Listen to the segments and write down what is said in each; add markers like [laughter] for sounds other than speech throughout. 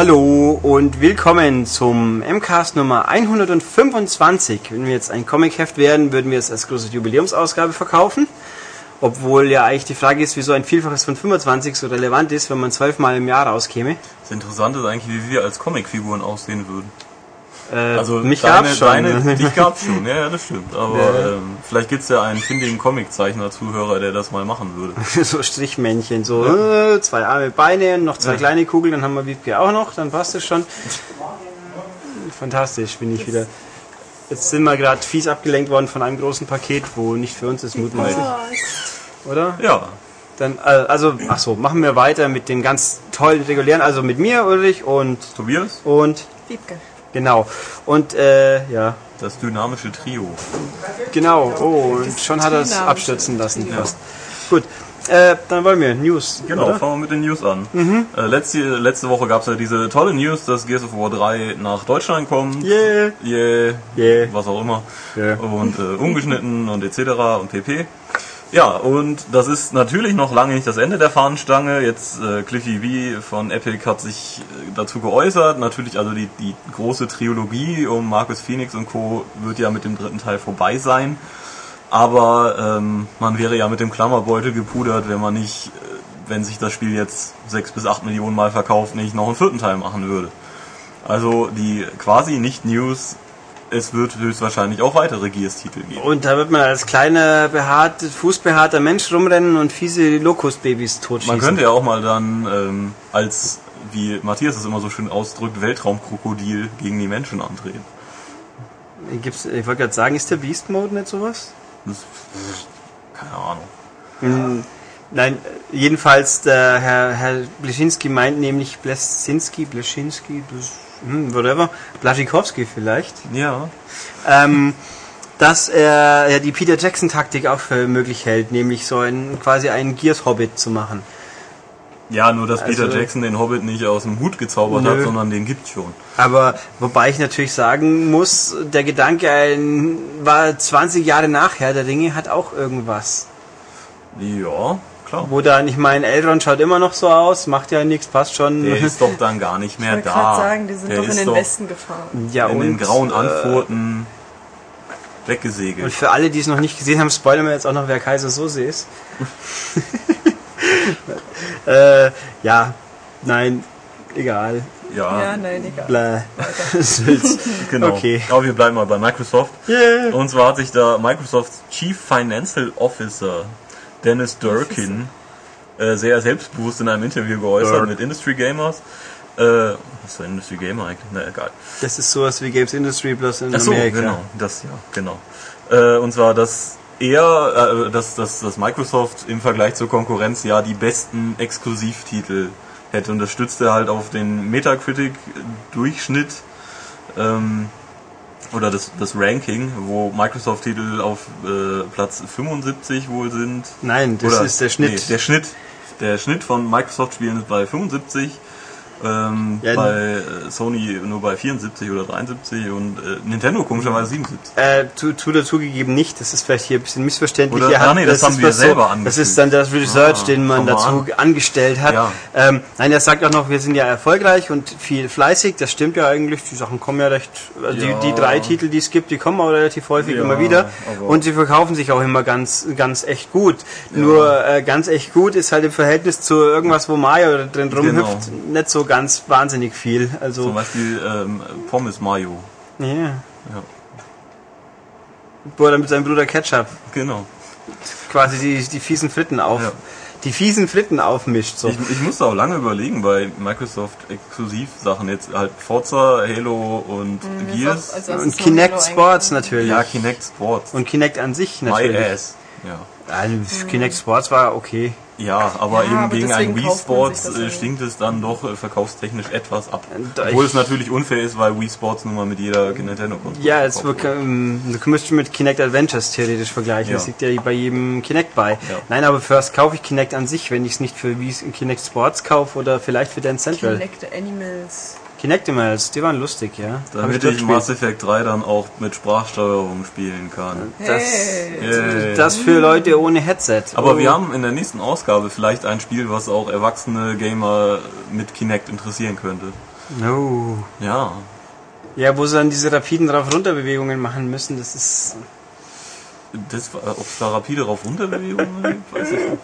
Hallo und willkommen zum MCAST Nummer 125. Wenn wir jetzt ein Comic-Heft werden, würden wir es als große Jubiläumsausgabe verkaufen. Obwohl ja eigentlich die Frage ist, wieso ein Vielfaches von 25 so relevant ist, wenn man zwölfmal im Jahr rauskäme. Das Interessante ist eigentlich, wie wir als Comicfiguren aussehen würden. Äh, Also mich deine, gab's schon. Deine, [laughs] dich gab's schon, ja, ja, das stimmt. Aber Ja. ähm, vielleicht gibt's ja einen findigen Comiczeichner-Zuhörer, der das mal machen würde. [laughs] so Strichmännchen, so äh, zwei Arme, Beine, noch zwei Ja. kleine Kugeln, dann haben wir Wiebke auch noch, dann passt es schon. Fantastisch, bin ich wieder. Jetzt sind wir gerade fies abgelenkt worden von einem großen Paket, wo nicht für uns ist, mutmaßlich. Oder? Ja, Dann, äh, also, ach so, machen wir weiter mit den ganz tollen regulären, also mit mir, Ulrich und, Tobias, und, Wiebke. Genau. Und, äh, ja, das dynamische Trio. genau. Oh, und schon hat er es abstürzen lassen fast. Gut, äh, dann wollen wir News. Genau, oder? fangen wir mit den News an. Äh, letzte, letzte Woche gab's ja diese tolle News, dass Gears of War 3 nach Deutschland kommt. Yeah. Yeah, Yeah. was auch immer. Yeah. Und äh, umgeschnitten und etc. und pp. Ja, und das ist natürlich noch lange nicht das Ende der Fahnenstange. Jetzt äh, Cliffy V von Epic hat sich äh, dazu geäußert. Natürlich, also die, die große Trilogie um Marcus Phoenix und Co. wird ja mit dem dritten Teil vorbei sein. Aber ähm, man wäre ja mit dem Klammerbeutel gepudert, wenn man nicht, äh, wenn sich das Spiel jetzt sechs bis acht Millionen Mal verkauft, nicht noch einen vierten Teil machen würde. Also die quasi nicht News, es wird höchstwahrscheinlich auch weitere Gears-Titel geben. Und da wird man als kleiner, behaart, fußbehaarter Mensch rumrennen und fiese Lokusbabys totschießen. Man könnte ja auch mal dann ähm, als, wie Matthias es immer so schön ausdrückt, Weltraumkrokodil gegen die Menschen antreten. Gibt's, ich wollte gerade sagen, ist der Beast Mode nicht sowas? Das, keine Ahnung. Hm, Nein, jedenfalls der Herr, Herr Bleschinski meint nämlich Blesinski, Bleschinski, Blesch, hm, whatever, Blaschikowski vielleicht, Ja. ähm, dass er ja, die Peter Jackson Taktik auch für möglich hält, nämlich so ein, quasi einen Gears Hobbit zu machen. Ja, nur dass Peter Also- Jackson den Hobbit nicht aus dem Hut gezaubert Nö. hat, sondern den gibt's schon. Aber wobei ich natürlich sagen muss, der Gedanke ein, war 20 Jahre nach Herr der Ringe, hat auch irgendwas. Ja, klar. Wo dann, ich meine, Elrond schaut immer noch so aus, macht ja nichts, passt schon. Der ist doch dann gar nicht mehr Ich da. gerade sagen, die sind Der doch in den doch Westen gefahren. ja, in den grauen äh, Antworten Und weggesegelt. für alle, die es noch nicht gesehen haben, spoilern wir jetzt auch noch, wer Kaiser Sose ist. [laughs] äh, ja, nein, egal. Ja, Ja, nein, egal. Sülz. [laughs] genau. Okay. Aber wir bleiben mal bei Microsoft. Yeah. Und zwar hat sich da Microsofts Chief Financial Officer Dennis Durkin äh, sehr selbstbewusst in einem Interview geäußert Durk. mit Industry Gamers. Äh, was ist Industry Gamer eigentlich? Na egal. Das ist sowas wie Games Industry bloß in Ach so, Amerika. genau, das ja, genau. Äh, und zwar, dass er, äh, dass, dass, dass Microsoft im Vergleich zur Konkurrenz ja die besten Exklusivtitel hätte und das stützte halt auf den Metacritic-Durchschnitt ähm, oder das, das Ranking, wo Microsoft-Titel auf äh, Platz 75 wohl sind. Nein, das Oder- ist der Schnitt. Nee, der Schnitt. Der Schnitt von Microsoft-Spielen ist bei 75. Ähm, Ja, bei äh, Sony nur bei 74 oder 73 und äh, Nintendo komischerweise 77. Äh, tu, tu dazugegeben nicht, das ist vielleicht hier ein bisschen missverständlich. Oder- ah, nee, das haben ist wir selber Das angefügt. ist dann das Research, Ah, den man dazu an. angestellt hat. Ja. Ähm, nein, er sagt auch noch, wir sind ja erfolgreich und viel fleißig, das stimmt ja eigentlich, die Sachen kommen ja recht, also Ja. die, die drei Titel, die es gibt, die kommen auch relativ häufig Ja, immer wieder und sie verkaufen sich auch immer ganz, ganz echt gut. Nur äh, ganz echt gut ist halt im Verhältnis zu irgendwas, wo Mario drin rumhüpft, Genau. nicht so ganz wahnsinnig viel. Also, Zum Beispiel ähm, Pommes Mayo. ja. Ja, Wo er dann mit seinem Bruder Ketchup genau. quasi die, die fiesen Fritten auf, Ja. die fiesen Fritten aufmischt. So. Ich, ich musste auch lange überlegen bei Microsoft Exklusivsachen jetzt halt Forza, Halo und Gears. Also, Und Kinect Sports natürlich. ja, Kinect Sports. Und Kinect an sich My natürlich. ass. Ja. Also, Kinect Sports war okay. Ja, aber Ja, eben aber gegen ein Wii Sports äh, stinkt es dann doch äh, verkaufstechnisch etwas ab. Da Obwohl es natürlich unfair ist, weil Wii Sports nun mal mit jeder Nintendo-Konsole Ja, es wird, ähm, du müsstest mit Kinect Adventures theoretisch vergleichen. Ja. Das liegt ja bei jedem Kinect bei. Ja. Nein, aber first kaufe ich Kinect an sich, wenn ich es nicht für Wii Kinect Sports kaufe oder vielleicht für Dance Central. Kinect Animals. Kinectimals, die waren lustig, ja. Damit ich durchgespielt. Mass Effect 3 dann auch mit Sprachsteuerung spielen kann. Das, Hey. Das für Leute ohne Headset. Aber Oh. wir haben in der nächsten Ausgabe vielleicht ein Spiel, was auch erwachsene Gamer mit Kinect interessieren könnte. No. Ja. Ja, wo sie dann diese rapiden Rauf-Runter-Bewegungen machen müssen, das ist. Das, war- ob es da rapide rauf runter Bewegungen gibt, weiß ich nicht.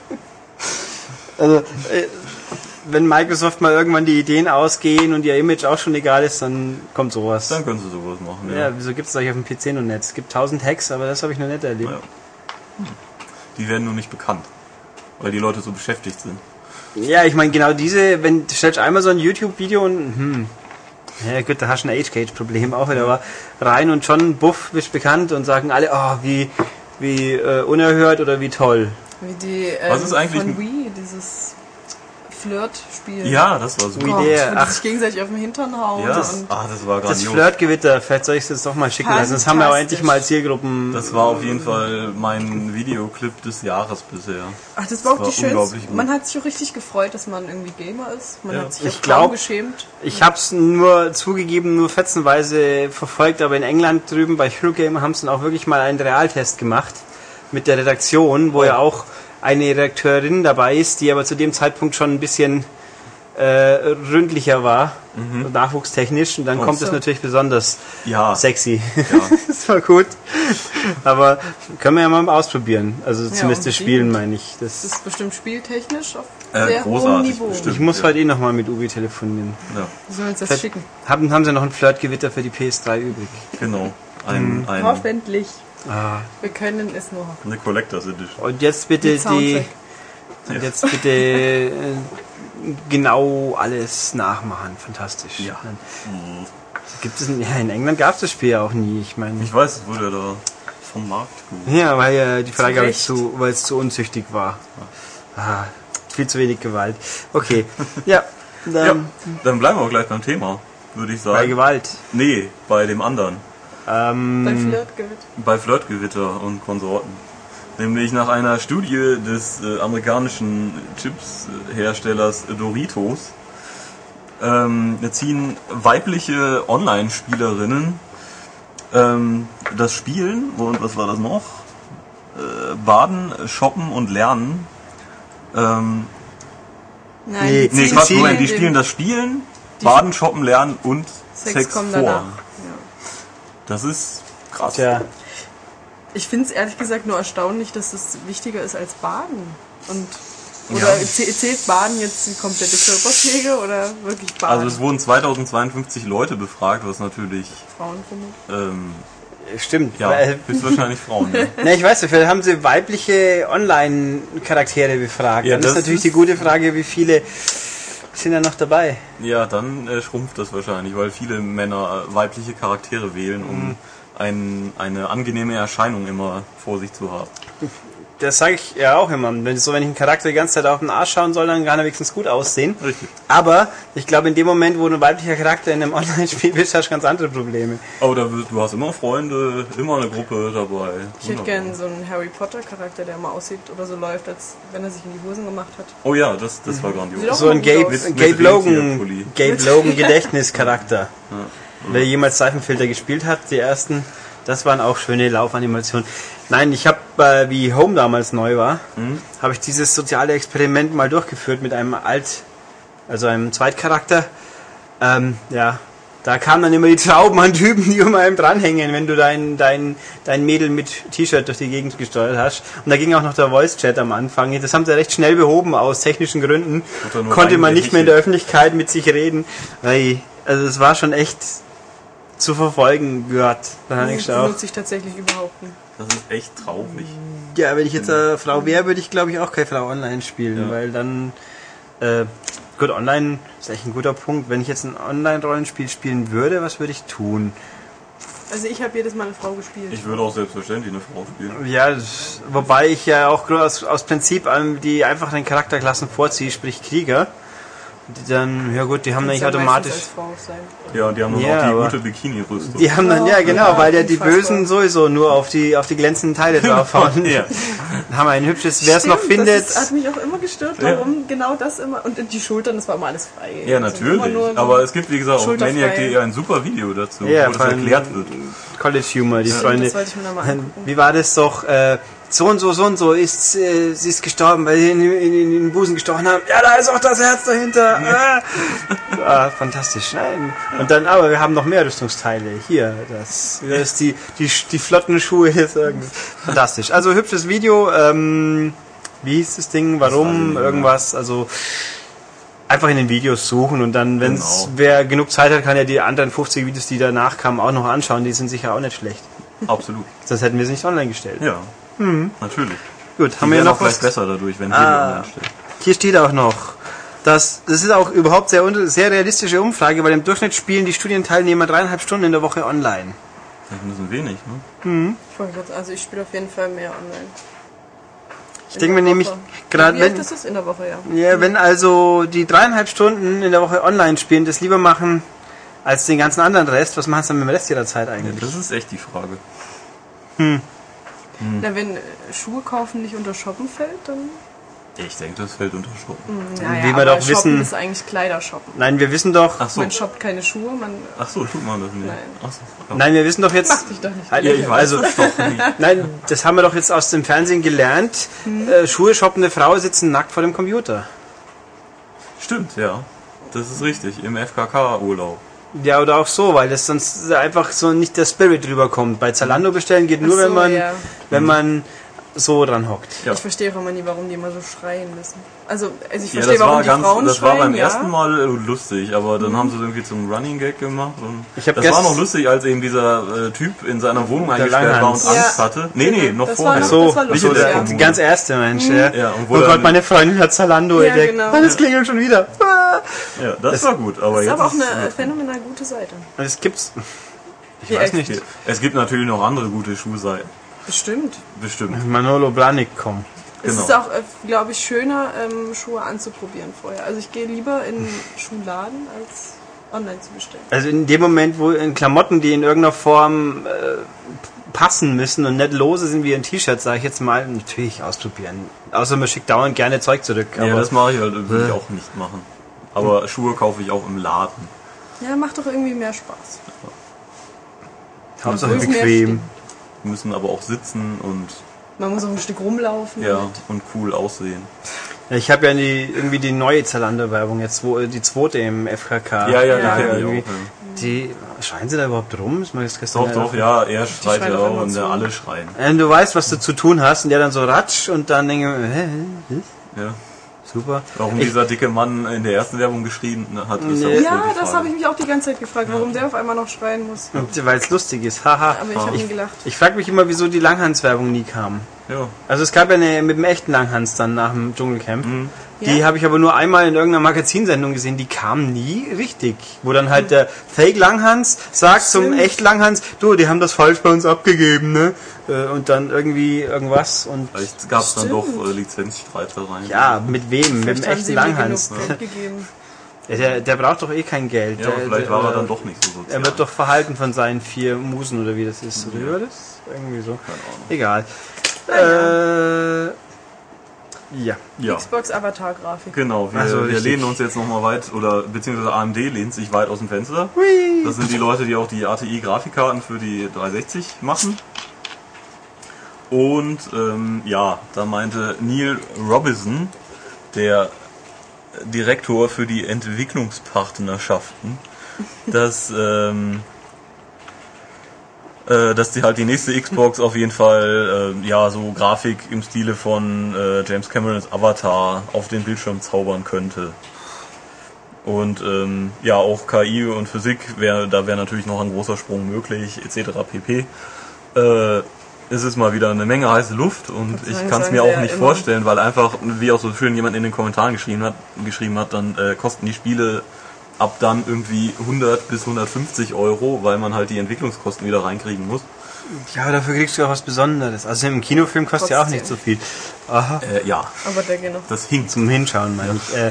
Also, äh, wenn Microsoft mal irgendwann die Ideen ausgehen und ihr Image auch schon egal ist, dann kommt sowas. Dann können sie sowas machen, ja. Ja, wieso gibt es euch auf dem PC noch nicht? Es gibt tausend Hacks, aber das habe ich noch nicht erlebt. Ja. Hm. Die werden nur nicht bekannt, weil die Leute so beschäftigt sind. Ja, ich meine, genau diese, wenn du stellst einmal so ein YouTube-Video und, hm, ja gut, da hast du ein Age-Cage-Problem auch wieder, aber rein und schon, buff, bist bekannt und sagen alle, oh, wie, wie äh, unerhört oder wie toll. Wie die ähm, Was ist eigentlich von ein- Wii, dieses Flirt-Spiel. Ja, das war super. Wie Gott, der- wo ach. sich gegenseitig auf den Hintern hauen. Ja, und ah, das war Das grandios. Flirtgewitter, vielleicht soll ich es jetzt doch mal schicken lassen. Das haben wir auch endlich mal Zielgruppen. Das war auf jeden Fall mein Videoclip des Jahres bisher. Ach, das war auch war die unglaublich schönste. gut. Man hat sich auch richtig gefreut, dass man irgendwie Gamer ist. Man Ja. hat sich Ich auch glaub- kaum geschämt. Ich habe es nur zugegeben, nur fetzenweise verfolgt, aber in England drüben bei Eurogamer haben sie dann auch wirklich mal einen Realtest gemacht mit der Redaktion, wo Oh. ja auch eine Redakteurin dabei ist, die aber zu dem Zeitpunkt schon ein bisschen äh, ründlicher war, nachwuchstechnisch, und dann Mhm. Oh. kommt es So. natürlich besonders Ja, sexy. ja. [laughs] das war gut. Aber können wir ja mal ausprobieren. Also zumindest das unbedingt. Spielen meine ich. Das, Das ist bestimmt spieltechnisch auf Äh, sehr hohem Niveau. bestimmt. ich muss ja. heute eh nochmal mit Ubi telefonieren. ja, Wir sollen uns das schicken. Haben, haben sie noch ein Flirtgewitter für die PS3 übrig? genau. Ein, Mhm. ein, Hoffentlich. Ah. Wir können es nur eine Collectors Edition. Und jetzt bitte die. Soundtrack. Und jetzt bitte äh, genau alles nachmachen. Fantastisch. Ja. Dann Gibt es in, ja, in England gab es das Spiel ja auch nie. Ich meine. Ich weiß, es wurde da vom Markt geholt. Ja, weil ja die Freigabe Recht. zu, weil es zu unzüchtig war. Ah, viel zu wenig Gewalt. Okay. [laughs] Ja. Dann Ja, dann bleiben wir auch gleich beim Thema, würde ich bei sagen. Gewalt. Nee, bei dem anderen. Ähm, Bei Flirtgewitt. Bei Flirtgewitter und Konsorten. Nämlich nach einer Studie des äh, amerikanischen Chips-Herstellers Doritos ähm, ziehen weibliche Online-Spielerinnen ähm, das Spielen, und was war das noch? Äh, Baden, Shoppen und Lernen. Ähm, Nein, Nee, die nee, Quatsch, Moment, die spielen das Spielen, Baden, Shoppen, Lernen und Sex, Sex, vor. danach. Das ist krass. Tja, Ich finde es ehrlich gesagt nur erstaunlich, dass es wichtiger ist als Baden. Und oder Ja. zäh- zählt Baden jetzt die komplette Körperpflege oder wirklich Baden? Also es wurden 2052 Leute befragt, was natürlich Frauen ähm, stimmt. ja, Weil, höchstwahrscheinlich Frauen. Ne? [laughs] ne, ich weiß nicht, vielleicht haben sie weibliche Online-Charaktere befragt. Ja, Dann ist das natürlich ist- die gute Frage, wie viele sind da noch dabei? Ja, dann äh, schrumpft das wahrscheinlich, weil viele Männer äh, weibliche Charaktere wählen, um Mhm. ein, eine angenehme Erscheinung immer vor sich zu haben. Das sage ich ja auch immer. Wenn, so, wenn ich einen Charakter die ganze Zeit auf den Arsch schauen soll, dann kann er wenigstens gut aussehen. Richtig. Aber ich glaube, in dem Moment, wo du ein weiblicher Charakter in einem [laughs] Online-Spiel bist, hast du ganz andere Probleme. Aber da, du hast immer Freunde, immer eine Gruppe dabei. Ich hätte Wunderbar. gern so einen Harry Potter Charakter, der mal aussieht oder so läuft, als wenn er sich in die Hosen gemacht hat. Oh ja, das, das war grandios. So ein Gabe, Mit Logan. Gabe Logan [laughs] Gedächtnischarakter. Wer jemals Seifenfilter gespielt hat, die ersten, das waren auch schöne Laufanimationen. Nein, ich habe, äh, wie Home damals neu war, habe ich dieses soziale Experiment mal durchgeführt mit einem Alt, also einem Zweitcharakter. Ähm, ja, da kamen dann immer die Trauben an Typen, die um einem dranhängen, wenn du dein, dein, dein Mädel mit T-Shirt durch die Gegend gesteuert hast. Und da ging auch noch der Voice-Chat am Anfang. Das haben sie recht schnell behoben aus technischen Gründen. Konnte man nicht mehr in der. Öffentlichkeit mit sich reden. Weil, also es war schon echt zu verfolgen gehört. Da habe ich geschaut. Benutze ich tatsächlich überhaupt nicht. Das ist echt traurig. Ja, wenn ich jetzt äh, Frau wäre, würde ich glaube ich auch keine Frau online spielen, Ja. weil dann äh, gut online ist echt ein guter Punkt. Wenn ich jetzt ein Online-Rollenspiel spielen würde, was würde ich tun? Also ich habe jedes Mal eine Frau gespielt. Ich würde auch selbstverständlich eine Frau spielen. Ja, das- wobei ich ja auch nur aus, aus Prinzip ähm, die einfachen Charakterklassen vorziehe, sprich Krieger. Die dann, ja gut, die haben dann nicht ja automatisch. Ja, die haben dann Ja, auch die gute Bikini-Rüstung. Die haben dann, ja genau, ja, weil ja die. Bösen sowieso nur auf die auf die glänzenden Teile draufhauen. [laughs] Ja. [laughs] Haben ein hübsches, wer es noch findet. Das ist, hat mich auch immer gestört, Ja. warum genau das immer. Und die Schultern, das war immer alles frei. Ja, Also natürlich. nur so- Aber es gibt, wie gesagt, auf. Maniac.de ein super Video dazu, Ja, wo das erklärt wird. College Humor, die Freunde. das wollte ich mir noch mal angucken. Wie war das doch? Äh, so und so, so und so ist, äh, sie ist gestorben, weil sie in, in, in den Busen gestochen haben. Ja, da ist auch das Herz dahinter. Ah, ah, fantastisch. Nein. Und dann, aber wir haben noch mehr Rüstungsteile. Hier, das, das ist die, die, die flotten Schuhe irgendwie. Fantastisch. Also hübsches Video. Ähm, wie hieß das Ding? Warum? Irgendwas. Also einfach in den Videos suchen und dann, wenn Genau. wer genug Zeit hat, kann er die anderen 50 Videos, die danach kamen, auch noch anschauen. Die sind sicher auch nicht schlecht. Absolut. Sonst hätten wir es nicht online gestellt. Ja. Natürlich. Gut, Die haben wir werden noch was? besser dadurch, wenn Ah. online stellen. Hier steht auch noch, dass das ist auch überhaupt sehr sehr realistische Umfrage, weil im Durchschnitt spielen die Studienteilnehmer dreieinhalb Stunden in der Woche online. Das ist ein bisschen wenig, ne? Ich wollte gerade- Also ich spiele auf jeden Fall mehr online. Ich denke mir nämlich gerade, wenn ist es in der Woche, ja? ja, wenn also die dreieinhalb Stunden in der Woche online spielen, das lieber machen als den ganzen anderen Rest, was machen sie dann mit dem Rest ihrer Zeit Ja, eigentlich? das ist echt die Frage. Na, wenn äh, Schuhe kaufen nicht unter Shoppen fällt, dann. Ich denke, das fällt unter Shoppen. Naja, Wie wir aber doch Shoppen wissen- ist eigentlich Kleidershoppen. Nein, wir wissen doch, Ach so. Man shoppt keine Schuhe, man Ach so, tut man das nicht. Nein. Ach so. Ja. nein, wir wissen doch jetzt, macht dich doch nicht. Halt, Ja, ich weiß also, es doch nicht. [laughs] nein, das haben wir doch jetzt aus dem Fernsehen gelernt. Äh, Schuhe shoppende Frau sitzen nackt vor dem Computer. Stimmt, ja. Das ist richtig. Im FKK-Urlaub. Ja, oder auch so, weil das sonst einfach so nicht der Spirit rüberkommt. Bei Zalando bestellen geht nur, so, wenn man ja. wenn man so dran hockt. Ja. Ich verstehe auch immer nie, warum die immer so schreien müssen. Also, also ich Ja, verstehe, das warum war die ganz, Frauen das schreien, war beim ja. ersten Mal äh, lustig, aber dann haben sie irgendwie zum Running Gag gemacht und Ich das war noch lustig, als eben dieser äh, Typ in seiner Wohnung eingesperrt war und. Angst Ja. hatte. Nee, nee, noch Das war vorher. noch- So, das war nicht so lustig, der ja. Kommune. ganz erste Mensch. Ja. Ja, und wo oh dann- Gott, meine Freundin hat Zalando Ja, entdeckt. genau. Das klingelt schon wieder. Ah. Ja, das, war gut, aber Das ist jetzt aber auch ist, eine phänomenal gute Seite. Das gibt's. [laughs] Ich weiß nicht. es gibt natürlich noch andere gute Schuhseiten, Bestimmt. bestimmt. Manolo Blahnik kommen. Es Genau. ist auch, äh, glaube ich, schöner, ähm, Schuhe anzuprobieren vorher. Also ich gehe lieber in einen Schuhladen, als online zu bestellen. Also in dem Moment, wo in Klamotten, die in irgendeiner Form äh, passen müssen und nicht lose sind wie ein T-Shirt, sage ich jetzt mal, natürlich ausprobieren. Außer man schickt dauernd gerne Zeug zurück. Aber Ja, das mache ich halt irgendwie auch nicht machen. Aber Schuhe kaufe ich auch im Laden. Ja, macht doch irgendwie mehr Spaß. Hauptsache ist mehr bequem. Müssen aber auch sitzen und Man muss auch ein Stück rumlaufen. ja damit. und cool aussehen. Ja, ich habe ja die, irgendwie die neue Zalando-Werbung jetzt, wo die zweite im FKK. Ja, ja, Ja, ich auch. Ja. Die schreien sie da überhaupt rum? Ist mir das gestern Doch, doch, ja, er schreit ja auch und ja, alle schreien. Äh, du weißt, was du zu tun hast, und der dann so ratsch und dann denke ich, mir, hä, hä, Ja. Super. Warum Ich- dieser dicke Mann in der ersten Werbung geschrien hat, ist Nee. Ja, die das habe ich mich auch die ganze Zeit gefragt, warum der auf einmal noch schreien muss. Weil es lustig ist, haha. Aber ich habe ihn gelacht. Ich frage mich immer, wieso die Langhans-Werbung nie kam. Ja. Also es gab ja eine mit dem echten Langhans dann nach dem Dschungelcamp. Mhm. Die Ja? habe ich aber nur einmal in irgendeiner Magazinsendung gesehen, die kam nie richtig. Wo dann halt der Fake Langhans sagt zum echt Langhans, du, die haben das falsch bei uns abgegeben, ne? Äh, Und dann irgendwie irgendwas und Vielleicht gab es dann doch äh, Lizenzstreitereien. ja, mit wem? Mit dem Vielleicht echten Langhans. [laughs] Der, der braucht doch eh kein Geld. Ja, der, vielleicht der, war er äh, dann doch nicht so sozial. Er wird doch verhalten von seinen vier Musen oder wie das ist. Oder wie war das? Irgendwie so. Keine Ahnung. Egal. Naja. Äh, ja. Ja, Xbox-Avatar-Grafik. genau. Wir, Also wir lehnen uns jetzt nochmal weit, oder beziehungsweise AMD lehnt sich weit aus dem Fenster. Das sind die Leute, die auch die ATI-Grafikkarten für die 360 machen. Und ähm, ja, da meinte Neil Robinson, der Direktor für die Entwicklungspartnerschaften, [laughs] dass, ähm, äh, dass die halt die nächste Xbox auf jeden Fall äh, ja so Grafik im Stile von äh, James Camerons Avatar auf den Bildschirm zaubern könnte. Und ähm, ja, auch KI und Physik wäre, da wäre natürlich noch ein großer Sprung möglich, etc. pp. Äh, es ist mal wieder eine Menge heiße Luft und ich kann es mir auch nicht vorstellen, weil einfach, wie auch so schön jemand in den Kommentaren geschrieben hat, geschrieben hat, dann äh, kosten die Spiele ab dann irgendwie 100 bis 150 Euro, weil man halt die Entwicklungskosten wieder reinkriegen muss. Ja, aber dafür kriegst du auch was Besonderes. Also im Kinofilm kostet ja auch Trotzdem. nicht so viel. Aha. Äh, ja, Aber der geht noch. das hinkt. Zum Hinschauen, meine ich. Äh,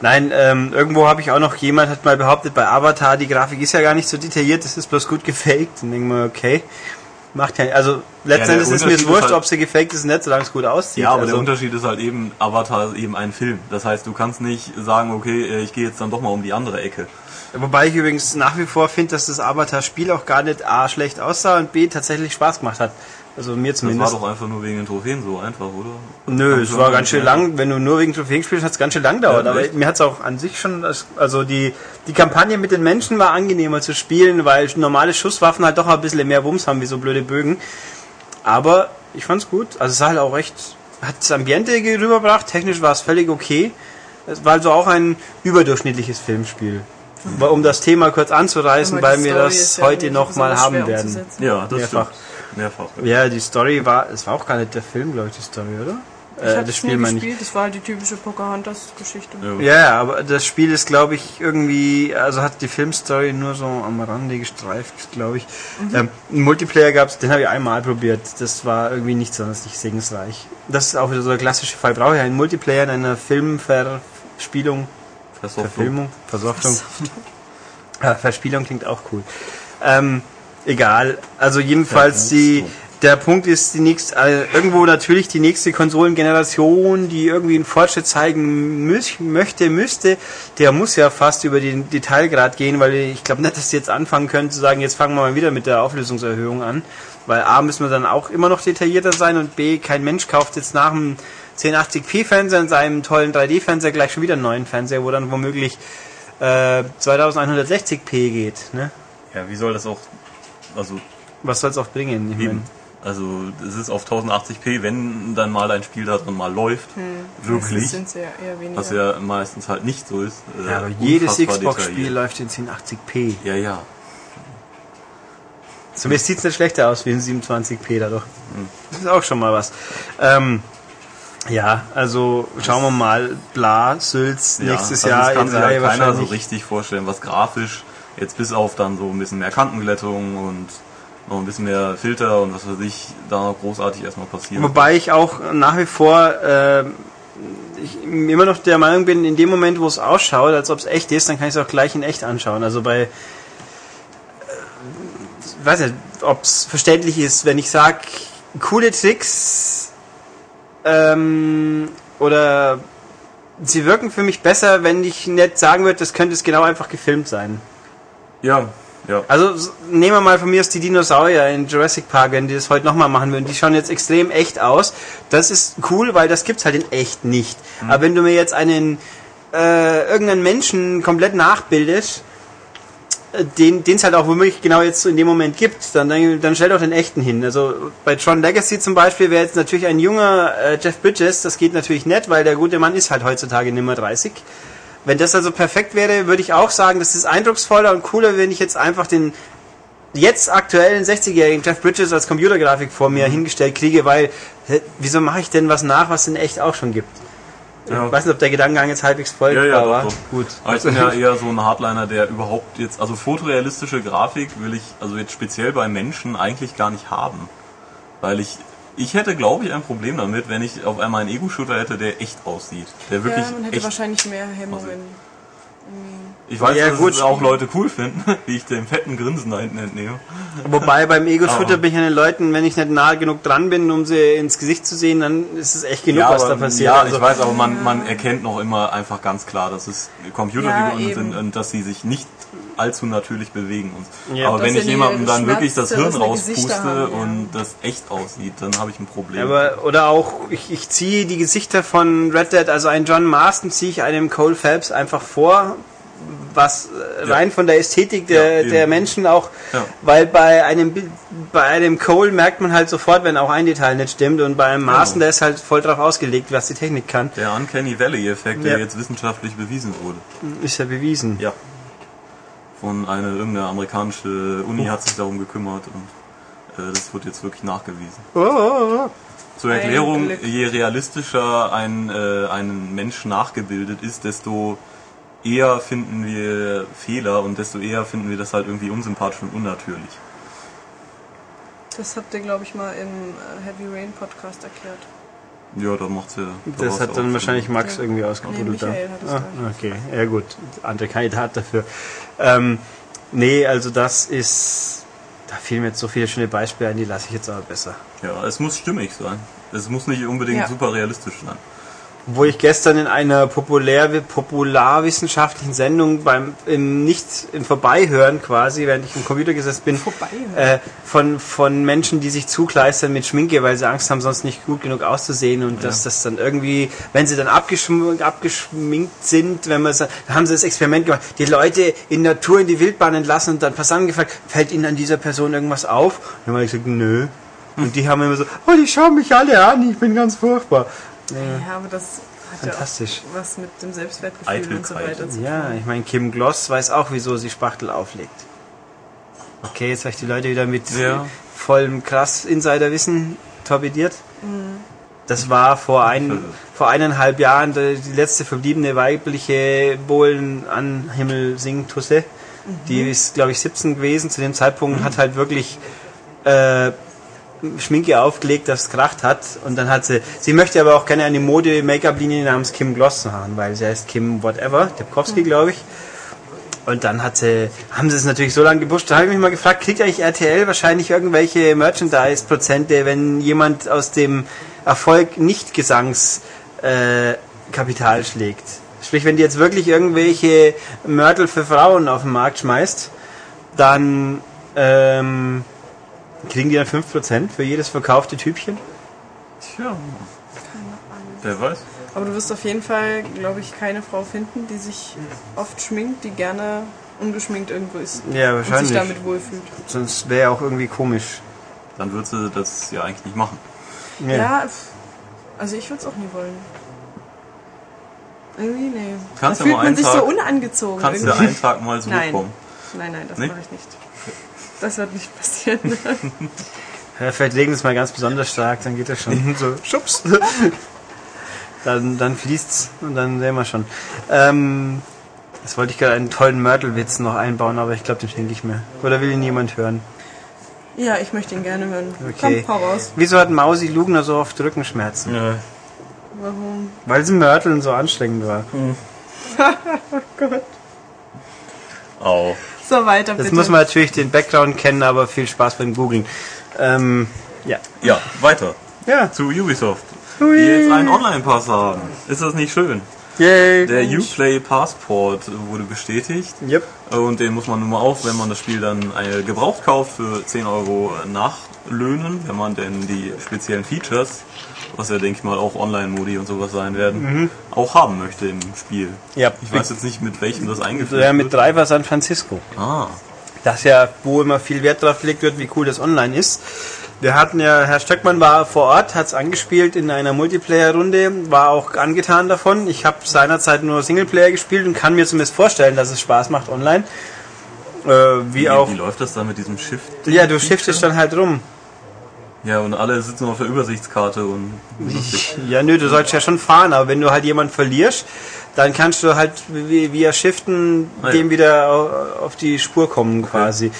nein, ähm, irgendwo habe ich auch noch, jemand hat mal behauptet, bei Avatar, die Grafik ist ja gar nicht so detailliert, das ist bloß gut gefaked. Und denke mal, okay. Macht ja, also letztendlich der ist mir es wurscht, halt- ob sie gefaked ist, nicht, solange es gut aussieht. Ja, aber also, der Unterschied ist halt eben, Avatar ist eben ein Film. Das heißt, du kannst nicht sagen, okay, äh, ich gehe jetzt dann doch mal um die andere Ecke. Wobei ich übrigens nach wie vor finde, dass das Avatar-Spiel auch gar nicht A schlecht aussah und B tatsächlich Spaß gemacht hat. Also mir Das war zumindest. doch einfach nur wegen den Trophäen so einfach, oder? Nö, Kann es war ganz schön lang. Wenn du nur wegen Trophäen gespielt hast, hat es ganz schön lang gedauert. Ja, aber mir hat es auch an sich schon, also die, die Kampagne mit den Menschen war angenehmer zu spielen, weil normale Schusswaffen halt doch ein bisschen mehr Wumms haben, wie so blöde Bögen. Aber ich fand's gut. Also es sah halt auch recht, hat das Ambiente rübergebracht. Technisch war es völlig okay. Es war also auch ein überdurchschnittliches Filmspiel. Aber Um das Thema kurz anzureißen, weil wir das heute nicht noch mal besonders haben werden. Ja, das Mehrfach. stimmt. Mehrfach. Ja, die Story war, es war auch gar nicht der Film, glaube ich, die Story, oder? Ich Äh, das es nie Spiel meine ich. gespielt, das war halt die typische Pocahontas-Geschichte. Ja. Ja, ja, aber das Spiel ist, glaube ich, irgendwie, also hat die Filmstory nur so am Rande gestreift, glaube ich. Ähm, einen Multiplayer gab's, den habe ich einmal probiert. Das war irgendwie nicht sonderlich segensreich. Das ist auch wieder so der klassische Fall. Brauche ich einen Multiplayer in einer Filmverspielung, Versofftung. Verfilmung, Versoftung. Ja, Verspielung klingt auch cool. Ähm, egal. Also jedenfalls die, der Punkt ist die nächste, äh, irgendwo natürlich die nächste Konsolengeneration, die irgendwie einen Fortschritt zeigen müß, möchte, müsste, der muss ja fast über den Detailgrad gehen, weil ich glaube nicht, dass sie jetzt anfangen können zu sagen, jetzt fangen wir mal wieder mit der Auflösungserhöhung an, weil A müssen wir dann auch immer noch detaillierter sein und B, kein Mensch kauft jetzt nach dem 1080p Fernseher in seinem tollen 3D-Fernseher gleich schon wieder einen neuen Fernseher, wo dann womöglich äh, 2160p geht. Ne? Ja, wie soll das auch, also Was soll es auch bringen? Ich eben, also es ist auf 1080p, wenn dann mal ein Spiel da drin mal läuft, Das wirklich, sie ja eher weniger. was ja meistens halt nicht so ist. äh, ja, aber jedes Xbox-Spiel läuft in 1080p. Ja, ja. Zumindest sieht es nicht schlechter aus wie in 27p dadurch. Hm. Das ist auch schon mal was. Ähm, ja, also schauen wir mal. Bla, Sülz, ja, nächstes also Jahr das kann in sich Reihe halt keiner so richtig vorstellen, was grafisch, jetzt bis auf dann so ein bisschen mehr Kantenglättung und noch ein bisschen mehr Filter und was weiß ich, da großartig erstmal passiert. Wobei ich auch nach wie vor äh, ich immer noch der Meinung bin, in dem Moment, wo es ausschaut, als ob es echt ist, dann kann ich es auch gleich in echt anschauen. Also bei, äh, weiß nicht, ob es verständlich ist, wenn ich sage, coole Tricks ähm, oder sie wirken für mich besser, wenn ich nicht sagen würde, das könnte es genau einfach gefilmt sein. Ja, ja. Also nehmen wir mal von mir aus die Dinosaurier in Jurassic Park, wenn die das heute nochmal machen würden. Die schauen jetzt extrem echt aus. Das ist cool, weil das gibt's halt in echt nicht. Aber wenn du mir jetzt einen äh, irgendeinen Menschen komplett nachbildest, äh, den den es halt auch womöglich genau jetzt so in dem Moment gibt, dann, dann, dann stell doch den echten hin. Also bei Tron Legacy zum Beispiel wäre jetzt natürlich ein junger äh, Jeff Bridges, das geht natürlich nicht, weil der gute Mann ist halt heutzutage nimmer 30. Wenn das also perfekt wäre, würde ich auch sagen, das ist eindrucksvoller und cooler, wenn ich jetzt einfach den jetzt aktuellen 60-jährigen Jeff Bridges als Computergrafik vor mir hingestellt kriege, weil wieso mache ich denn was nach, was es in echt auch schon gibt? Ja. Ich weiß nicht, ob der Gedankengang jetzt halbwegs folgt, Ja, ja, aber doch, doch. gut. Aber ich bin ja eher so ein Hardliner, der überhaupt jetzt, also fotorealistische Grafik will ich, also jetzt speziell bei Menschen eigentlich gar nicht haben. Weil ich, ich hätte glaube ich ein Problem damit, wenn ich auf einmal einen Ego-Shooter hätte, der echt aussieht. Der wirklich ja, man hätte echt, wahrscheinlich mehr Hemmungen. ich weiß, Ja, dass gut. es auch Leute cool finden, [laughs] wie ich dem fetten Grinsen da hinten entnehme. Wobei beim Ego-Shooter bin ich an den Leuten, wenn ich nicht nahe genug dran bin, um sie ins Gesicht zu sehen, dann ist es echt genug, was aber, da passiert. ja Also, ich weiß, aber man, man erkennt noch immer einfach ganz klar, dass es Computerfiguren Ja, sind und dass sie sich nicht allzu natürlich bewegen. Und, Ja. aber wenn ich jemandem dann wirklich das Hirn rauspuste haben, ja. und das echt aussieht, dann habe ich ein Problem. aber, oder auch, ich, ich ziehe die Gesichter von Red Dead, also einen John Marston ziehe ich einem Cole Phelps einfach vor, was äh, Ja. rein von der Ästhetik der, Ja, der Menschen auch, Ja. weil bei einem bei einem Cole merkt man halt sofort, wenn auch ein Detail nicht stimmt und bei einem Marston, der ist halt voll drauf ausgelegt, was die Technik kann. Der Uncanny Valley-Effekt, Ja. der jetzt wissenschaftlich bewiesen wurde. Ist ja bewiesen. Ja. Von einer irgendeine amerikanische Uni hat sich darum gekümmert und äh, das wird jetzt wirklich nachgewiesen. Oh, oh, oh. Zur Erklärung, je realistischer ein, äh, ein Mensch nachgebildet ist, desto eher finden wir Fehler und desto eher finden wir das halt irgendwie unsympathisch und unnatürlich. Das habt ihr, glaube ich, mal im äh, Heavy Rain Podcast erklärt. Ja, da macht's ja. da Das hat dann wahrscheinlich. Max Ja. irgendwie Nee, ausgebuddelt. Michael hat es ah, okay, ja gut, andere Kandidat dafür. Ähm, nee, also das ist Da fehlen mir jetzt so viele schöne Beispiele ein, die lasse ich jetzt aber besser. Ja, es muss stimmig sein. Es muss nicht unbedingt Ja. super realistisch sein. Wo ich gestern in einer populär, popularwissenschaftlichen Sendung beim im nicht im Vorbeihören quasi, während ich im Computer gesessen bin, äh, von von Menschen, die sich zukleistern mit Schminke, weil sie Angst haben, sonst nicht gut genug auszusehen und dass das dann irgendwie, wenn sie dann abgeschminkt, abgeschminkt sind, wenn man dann haben sie das Experiment gemacht, die Leute in Natur in die Wildbahn entlassen und dann Passanten gefragt, fällt ihnen an dieser Person irgendwas auf? Und dann habe ich gesagt, nö. Und die haben immer so, oh, die schauen mich alle an, ich bin ganz furchtbar. Ja, aber das hat Fantastisch. ja auch was mit dem Selbstwertgefühl und so Eitelkeit. weiter zu Ja, ich meine, Kim Gloss weiß auch, wieso sie Spachtel auflegt. Okay, jetzt habe ich die Leute wieder mit Ja. vollem krass Insiderwissen torpediert. Das war vor, ein, vor eineinhalb Jahren die letzte verbliebene weibliche Bohlen an Himmel Singtusse. Die ist, glaube ich, 17 gewesen zu dem Zeitpunkt, hat halt wirklich äh, Schminke aufgelegt, dass es kracht hat. Und dann hat sie, sie möchte aber auch gerne eine Mode-Make-up-Linie namens Kim Gloss haben, weil sie heißt Kim Whatever, Debkowski, glaube ich. Und dann hat sie, haben sie es natürlich so lange gepusht. Da habe ich mich mal gefragt, kriegt eigentlich RTL wahrscheinlich irgendwelche Merchandise-Prozente, wenn jemand aus dem Erfolg nicht Gesangskapital äh, schlägt? Sprich, wenn die jetzt wirklich irgendwelche Mörtel für Frauen auf den Markt schmeißt, dann ähm, kriegen die dann 5% für jedes verkaufte Typchen? Tja. Wer weiß. Aber du wirst auf jeden Fall, glaube ich, keine Frau finden, die sich oft schminkt, die gerne ungeschminkt irgendwo ist. Ja, Und sich wahrscheinlich. damit wohlfühlt. Sonst wäre ja auch irgendwie komisch. Dann wird sie das ja eigentlich nicht machen. Ja, pf, also ich würde es auch nie wollen. Irgendwie, nee. Kannst da ja fühlt man sich Tag- so unangezogen. Kannst du irgendwie. einen Tag mal [laughs] zurückkommen. Nein, nein, das Nee? mache ich nicht. Das wird nicht passieren. [laughs] Ja, vielleicht legen wir es mal ganz besonders stark, dann geht das schon. so, schubs. [laughs] dann, dann fließt's und dann sehen wir schon. Ähm, jetzt wollte ich gerade einen tollen Mörtelwitz noch einbauen, aber ich glaube, den schenke ich mir. Oder will ihn niemand hören? ja, ich möchte ihn gerne hören. Okay. Komm, hau raus. Wieso hat Mausi Lugner so oft Rückenschmerzen? Ja. Warum? Weil sie Mörteln so anstrengend war. [laughs] Au. So, weiter Jetzt muss man natürlich den Background kennen, aber viel Spaß beim Googlen. Ähm, ja. Ja, weiter. Ja. Zu Ubisoft. Die jetzt einen Online-Pass haben. Ist das nicht schön? Yay. Der Uplay Passport wurde bestätigt. Yep. Und den muss man nun mal auch, wenn man das Spiel dann äh, gebraucht kauft, für 10 Euro nachlöhnen, wenn man denn die speziellen Features, was ja denke ich mal auch Online-Modi und sowas sein werden, auch haben möchte im Spiel. Ja. Ich weiß jetzt nicht, mit welchem das eingeführt Ja, mit wird. Driver San Francisco. Ah, das ja, wo immer viel Wert drauf gelegt wird, wie cool das online ist. Wir hatten ja, Herr Stöckmann war vor Ort, hat es angespielt in einer Multiplayer-Runde, war auch angetan davon. Ich habe seinerzeit nur Singleplayer gespielt und kann mir zumindest vorstellen, dass es Spaß macht online. Äh, wie, wie, auch. wie läuft das da mit diesem Shift? Ja, du shiftest dann halt rum. Ja, und alle sitzen auf der Übersichtskarte und. Ja, nö, du sollst ja schon fahren, aber wenn du halt jemanden verlierst, dann kannst du halt via Shiften Ah, ja. dem wieder au- auf die Spur kommen quasi.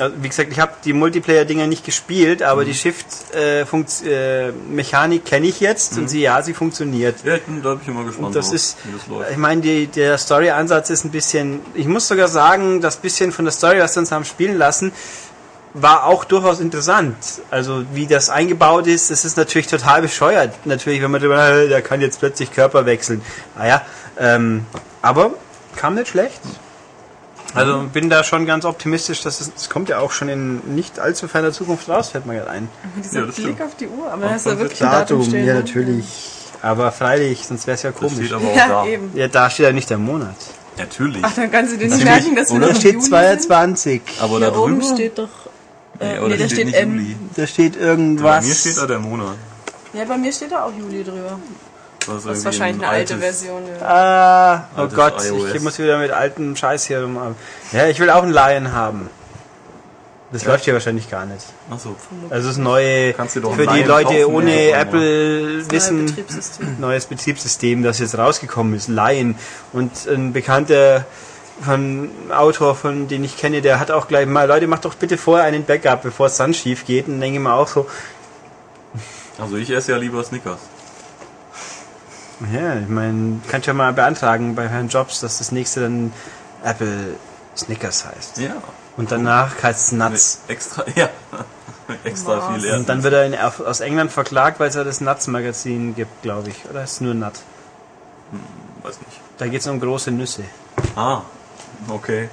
Also, wie gesagt, ich habe die Multiplayer-Dinger nicht gespielt, aber Mhm. die Shift-Mechanik kenne ich jetzt und sie, ja, sie funktioniert. Ja, ich bin, da bin ich immer gespannt, Und das drauf, ist, das ich meine, der Story-Ansatz ist ein bisschen, ich muss sogar sagen, das bisschen von der Story, was sie uns haben spielen lassen, war auch durchaus interessant. Also wie das eingebaut ist, das ist natürlich total bescheuert. Natürlich, wenn man drüber, äh, der kann jetzt plötzlich Körper wechseln. Naja, ähm, aber kam nicht schlecht. Also bin da schon ganz optimistisch, dass es, es kommt ja auch schon in nicht allzu ferner Zukunft raus, fällt mir gerade ein. Dieser Ja, das Blick stimmt. auf die Uhr, aber Auch da hast du von wirklich ein Datum stehen. ja ne? natürlich. Aber freilich, sonst wäre es ja Das komisch. steht aber [laughs] auch Ja, da. eben. Ja, da steht ja nicht der Monat. Natürlich. Ach, dann kannst du dir nicht merken, dass wir Oder noch Da im steht Juli 22. Aber da Hier oben drüber? steht doch... Nee, Äh, oder nee, da steht nicht M. Juli. Da steht Bei irgendwas. mir steht da der Monat. Ja, bei mir steht da auch Juli drüber. Das ist wahrscheinlich eine alte Version. Ja. Ah, oh Altes Gott, iOS. ich muss wieder mit altem Scheiß hier rum. Ja, ich will auch einen Lion haben. Das läuft hier wahrscheinlich gar nicht. Achso. Also das neue, Kannst du doch für die Lion Leute kaufen, ohne ja, Apple Neues wissen, Betriebssystem. neues Betriebssystem, das jetzt rausgekommen ist, Lion. Und ein bekannter von Autor, von den ich kenne, der hat auch gleich mal, Leute, macht doch bitte vorher einen Backup, bevor es dann schief geht. Und denke ich mir auch so, Also ich esse ja lieber Snickers. Ja, ich meine, kannst ja mal beantragen bei Herrn Jobs, dass das nächste dann Apple Snickers heißt. Ja. Und danach heißt es Nuts. Extra, [laughs] ja. Extra viel Und Erdnuss. dann wird er in, aus England verklagt, weil es ja das Nuts-Magazin gibt, glaube ich. Oder ist es nur Nut? Weiß nicht. Da geht es um große Nüsse. Ah, okay.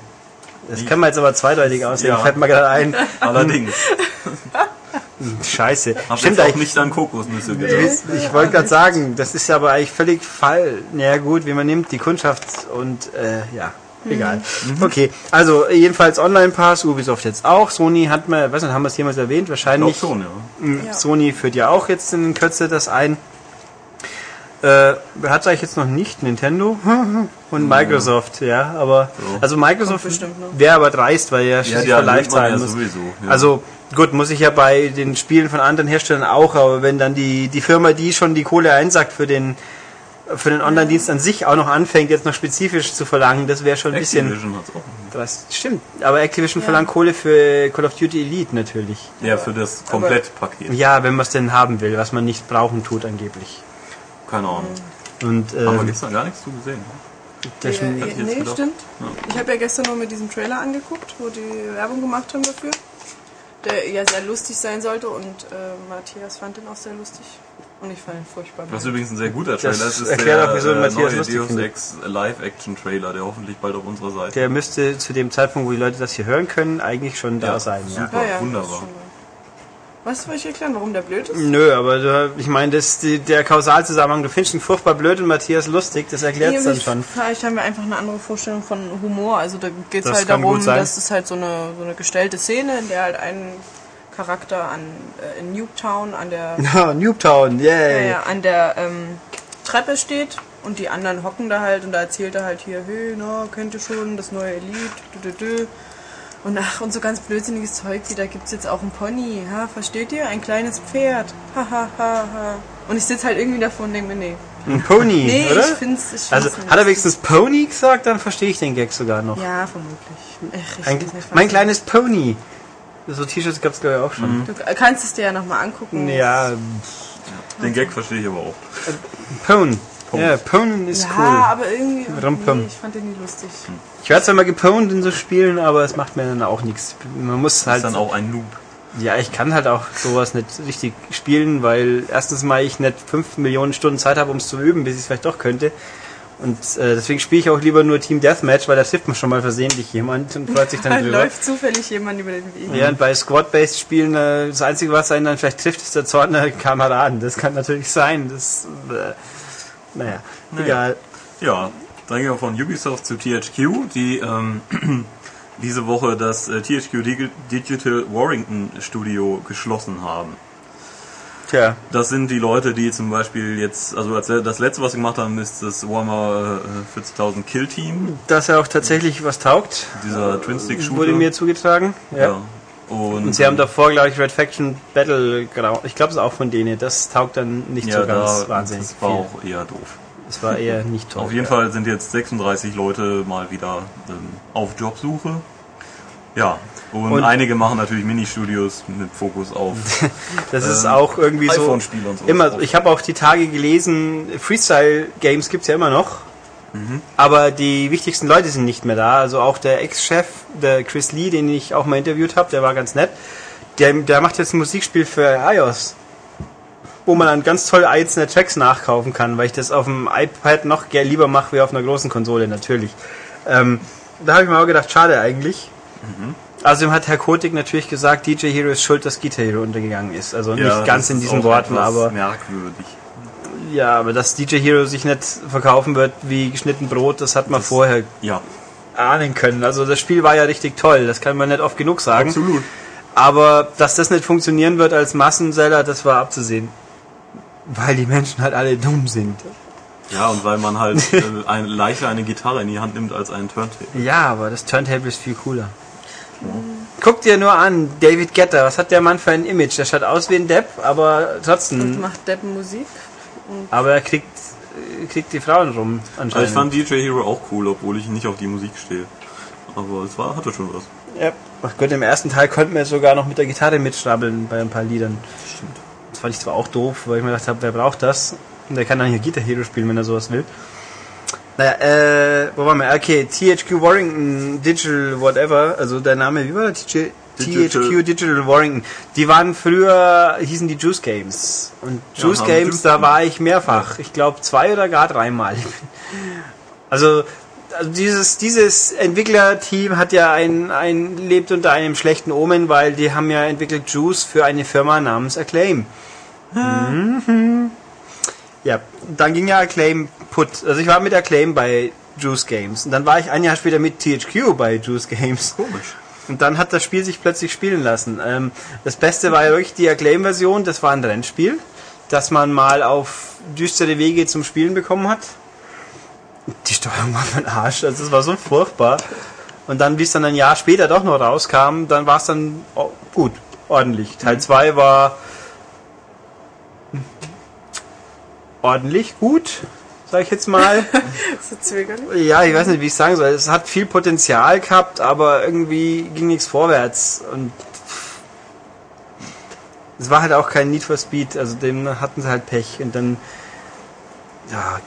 Das kann man jetzt aber zweideutig aussehen, Ja. fällt mir gerade ein. [laughs] Allerdings. [laughs] Scheiße. Hab Stimmt jetzt auch eigentlich. nicht an Kokosnüsse gedacht. Ich, ich wollte gerade sagen, das ist aber eigentlich völlig fall. Naja gut, wie man nimmt, die Kundschaft und äh, ja, egal. Mhm. Okay, also jedenfalls Online-Pass, Ubisoft jetzt auch. Sony hat man, weiß nicht, haben wir es jemals erwähnt? Ich Wahrscheinlich. schon, ja. Ja. Sony führt ja auch jetzt in Kürze das ein. Äh, hat eigentlich jetzt noch nicht Nintendo [laughs] und Microsoft, ja, aber So. also Microsoft wäre aber dreist, weil ja schließlich für live nimmt man zahlen ja muss. sowieso. Ja. Also gut, muss ich ja bei den Spielen von anderen Herstellern auch, aber wenn dann die, die Firma, die schon die Kohle einsackt für den für den Online-Dienst an sich auch noch anfängt, jetzt noch spezifisch zu verlangen, das wäre schon ein bisschen. Activision hat's auch. Das stimmt. Aber Activision Ja. verlangt Kohle für Call of Duty Elite natürlich. Ja, für das Komplettpaket. Ja, wenn man es denn haben will, was man nicht brauchen tut angeblich. Keine Ahnung. Und Haben wir ähm, gestern gar nichts zu gesehen. Ja, schon, hätte ich jetzt nee, gedacht. stimmt. Ich habe ja gestern nur mit diesem Trailer angeguckt, wo die Werbung gemacht haben dafür. Der ja sehr lustig sein sollte und äh, Matthias fand den auch sehr lustig. Und ich fand ihn furchtbar. Was übrigens ein sehr guter Trailer Das ist, ist erklärt der auch, wieso äh, Matthias neue Deus. Ex Live-Action-Trailer, der hoffentlich bald auf unserer Seite der müsste zu dem Zeitpunkt, wo die Leute das hier hören können, eigentlich schon da Ja, sein. Ja. super. ja, ja, wunderbar. das ist schon wahr. Was soll ich erklären, warum der blöd ist? Nö, aber du, ich meine, das, die, der Kausalzusammenhang, du findest ihn furchtbar blöd und Matthias lustig, das erklärt es dann schon. Vielleicht haben wir einfach eine andere Vorstellung von Humor. Also da geht es halt darum, dass es halt so eine, so eine gestellte Szene, in der halt ein Charakter an, äh, in Newtown an der, [laughs] Newtown, yay. ja, an der ähm, Treppe steht und die anderen hocken da halt und da erzählt er halt hier, hey, na, kennt ihr schon das neue Elite, dü, dü, dü. Und ach, und so ganz blödsinniges Zeug, wie da gibt's jetzt auch ein Pony, ha, versteht ihr? Ein kleines Pferd, ha, ha, ha, ha. Und ich sitze halt irgendwie davor und denke mir, nee. Ein Pony, Nee, oder? ich find's, ich find's also, nicht. hat er wenigstens Pony gesagt, dann verstehe ich den Gag sogar noch. Ja, vermutlich. Ach, ich Ein, mein kleines Pony. So T-Shirts gab es glaube ich auch schon. Du kannst es dir ja nochmal angucken. Ja, Den Gag verstehe ich aber auch. Pwn. Pwn. Ja, Pwn ist ja cool. aber irgendwie. Nee, ich fand den nie lustig. Ich werde zwar mal gepwned in so Spielen, aber es macht mir dann auch nichts. Man muss Ist halt. dann auch ein Noob. Ja, ich kann halt auch sowas nicht richtig spielen, weil erstens mal ich nicht 5 Millionen Stunden Zeit habe, um es zu üben, bis ich es vielleicht doch könnte. Und äh, deswegen spiele ich auch lieber nur Team Deathmatch, weil da trifft man schon mal versehentlich jemand und freut sich dann [laughs] Da drüber. läuft zufällig jemand über den Weg. Ja, und bei Squad-Based Spielen, äh, das Einzige, was einen dann vielleicht trifft, ist der Zorn der Kameraden. Das kann natürlich sein. Das, äh, naja, Naja. egal. Ja, dann gehen wir von Ubisoft zu THQ, die ähm, [clears throat] diese Woche das äh, THQ Dig- Digital Warrington Studio geschlossen haben. Tja, Das sind die Leute, die zum Beispiel jetzt, also als, das letzte, was sie gemacht haben, ist das Warhammer äh, 40.000 Kill Team, dass er auch tatsächlich was taugt, dieser Twin-Stick-Shooter. wurde mir zugetragen. Ja. ja. Und, Und sie haben davor, glaube ich, Red Faction Battleground. Ich glaube, es ist auch von denen. Das taugt dann nicht ja, so ganz da, wahnsinnig das war viel. auch eher doof. Das war eher nicht [laughs] toll. Auf jeden Fall sind jetzt 36 Leute mal wieder ähm, auf Jobsuche. Ja, und, Und- einige machen natürlich Mini-Studios mit Fokus auf [laughs] Das ist ähm, auch irgendwie so. und so. Immer, ich habe auch die Tage gelesen, Freestyle-Games gibt's ja immer noch. Mhm. Aber die wichtigsten Leute sind nicht mehr da. Also auch der Ex-Chef, der Chris Lee, den ich auch mal interviewt habe, der war ganz nett. Der, der macht jetzt ein Musikspiel für iOS. Wo man dann ganz toll einzelne Tracks nachkaufen kann, weil ich das auf dem iPad noch gern lieber mache wie auf einer großen Konsole, natürlich. Ähm, da habe ich mir auch gedacht, schade eigentlich. Mhm. Außerdem hat Herr Kotik natürlich gesagt, DJ Hero ist schuld, dass Guitar Hero untergegangen ist. Also Ja, nicht ganz in diesen Worten, aber merkwürdig. Ja, aber dass DJ Hero sich nicht verkaufen wird wie geschnitten Brot, das hat man vorher Ja, ahnen können. Also das Spiel war ja richtig toll, das kann man nicht oft genug sagen. absolut. Aber dass das nicht funktionieren wird als Massenseller, das war abzusehen. Weil die Menschen halt alle dumm sind. Ja, und weil man halt [laughs] äh, ein, leichter eine Gitarre in die Hand nimmt als einen Turntable. Ja, aber das Turntable ist viel cooler. Guck dir nur an, David Getter, was hat der Mann für ein Image? Der schaut aus wie ein Depp, aber Und trotzdem. macht Deppen Musik. Aber er kriegt, äh, kriegt die Frauen rum Also anscheinend. ich fand DJ Hero auch cool, obwohl ich nicht auf die Musik stehe. Aber es war, hatte schon was. Ja. Ach Gott, im ersten Teil konnten wir sogar noch mit der Gitarre mitschrabbeln bei ein paar Liedern. Stimmt. Das fand ich zwar auch doof, weil ich mir gedacht habe, wer braucht das? Und der kann dann hier Guitar Hero spielen, wenn er sowas will. Naja, äh, wo waren wir? Okay, THQ Warrington Digital Whatever, also der Name, wie war der? THQ Digital. Digital Warrington. Die waren früher, hießen die Juice Games. Und Ja, Juice haben Games, da war ich mehrfach. Ich glaube zwei oder gar dreimal. [laughs] Also, also dieses, dieses Entwicklerteam hat ja ein, ein, lebt unter einem schlechten Omen, weil die haben ja entwickelt Juice für eine Firma namens Acclaim. Mhm. Ja, dann ging ja Acclaim put. Also ich war mit Acclaim bei Juice Games. Und dann war ich ein Jahr später mit THQ bei Juice Games. Komisch. Und dann hat das Spiel sich plötzlich spielen lassen. Ähm, das Beste war ja wirklich die Acclaim-Version. Das war ein Rennspiel, das man mal auf düstere Wege zum Spielen bekommen hat. Die Steuerung war den Arsch. Also es war so furchtbar. Und dann, wie es dann ein Jahr später doch noch rauskam, dann war es dann oh, gut, ordentlich. Teil 2 war ordentlich gut, sag ich jetzt mal. [laughs] So zögerlich. Ja, ich weiß nicht, wie ich sagen soll. Es hat viel Potenzial gehabt, aber irgendwie ging nichts vorwärts. Und es war halt auch kein Need for Speed, also dem hatten sie halt Pech. Und dann, ja,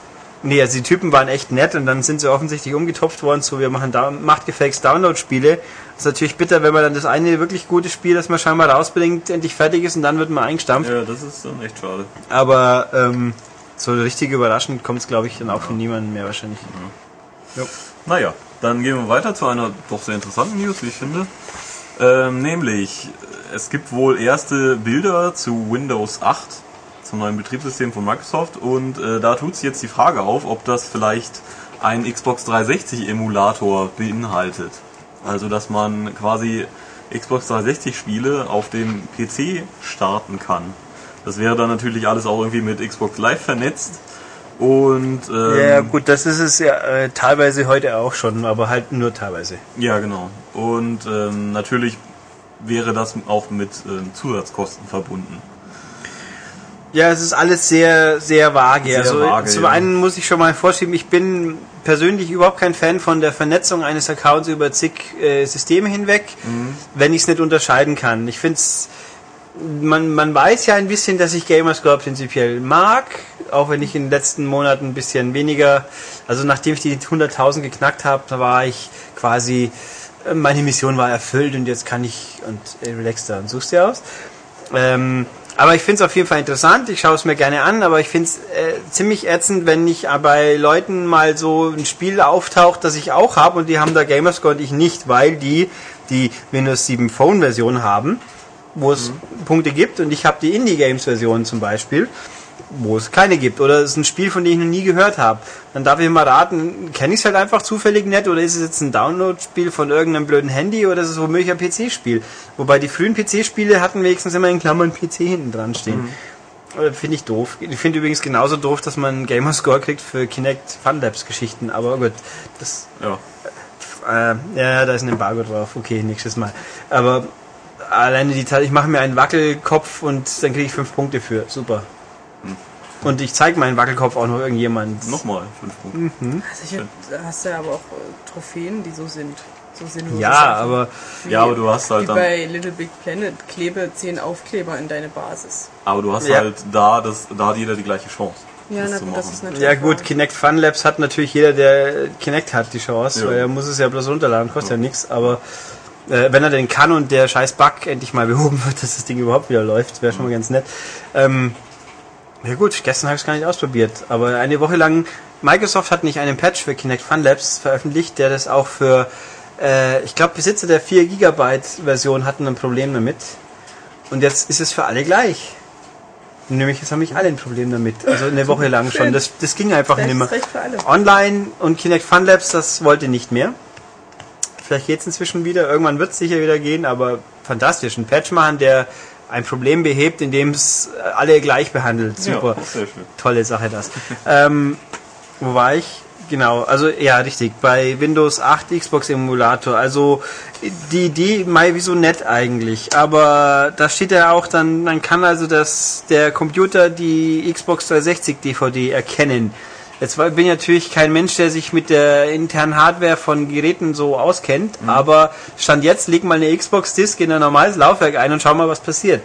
nee, also die Typen waren echt nett und dann sind sie offensichtlich umgetopft worden zu, wir machen da machtgefälligst Download-Spiele. Das ist natürlich bitter, wenn man dann das eine wirklich gute Spiel, das man scheinbar rausbringt, endlich fertig ist und dann wird man eingestampft. Ja, das ist dann echt schade. Aber ähm, so richtig überraschend kommt es, glaube ich, dann auch von niemandem mehr wahrscheinlich. Naja, dann gehen wir weiter zu einer doch sehr interessanten News, wie ich finde. Ähm, nämlich, es gibt wohl erste Bilder zu Windows 8, zum neuen Betriebssystem von Microsoft. Und äh, da tut sich jetzt die Frage auf, ob das vielleicht einen Xbox 360 Emulator beinhaltet. Also, dass man quasi Xbox 360 Spiele auf dem PC starten kann. Das wäre dann natürlich alles auch irgendwie mit Xbox Live vernetzt. Und ähm, Ja, gut, das ist es ja äh, teilweise heute auch schon, aber halt nur teilweise. Ja, genau. Und ähm, natürlich wäre das auch mit ähm, Zusatzkosten verbunden. Ja, es ist alles sehr, sehr vage. Sehr also vage, zum ja. einen muss ich schon mal vorschieben, ich bin persönlich überhaupt kein Fan von der Vernetzung eines Accounts über zig äh, Systeme hinweg, Mhm. wenn ich es nicht unterscheiden kann. Ich finde es, man, man weiß ja ein bisschen, dass ich Gamerscore prinzipiell mag, auch wenn ich in den letzten Monaten ein bisschen weniger, also nachdem ich die 100.000 geknackt habe, da war ich quasi, äh, meine Mission war erfüllt und jetzt kann ich, und äh, relax da und suchst dir aus. Ähm, aber ich finde es auf jeden Fall interessant, ich schaue es mir gerne an, aber ich finde es äh, ziemlich ätzend, wenn nicht äh, bei Leuten mal so ein Spiel auftaucht, das ich auch habe und die haben da Gamerscore und ich nicht, weil die die Windows 7 Phone Version haben, wo es Punkte gibt und ich habe die Indie Games Version zum Beispiel, wo es keine gibt oder es ist ein Spiel, von dem ich noch nie gehört habe. Dann darf ich mal raten, kenne ich es halt einfach zufällig nicht oder ist es jetzt ein Download-Spiel von irgendeinem blöden Handy oder ist es womöglich ein PC-Spiel? Wobei die frühen PC-Spiele hatten wenigstens immer in Klammern PC hinten dran stehen. Äh, Finde ich doof. Ich finde übrigens genauso doof, dass man einen Gamerscore kriegt für Kinect Fun Labs Geschichten, aber gut, das Ja. äh, ja, da ist ein Embargo drauf. Okay, nächstes Mal. Aber alleine die Tat, ich mache mir einen Wackelkopf und dann kriege ich fünf Punkte für. Super. Und ich zeige meinen Wackelkopf auch noch irgendjemand. Nochmal fünf Punkte. Also ich, da hast du ja aber auch äh, Trophäen, die so sind. So sinnlos. Ja, aber Wie, Ja, aber du hast halt wie dann- bei Little Big Planet klebe 10 Aufkleber in deine Basis. Aber du hast Ja. halt da, das, da hat jeder die gleiche Chance. Ja, das na zu gut, das ist natürlich. ja gut, wahr. Kinect Fun Labs hat natürlich jeder, der Kinect hat, die Chance, Ja. weil er muss es ja bloß runterladen, kostet ja, nichts, aber äh, wenn er denn kann und der scheiß Bug endlich mal [laughs] behoben wird, dass das Ding überhaupt wieder läuft, wäre schon mal ganz nett. Ähm, ja gut, gestern habe ich es gar nicht ausprobiert, aber eine Woche lang, Microsoft hat nicht einen Patch für Kinect Fun Labs veröffentlicht, der das auch für, äh, ich glaube Besitzer der 4 GB Version hatten ein Problem damit. Und jetzt ist es für alle gleich. Nämlich, jetzt haben mich alle ein Problem damit. Also eine Woche lang schon. Das, das ging einfach nicht mehr. Online und Kinect Fun Labs, das wollte nicht mehr. Vielleicht geht es inzwischen wieder. Irgendwann wird es sicher wieder gehen, aber fantastisch. Ein Patch machen, der ein Problem behebt, indem es äh, alle gleich behandelt. Super. Ja. Tolle Sache das. [laughs] ähm, wo war ich? Genau, also ja, richtig. Bei Windows 8 Xbox Emulator. Also die Idee, Mai, wieso nett eigentlich. Aber da steht ja auch dann, dann kann also das, der Computer die Xbox 360 DVD erkennen. Jetzt bin ich natürlich kein Mensch, der sich mit der internen Hardware von Geräten so auskennt, aber Stand jetzt, leg mal eine Xbox-Disk in ein normales Laufwerk ein und schau mal, was passiert.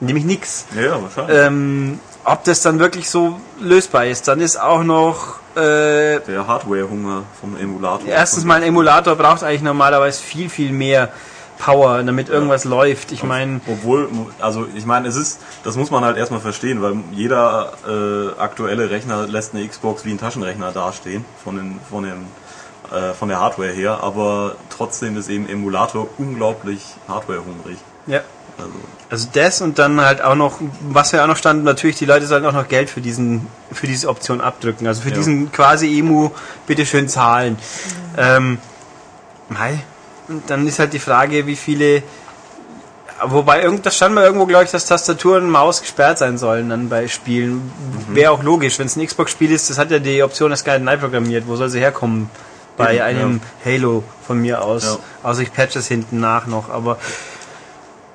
Nämlich nix. Ja, ja, wahrscheinlich. Ähm, ob das dann wirklich so lösbar ist. Dann ist auch noch äh, Der Hardware-Hunger vom Emulator. erstens mal ein Emulator braucht eigentlich normalerweise viel, viel mehr Power, damit irgendwas läuft. Ich meine, Obwohl, also ich meine, es ist, das muss man halt erstmal verstehen, weil jeder äh, aktuelle Rechner lässt eine Xbox wie ein Taschenrechner dastehen, von, den, von, dem, äh, von der Hardware her, aber trotzdem ist eben Emulator unglaublich hardwarehungrig. ja. Also, Also das und dann halt auch noch, was ja auch noch stand, natürlich die Leute sollen auch noch Geld für diesen, für diese Option abdrücken. Also für Ja. diesen quasi Emu bitteschön zahlen. Ähm, mei. Und dann ist halt die Frage, wie viele. Wobei irgend, da stand mal irgendwo, glaube ich, dass Tastatur und Maus gesperrt sein sollen dann bei Spielen. Wäre auch logisch, wenn es ein Xbox-Spiel ist, das hat ja die Option das gar nicht programmiert. Wo soll sie herkommen? Bei einem Halo von mir aus. Ja. Außer ich patch es hinten nach noch, aber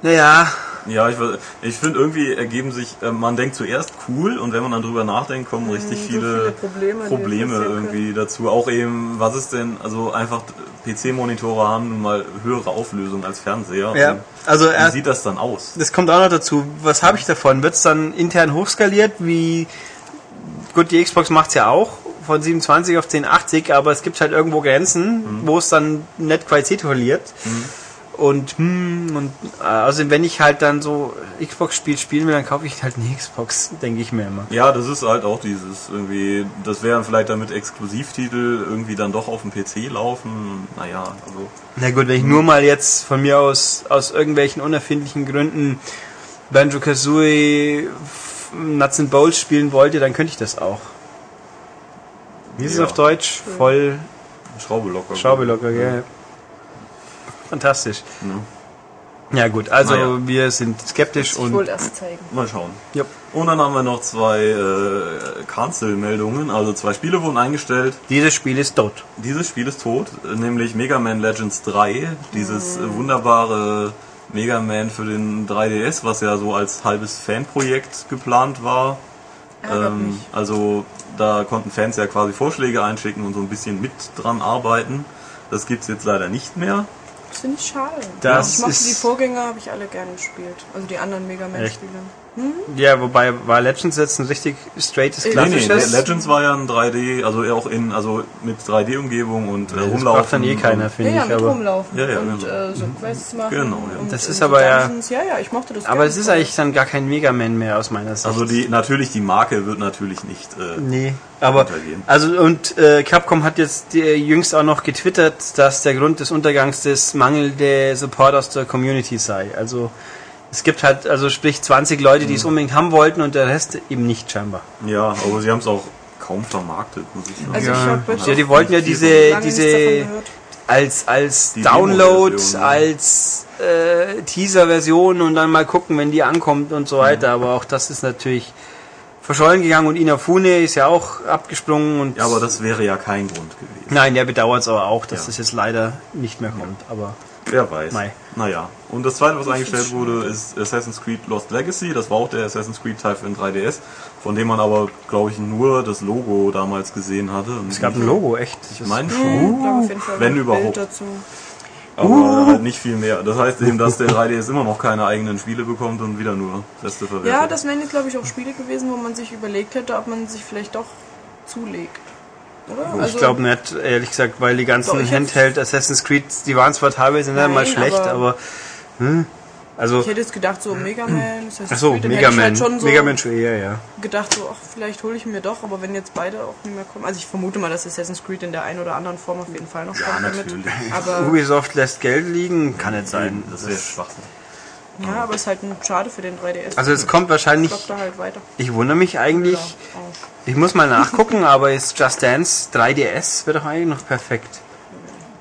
naja, ja, ich, weiß- ich finde irgendwie ergeben sich, äh, man denkt zuerst cool und wenn man dann drüber nachdenkt, kommen richtig so viele, viele Probleme, Probleme irgendwie dazu. Auch eben, was ist denn, also einfach PC-Monitore haben nun mal höhere Auflösung als Fernseher. Ja, also Wie er, sieht das dann aus? das kommt auch noch dazu. Was habe ich davon? Wird es dann intern hochskaliert? Wie gut, die Xbox macht's ja auch von 27 auf 1080, aber es gibt halt irgendwo Grenzen, wo es dann nicht Qualität verliert. Und hm, und äh, also wenn ich halt dann so Xbox-Spiel spielen will, dann kaufe ich halt eine Xbox, denke ich mir immer. Ja, das ist halt auch dieses irgendwie, das wären vielleicht damit Exklusivtitel irgendwie dann doch auf dem PC laufen. Naja, also Na gut, wenn ich nur mal jetzt von mir aus aus irgendwelchen unerfindlichen Gründen Banjo Kazooie Nuts and Bolts spielen wollte, dann könnte ich das auch. Wie ist es Ja. auf Deutsch? Voll Schraube locker. Schraube locker, gell? Fantastisch. Ja. Ja gut, also Naja. wir sind skeptisch Ich wohl und erst zeigen. Mal schauen. ja. Und dann haben wir noch zwei äh, Cancel-Meldungen. Also zwei Spiele wurden eingestellt. dieses Spiel ist tot. Dieses Spiel ist tot, nämlich Mega Man Legends 3. Dieses äh, wunderbare Mega Man für den 3DS, was ja so als halbes Fanprojekt geplant war. Ähm, also da konnten Fans ja quasi Vorschläge einschicken und so ein bisschen mit dran arbeiten. Das gibt's jetzt leider nicht mehr. Das finde ich schade. Das ich mochte die Vorgänger, habe ich alle gerne gespielt. Also die anderen Mega Man-Spiele. Ja, wobei war Legends jetzt ein richtig straightes Äh, Nee, nee, klassisches. Legends war ja ein 3D, also auch in, also mit 3D-Umgebung und äh, das rumlaufen. braucht dann eh keiner, Ja, finde ja, ich. mit Aber, rumlaufen Ja, ja, und genau. äh, so Quests machen. Genau, ja. Das äh, ist aber ja-. Ja, ja, ich mochte das aber es ist eigentlich dann gar kein Mega Man mehr aus meiner Sicht. Also die natürlich die Marke wird natürlich nicht. Äh, Nee, aber Untergehen. also und äh, Capcom hat jetzt äh, jüngst auch noch getwittert, dass der Grund des Untergangs des mangelnde Support aus der Community sei. Also es gibt halt, also sprich 20 Leute, die es unbedingt haben wollten und der Rest eben nicht scheinbar. Ja, aber sie haben es auch kaum vermarktet, muss ich sagen. Also Ja. ich jetzt Ja, die wollten ja diese, diese als, als Die Download, als äh, Teaser-Version und dann mal gucken, wenn die ankommt und so weiter. Aber auch das ist natürlich verschollen gegangen und Inafune ist ja auch abgesprungen und Ja, aber das wäre ja kein Grund gewesen. Nein, der bedauert es aber auch, dass Ja. das jetzt leider nicht mehr kommt. Aber Wer weiß. Mei. Naja. Und das zweite, was eingestellt wurde, ist Assassin's Creed Lost Legacy. Das war auch der Assassin's Creed Teil für den 3DS, von dem man aber, glaube ich, nur das Logo damals gesehen hatte. Und es gab ein Logo, echt. Ich meine schon, wenn überhaupt. Aber halt nicht viel mehr. Das heißt eben, dass der 3DS immer noch keine eigenen Spiele bekommt und wieder nur Reste verwertet. Ja, das wären jetzt glaube ich auch Spiele gewesen, wo man sich überlegt hätte, ob man sich vielleicht doch zulegt. Oder? ich glaube nicht, ehrlich gesagt, weil die ganzen Handheld Assassin's Creed, die waren zwar teilweise nicht Nein, mal schlecht, aber, aber- hm, also Ich hätte jetzt gedacht, so Mega Man, Assassin's ach so, Mega ich Man, halt schon so Mega Man schon eher, ja. gedacht, so, ach, vielleicht hole ich mir doch, aber wenn jetzt beide auch nicht mehr kommen. Also ich vermute mal, dass Assassin's Creed in der einen oder anderen Form auf jeden Fall noch Ja, kommt damit. natürlich. Aber, [laughs] Ubisoft lässt Geld liegen, kann nicht sein. Das wäre Schwachsinn. Ja, aber ist halt ein schade für den 3DS. Also es kommt wahrscheinlich, da halt weiter. ich wundere mich eigentlich, Ja, ich muss mal nachgucken, aber ist Just Dance 3DS wäre doch eigentlich noch perfekt.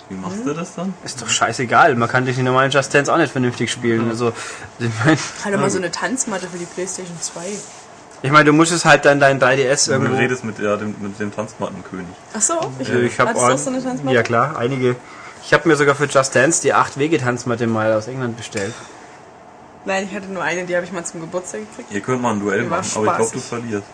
Wie machst du das dann? Ist doch scheißegal, man kann durch die normalen Just Dance auch nicht vernünftig spielen. Also, ich meine, Halt mal so eine Tanzmatte für die Playstation 2. ich mein, du musst es halt dann dein 3DS Du irgendwo. redest mit, ja, dem, mit dem Tanzmattenkönig. Ach so, ich, Also ich habe du auch so eine Tanzmatte? ja klar, einige. Ich habe mir sogar für Just Dance die 8 Wege Tanzmatte mal aus England bestellt. Nein, ich hatte nur eine, die habe ich mal zum Geburtstag gekriegt. Ihr könnt mal ein Duell machen, aber ich glaube, du verlierst.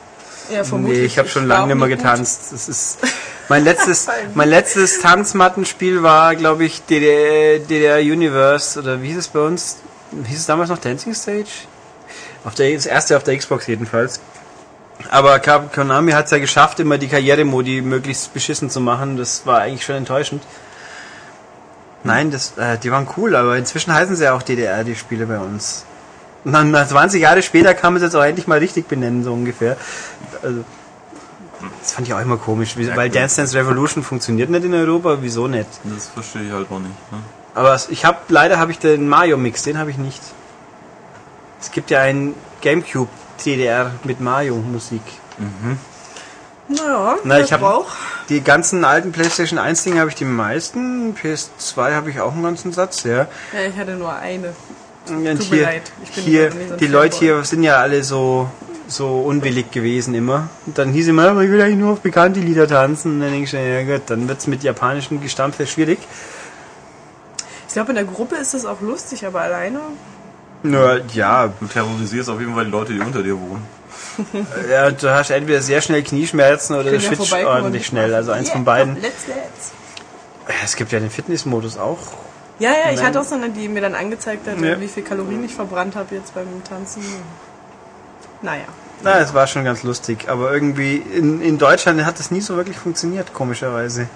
Ja, vermutlich. Nee, ich habe schon lange nicht mehr getanzt. Das ist [laughs] mein letztes mein letztes Tanzmattenspiel war, glaube ich, DDR, DDR Universe oder wie hieß es bei uns? Hieß es damals noch Dancing Stage? Auf der das erste auf der Xbox jedenfalls. Aber Konami hat es ja geschafft, immer die Karrieremodi möglichst beschissen zu machen. Das war eigentlich schon enttäuschend. Nein, das, äh, die waren cool, aber inzwischen heißen sie ja auch DDR, die Spiele bei uns. Und dann na, 20 Jahre später kann man es jetzt auch endlich mal richtig benennen, so ungefähr. Also, das fand ich auch immer komisch, weil Dance Dance Revolution funktioniert nicht in Europa, wieso nicht? Das verstehe ich halt noch nicht. Ne? Aber ich habe leider habe ich den Mario Mix, den habe ich nicht. Es gibt ja einen GameCube DDR mit Mario Musik. Naja, Na, ich hab- braucht. Die ganzen alten PlayStation 1 Dinge habe ich die meisten, PS2 habe ich auch einen ganzen Satz, ja. Ja, ich hatte nur eine. Und Tut mir hier, leid, ich bin hier die Leute hier sind ja alle so so unwillig gewesen immer. Und dann hieß immer, ich will eigentlich nur auf bekannte Lieder tanzen. Und dann denke ich, ja gut, dann wird's mit japanischem Gestampfe schwierig. Ich glaube, in der Gruppe ist das auch lustig, aber alleine. Nur, ja, Du terrorisierst auf jeden Fall die Leute, die unter dir wohnen. [laughs] Ja, du hast entweder sehr schnell Knieschmerzen oder du ja schwitzt vorbeikommen ordentlich schnell. Also eins Yeah, von beiden. komm, Let's, let's. Ja, Es gibt ja den Fitnessmodus auch. Ja, ja, ich hatte auch so eine, die mir dann angezeigt hat, Ja. wie viel Kalorien ich verbrannt habe jetzt beim Tanzen. Naja. Na, es war schon ganz lustig. Aber irgendwie in, in Deutschland hat das nie so wirklich funktioniert, komischerweise.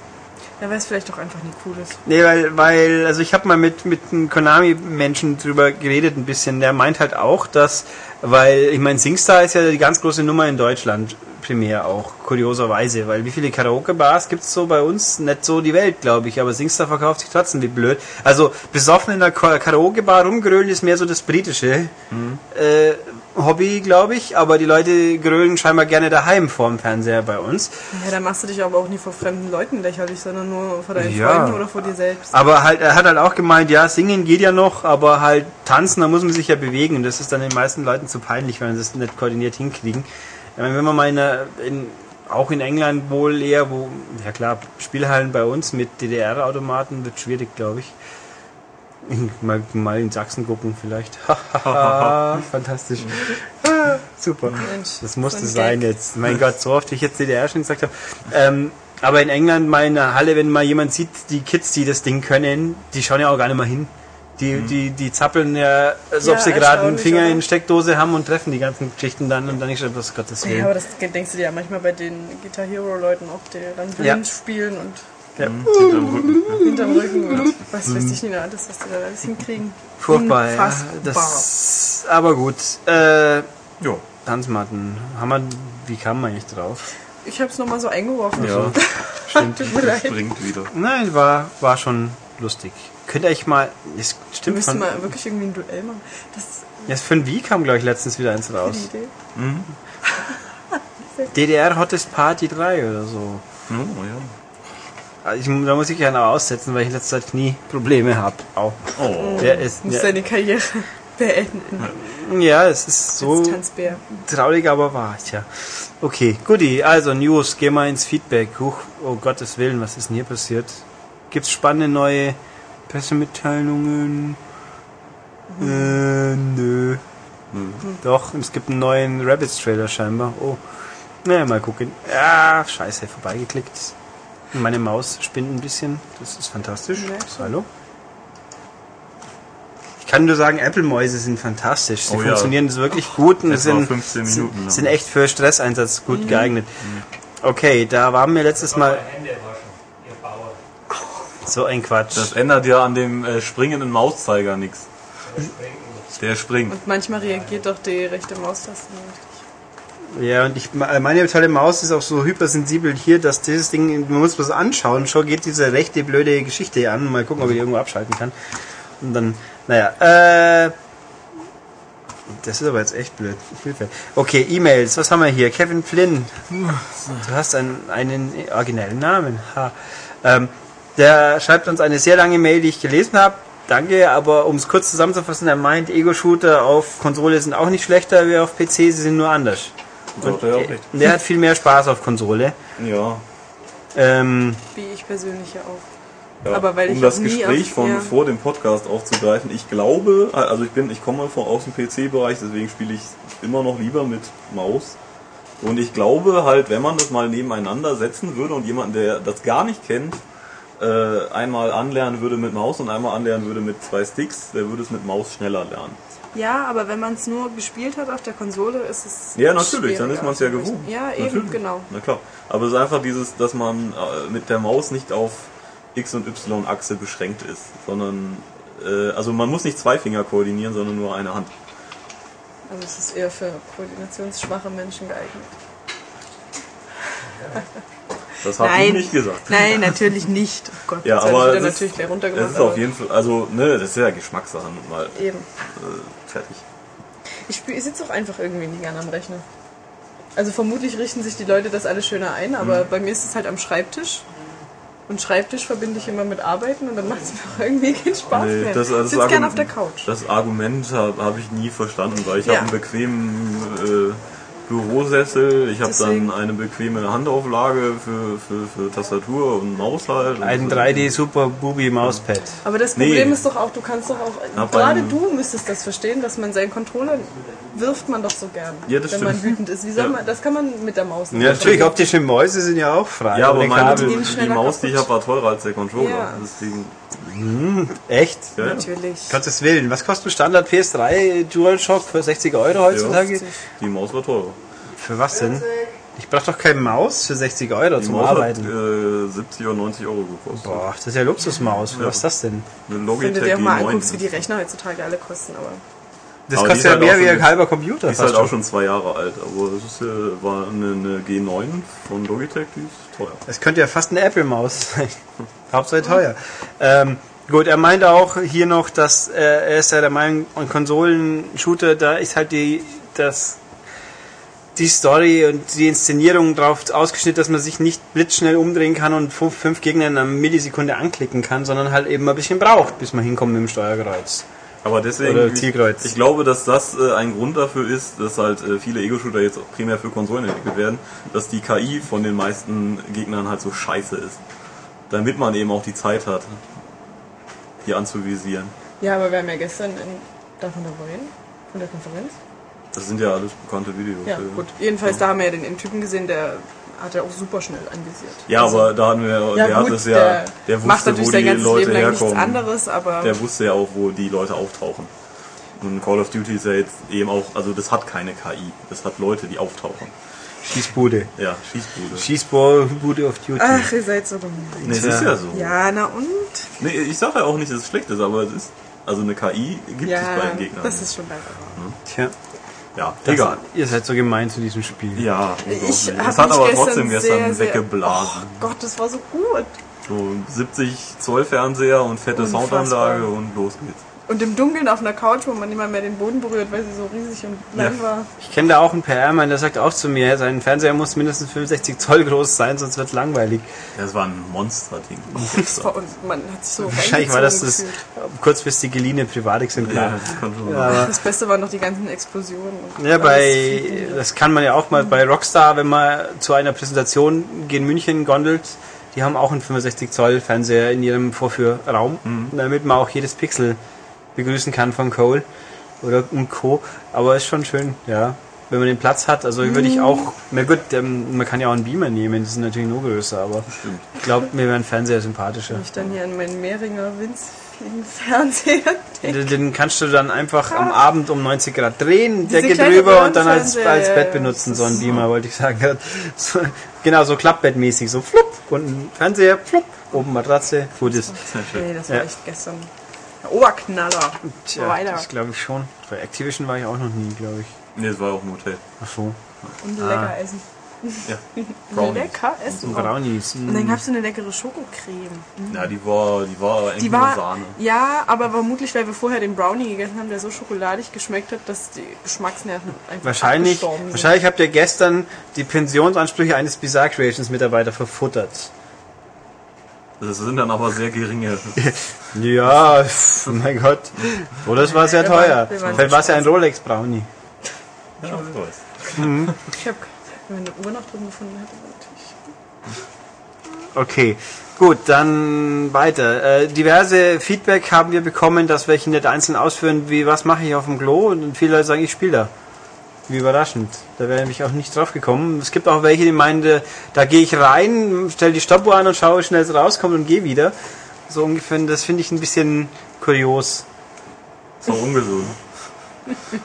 Ja, weil es vielleicht doch einfach nie cool ist. Nee, weil, weil, also ich habe mal mit, mit einem Konami-Menschen drüber geredet ein bisschen. Der meint halt auch, dass, weil, ich meine, Singstar ist ja die ganz große Nummer in Deutschland, primär auch, kurioserweise. Weil wie viele Karaoke-Bars gibt's so bei uns? Nicht so die Welt, glaube ich. Aber Singstar verkauft sich trotzdem wie blöd. Also, besoffen in einer Ka- Karaoke-Bar rumgrölen ist mehr so das britische äh, Hobby, glaube ich. Aber die Leute grölen scheinbar gerne daheim vorm Fernseher bei uns. Ja, da machst du dich aber auch nie vor fremden Leuten lächerlich, sondern nur vor deinen Ja. Freunden oder vor dir selbst. Aber halt, er hat halt auch gemeint, ja, singen geht ja noch, aber halt tanzen, da muss man sich ja bewegen. Und das ist dann den meisten Leuten zu peinlich, wenn sie das nicht koordiniert hinkriegen. Ich meine, wenn man mal in, in auch in England wohl eher, wo, ja klar, Spielhallen bei uns mit DDR-Automaten wird schwierig, glaube ich. [laughs] Mal, mal in Sachsen gucken vielleicht. [laughs] [laughs] Fantastisch. Super. Mensch, Das musste sein Gag. jetzt. Mein Gott, so oft wie ich jetzt DDR schon gesagt habe. Ähm, aber in England, mal in der Halle, wenn mal jemand sieht, die Kids, die das Ding können, die schauen ja auch gar nicht mal hin. Die, die, die zappeln ja, als Ja, ob sie gerade einen Finger oder? in Steckdose haben und treffen die ganzen Geschichten dann und dann ich schon, was Gottes Ja, Willen. aber das denkst du dir ja manchmal bei den Guitar Hero Leuten auch, die dann Ja. blind spielen und Ja. Hinterm Rücken. hinterm Rücken und was weiß ich nicht mehr alles, was die da alles hinkriegen. Furchtbar, ja. Das, aber gut. Äh, Jo. Tanzmatten. Haben wir, wie kam man eigentlich drauf? Ich hab's nochmal so eingeworfen. Ja, [laughs] Stimmt. Tut mir leid. springt wieder. Nein, war, war schon lustig. Könnt ihr euch mal, das Wir stimmt müssen von, mal wirklich irgendwie ein Duell machen. Das ist ja, für ein Wie kam, glaube ich, letztens wieder eins die raus. Idee. DDR Hottest Party 3 oder so. Oh, ja. Also ich, da muss ich ja noch aussetzen, weil ich in letzter Zeit Knieprobleme habe. Auch. Oh. Der ist, Du musst ja, deine Karriere beenden ja, es ist so traurig, aber wahr. Tja. Okay, guti. Also News, geh mal ins Feedback. Huch, oh Gottes Willen, was ist denn hier passiert? Gibt's spannende neue Pressemitteilungen? Äh, nö. Doch, es gibt einen neuen Rabbits-Trailer scheinbar. Oh. Naja, mal gucken. Ja, scheiße, vorbeigeklickt. Meine Maus spinnt ein bisschen. Das ist fantastisch. Hallo? Ich kann nur sagen, Apple-Mäuse sind fantastisch. Sie Oh ja. funktionieren das wirklich gut und Etwa sind, 15 sind, Minuten sind echt für Stresseinsatz gut Mhm. geeignet. Okay, da waren wir letztes Mal Hände waschen, ihr Bauer. [laughs] so ein Quatsch. Das ändert ja an dem äh, springenden Mauszeiger nichts. Der springt. Und manchmal reagiert doch die rechte Maustaste nicht. Ja, und ich, meine tolle Maus ist auch so hypersensibel hier, dass dieses Ding, man muss was anschauen, schon geht diese rechte blöde Geschichte an. Mal gucken, ob ich irgendwo abschalten kann. Und dann, naja, äh, das ist aber jetzt echt blöd. Okay, E-Mails, was haben wir hier? Kevin Flynn. Du hast einen, einen originellen Namen. Ha. Ähm, der schreibt uns eine sehr lange Mail, die ich gelesen habe. Danke, aber um es kurz zusammenzufassen, er meint, Ego-Shooter auf Konsole sind auch nicht schlechter wie auf PC, sie sind nur anders. Recht. Der hat viel mehr Spaß auf Konsole. Ja. Ähm, Wie ich persönlich ja auch. Ja, Aber weil um ich das Gespräch auf- von ja. vor dem Podcast aufzugreifen, ich glaube, also ich bin, ich komme von aus dem PC-Bereich, deswegen spiele ich immer noch lieber mit Maus. Und ich glaube halt, wenn man das mal nebeneinander setzen würde und jemanden, der das gar nicht kennt, äh, einmal anlernen würde mit Maus und einmal anlernen würde mit zwei Sticks, der würde es mit Maus schneller lernen. Ja, aber wenn man es nur gespielt hat auf der Konsole, ist es. Ja, natürlich, dann ist man es ja gewohnt. Ja, eben, Natürlich. genau. Na klar. Aber es ist einfach dieses, dass man äh, mit der Maus nicht auf X- und Y-Achse beschränkt ist, sondern, äh, also man muss nicht zwei Finger koordinieren, sondern nur eine Hand. Also es ist eher für koordinationsschwache Menschen geeignet. [laughs] Das habe ich Nein. nicht gesagt. Nein, [laughs] natürlich nicht. Oh Gott, Ja, das aber ich es wieder ist, natürlich gleich runtergemacht. es ist auf jeden Fall, also, ne, das ist ja Geschmackssache mal Eben. äh, fertig. Ich, ich sitze auch einfach irgendwie nicht gerne am Rechner. Also vermutlich richten sich die Leute das alles schöner ein, aber bei mir ist es halt am Schreibtisch. Und Schreibtisch verbinde ich immer mit Arbeiten und dann macht es mir auch irgendwie keinen Spaß Nee, mehr. das- das ich sitze gerne auf der Couch. Das Argument habe hab ich nie verstanden, weil ich Ja. habe einen bequemen äh, Bürosessel, ich habe dann eine bequeme Handauflage für, für, für Tastatur und Maus halt. Ein so. 3D Super Booby Mauspad. Aber das Nee. Problem ist doch auch, du kannst doch auch, Hab gerade du müsstest das verstehen, dass man seinen Controller wirft man doch so gern, Ja, das wenn man stimmt. wütend ist. Wie soll Ja. man, das kann man mit der Maus nicht. Ja, natürlich, optische Mäuse sind ja auch frei. Ja, aber meine, die schneller Maus, die ich kaputt. habe, war teurer als der Controller. Ja. Deswegen, Echt? ja, ja. Natürlich. Gottes Willen. Was kostet ein Standard PS3 DualShock für 60 Euro heutzutage? Die Maus war teurer. Für was denn? Ich brauche doch keine Maus für 60 Euro Die zum Maus hat Arbeiten. äh, 70 oder 90 Euro gekostet. Boah, das ist ja Luxusmaus. Für Ja. was ist das denn? Eine Wenn Logitech du dir auch mal G9. anguckst, wie die Rechner heutzutage alle kosten, aber Das Aber kostet ja halt mehr wie ein halber Computer. Die ist halt auch schon. zwei Jahre alt, aber das ist, äh, war eine, eine G9 von Logitech, die ist teuer. Das könnte ja fast eine Apple-Maus [laughs] sein. Hauptsache teuer. Ähm, gut, er meinte auch hier noch, dass äh, er ist ja der Meinung, ein Konsolen-Shooter, da ist halt die, das, die Story und die Inszenierung drauf ausgeschnitten, dass man sich nicht blitzschnell umdrehen kann und fünf, fünf Gegner in einer Millisekunde anklicken kann, sondern halt eben ein bisschen braucht, bis man hinkommt mit dem Steuerkreuz. Aber deswegen, Oder ich, Zielkreuz. ich glaube, dass das äh, ein Grund dafür ist, dass halt äh, viele Ego-Shooter jetzt auch primär für Konsolen entwickelt werden, dass die KI von den meisten Gegnern halt so scheiße ist. Damit man eben auch die Zeit hat, die anzuvisieren. ja, aber wir haben ja gestern in, man darüber reden? Von der Konferenz? Das sind ja alles bekannte Videos. Ja, gut. Jedenfalls, da haben wir ja den, den Typen gesehen, der hat ja auch super schnell anvisiert. Ja, Also, aber da hatten wir, ja, der hat gut, es ja, der, der macht wusste, natürlich wo sein die ganzes Leute Leben lang nichts herkommen. anderes, aber Der wusste ja auch, wo die Leute auftauchen. Und Call of Duty ist ja jetzt eben auch, also das hat keine KI, das hat Leute, die auftauchen. Schießbude. Ja, Schießbude. Schießbude of Duty. ach, ihr seid so gemein. Nee, es ist ja so. Ja, na und? Nee, ich sage ja auch nicht, dass es schlecht ist, aber es ist, also eine KI gibt es Ja, bei den Gegnern. das ist schon leider wahr. Tja, ja, das, egal. ihr seid so gemein zu diesem Spiel. Ja, Ich Es hat aber gestern trotzdem sehr, gestern sehr- weggeblasen. Oh Gott, das war so gut. So 70 Zoll Fernseher und fette Unfassbar. Soundanlage und los geht's. Und im Dunkeln auf einer Couch, wo man nicht mal mehr den Boden berührt, weil sie so riesig und lang Ja. war. Ich kenne da auch einen PR-Mann, der sagt auch zu mir, sein Fernseher muss mindestens 65 Zoll groß sein, sonst wird langweilig. Das war ein Monsterding. [laughs] Man hat sich so Wahrscheinlich war das das reingezogen kurzfristig geliehene Privatexemplar. ja, das Das Beste waren noch die ganzen Explosionen. Und Ja, bei, das kann man ja auch mal bei Rockstar, wenn man zu einer Präsentation in München gondelt, die haben auch einen 65 Zoll Fernseher in ihrem Vorführraum, damit man auch jedes Pixel begrüßen kann von Cole oder und Co. Aber ist schon schön, ja. Wenn man den Platz hat, also würde ich auch, na gut, ähm, man kann ja auch einen Beamer nehmen, die sind natürlich nur größer, aber Stimmt. ich glaube, mir wäre ein Fernseher sympathischer. Wenn ich dann hier an meinen Mehringer winzigen Fernseher denke. Den, den kannst du dann einfach am Abend um 90 Grad drehen, Diese Decke kleine drüber und dann als, als Bett benutzen, so ein Beamer, wollte ich sagen. [laughs] So, genau, so Klappbettmäßig, so flupp und ein Fernseher, flupp, oben Matratze, gut ist. Nee, das war Ja. echt gestern. Oberknaller. Tja, Weiter. das glaube ich schon. Bei Activision war ich auch noch nie, glaube ich. Nee, es war auch ein Hotel. Ach so. Und Ah. lecker essen. Ja. [laughs] Brownies. Lecker essen. Und Brownies. Und dann gab es eine leckere Schokocreme. Ja, die war, die war Die war, Sahne. ja, aber vermutlich, weil wir vorher den Brownie gegessen haben, der so schokoladig geschmeckt hat, dass die Geschmacksnerven einfach Wahrscheinlich, sind. wahrscheinlich habt ihr gestern die Pensionsansprüche eines Bizarre Creations Mitarbeiter verfuttert. Das sind dann aber sehr geringe. [laughs] Ja, [laughs] mein Gott. Oder es war sehr Wir teuer. wir Vielleicht war es ja ein Rolex Brownie. Ja, weiß. Ich hab, wenn man eine Uhr noch drin gefunden hätte, natürlich. Okay, gut, dann weiter. Äh, diverse Feedback haben wir bekommen, dass welche nicht einzeln ausführen, wie was mache ich auf dem Klo und viele Leute sagen, ich spiele da. Wie überraschend. Da wäre ich auch nicht drauf gekommen. Es gibt auch welche, die meinen, da gehe ich rein, stelle die Stoppuhr an und schaue, wie schnell es rauskommt und gehe wieder. So ungefähr, das finde ich ein bisschen kurios. Ist auch ungesund. [laughs]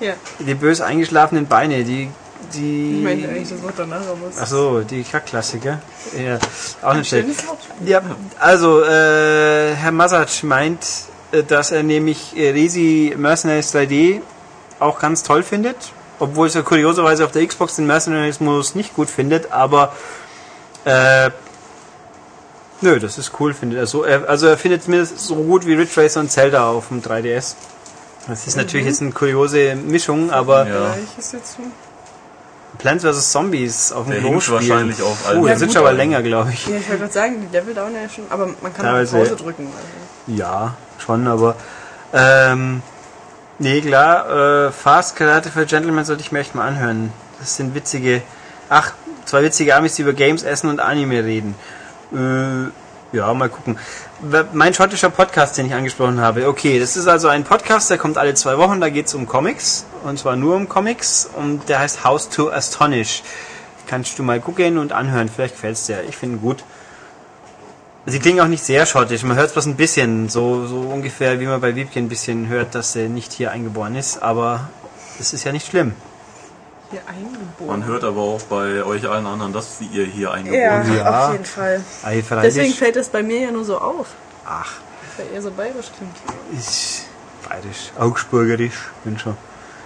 Ja, Die bös eingeschlafenen Beine, die. die ich meine eigentlich das Wort danach, aber es Ach so, die Kackklassiker. Ja, auch nicht schlecht. schönes Wortspiel. Ja, also äh, Herr Masac meint, äh, dass er nämlich äh, Resi Mercenaries 3D auch ganz toll findet, obwohl es ja kurioserweise auf der Xbox den Mercenaries-Modus nicht gut findet, aber äh, nö, das ist cool, findet er so. Er, also er findet zumindest so gut wie Ridge Racer und Zelda auf dem 3DS. Das ist natürlich jetzt eine kuriose Mischung, aber Ja. Plants vs. Zombies auf dem Klo spielen. wahrscheinlich auf Oh, der Ja, schon aber länger, glaube ich. Ja, ich wollte gerade sagen, die Level dauern ja schon, aber man kann auch Teilweise- Pause drücken. Also. Ja, schon, aber ähm, nee, klar, äh, Fast Karate for Gentlemen sollte ich mir echt mal anhören. Das sind witzige, ach, zwei witzige Amis, die über Games, Essen und Anime reden. Äh, ja, mal gucken. Mein schottischer Podcast, den ich angesprochen habe, okay, das ist also ein Podcast, der kommt alle zwei Wochen, da geht es um Comics, und zwar nur um Comics, und der heißt House to Astonish. Kannst du mal gucken und anhören, vielleicht gefällt's dir. Ich finde ihn gut. Sie klingen auch nicht sehr schottisch, man hört es bloß ein bisschen, so, so ungefähr wie man bei Wiebke ein bisschen hört, dass sie nicht hier eingeboren ist, aber das ist ja nicht schlimm. Hier eingeboren. Man hört aber auch bei euch allen anderen, dass sie ihr hier ja, eingeboren seid. Ja. auf jeden Fall. Ei. Deswegen fällt das bei mir ja nur so auf, Ach, weil er so bayerisch klingt. ist bayerisch, augsburgerisch, bin schon.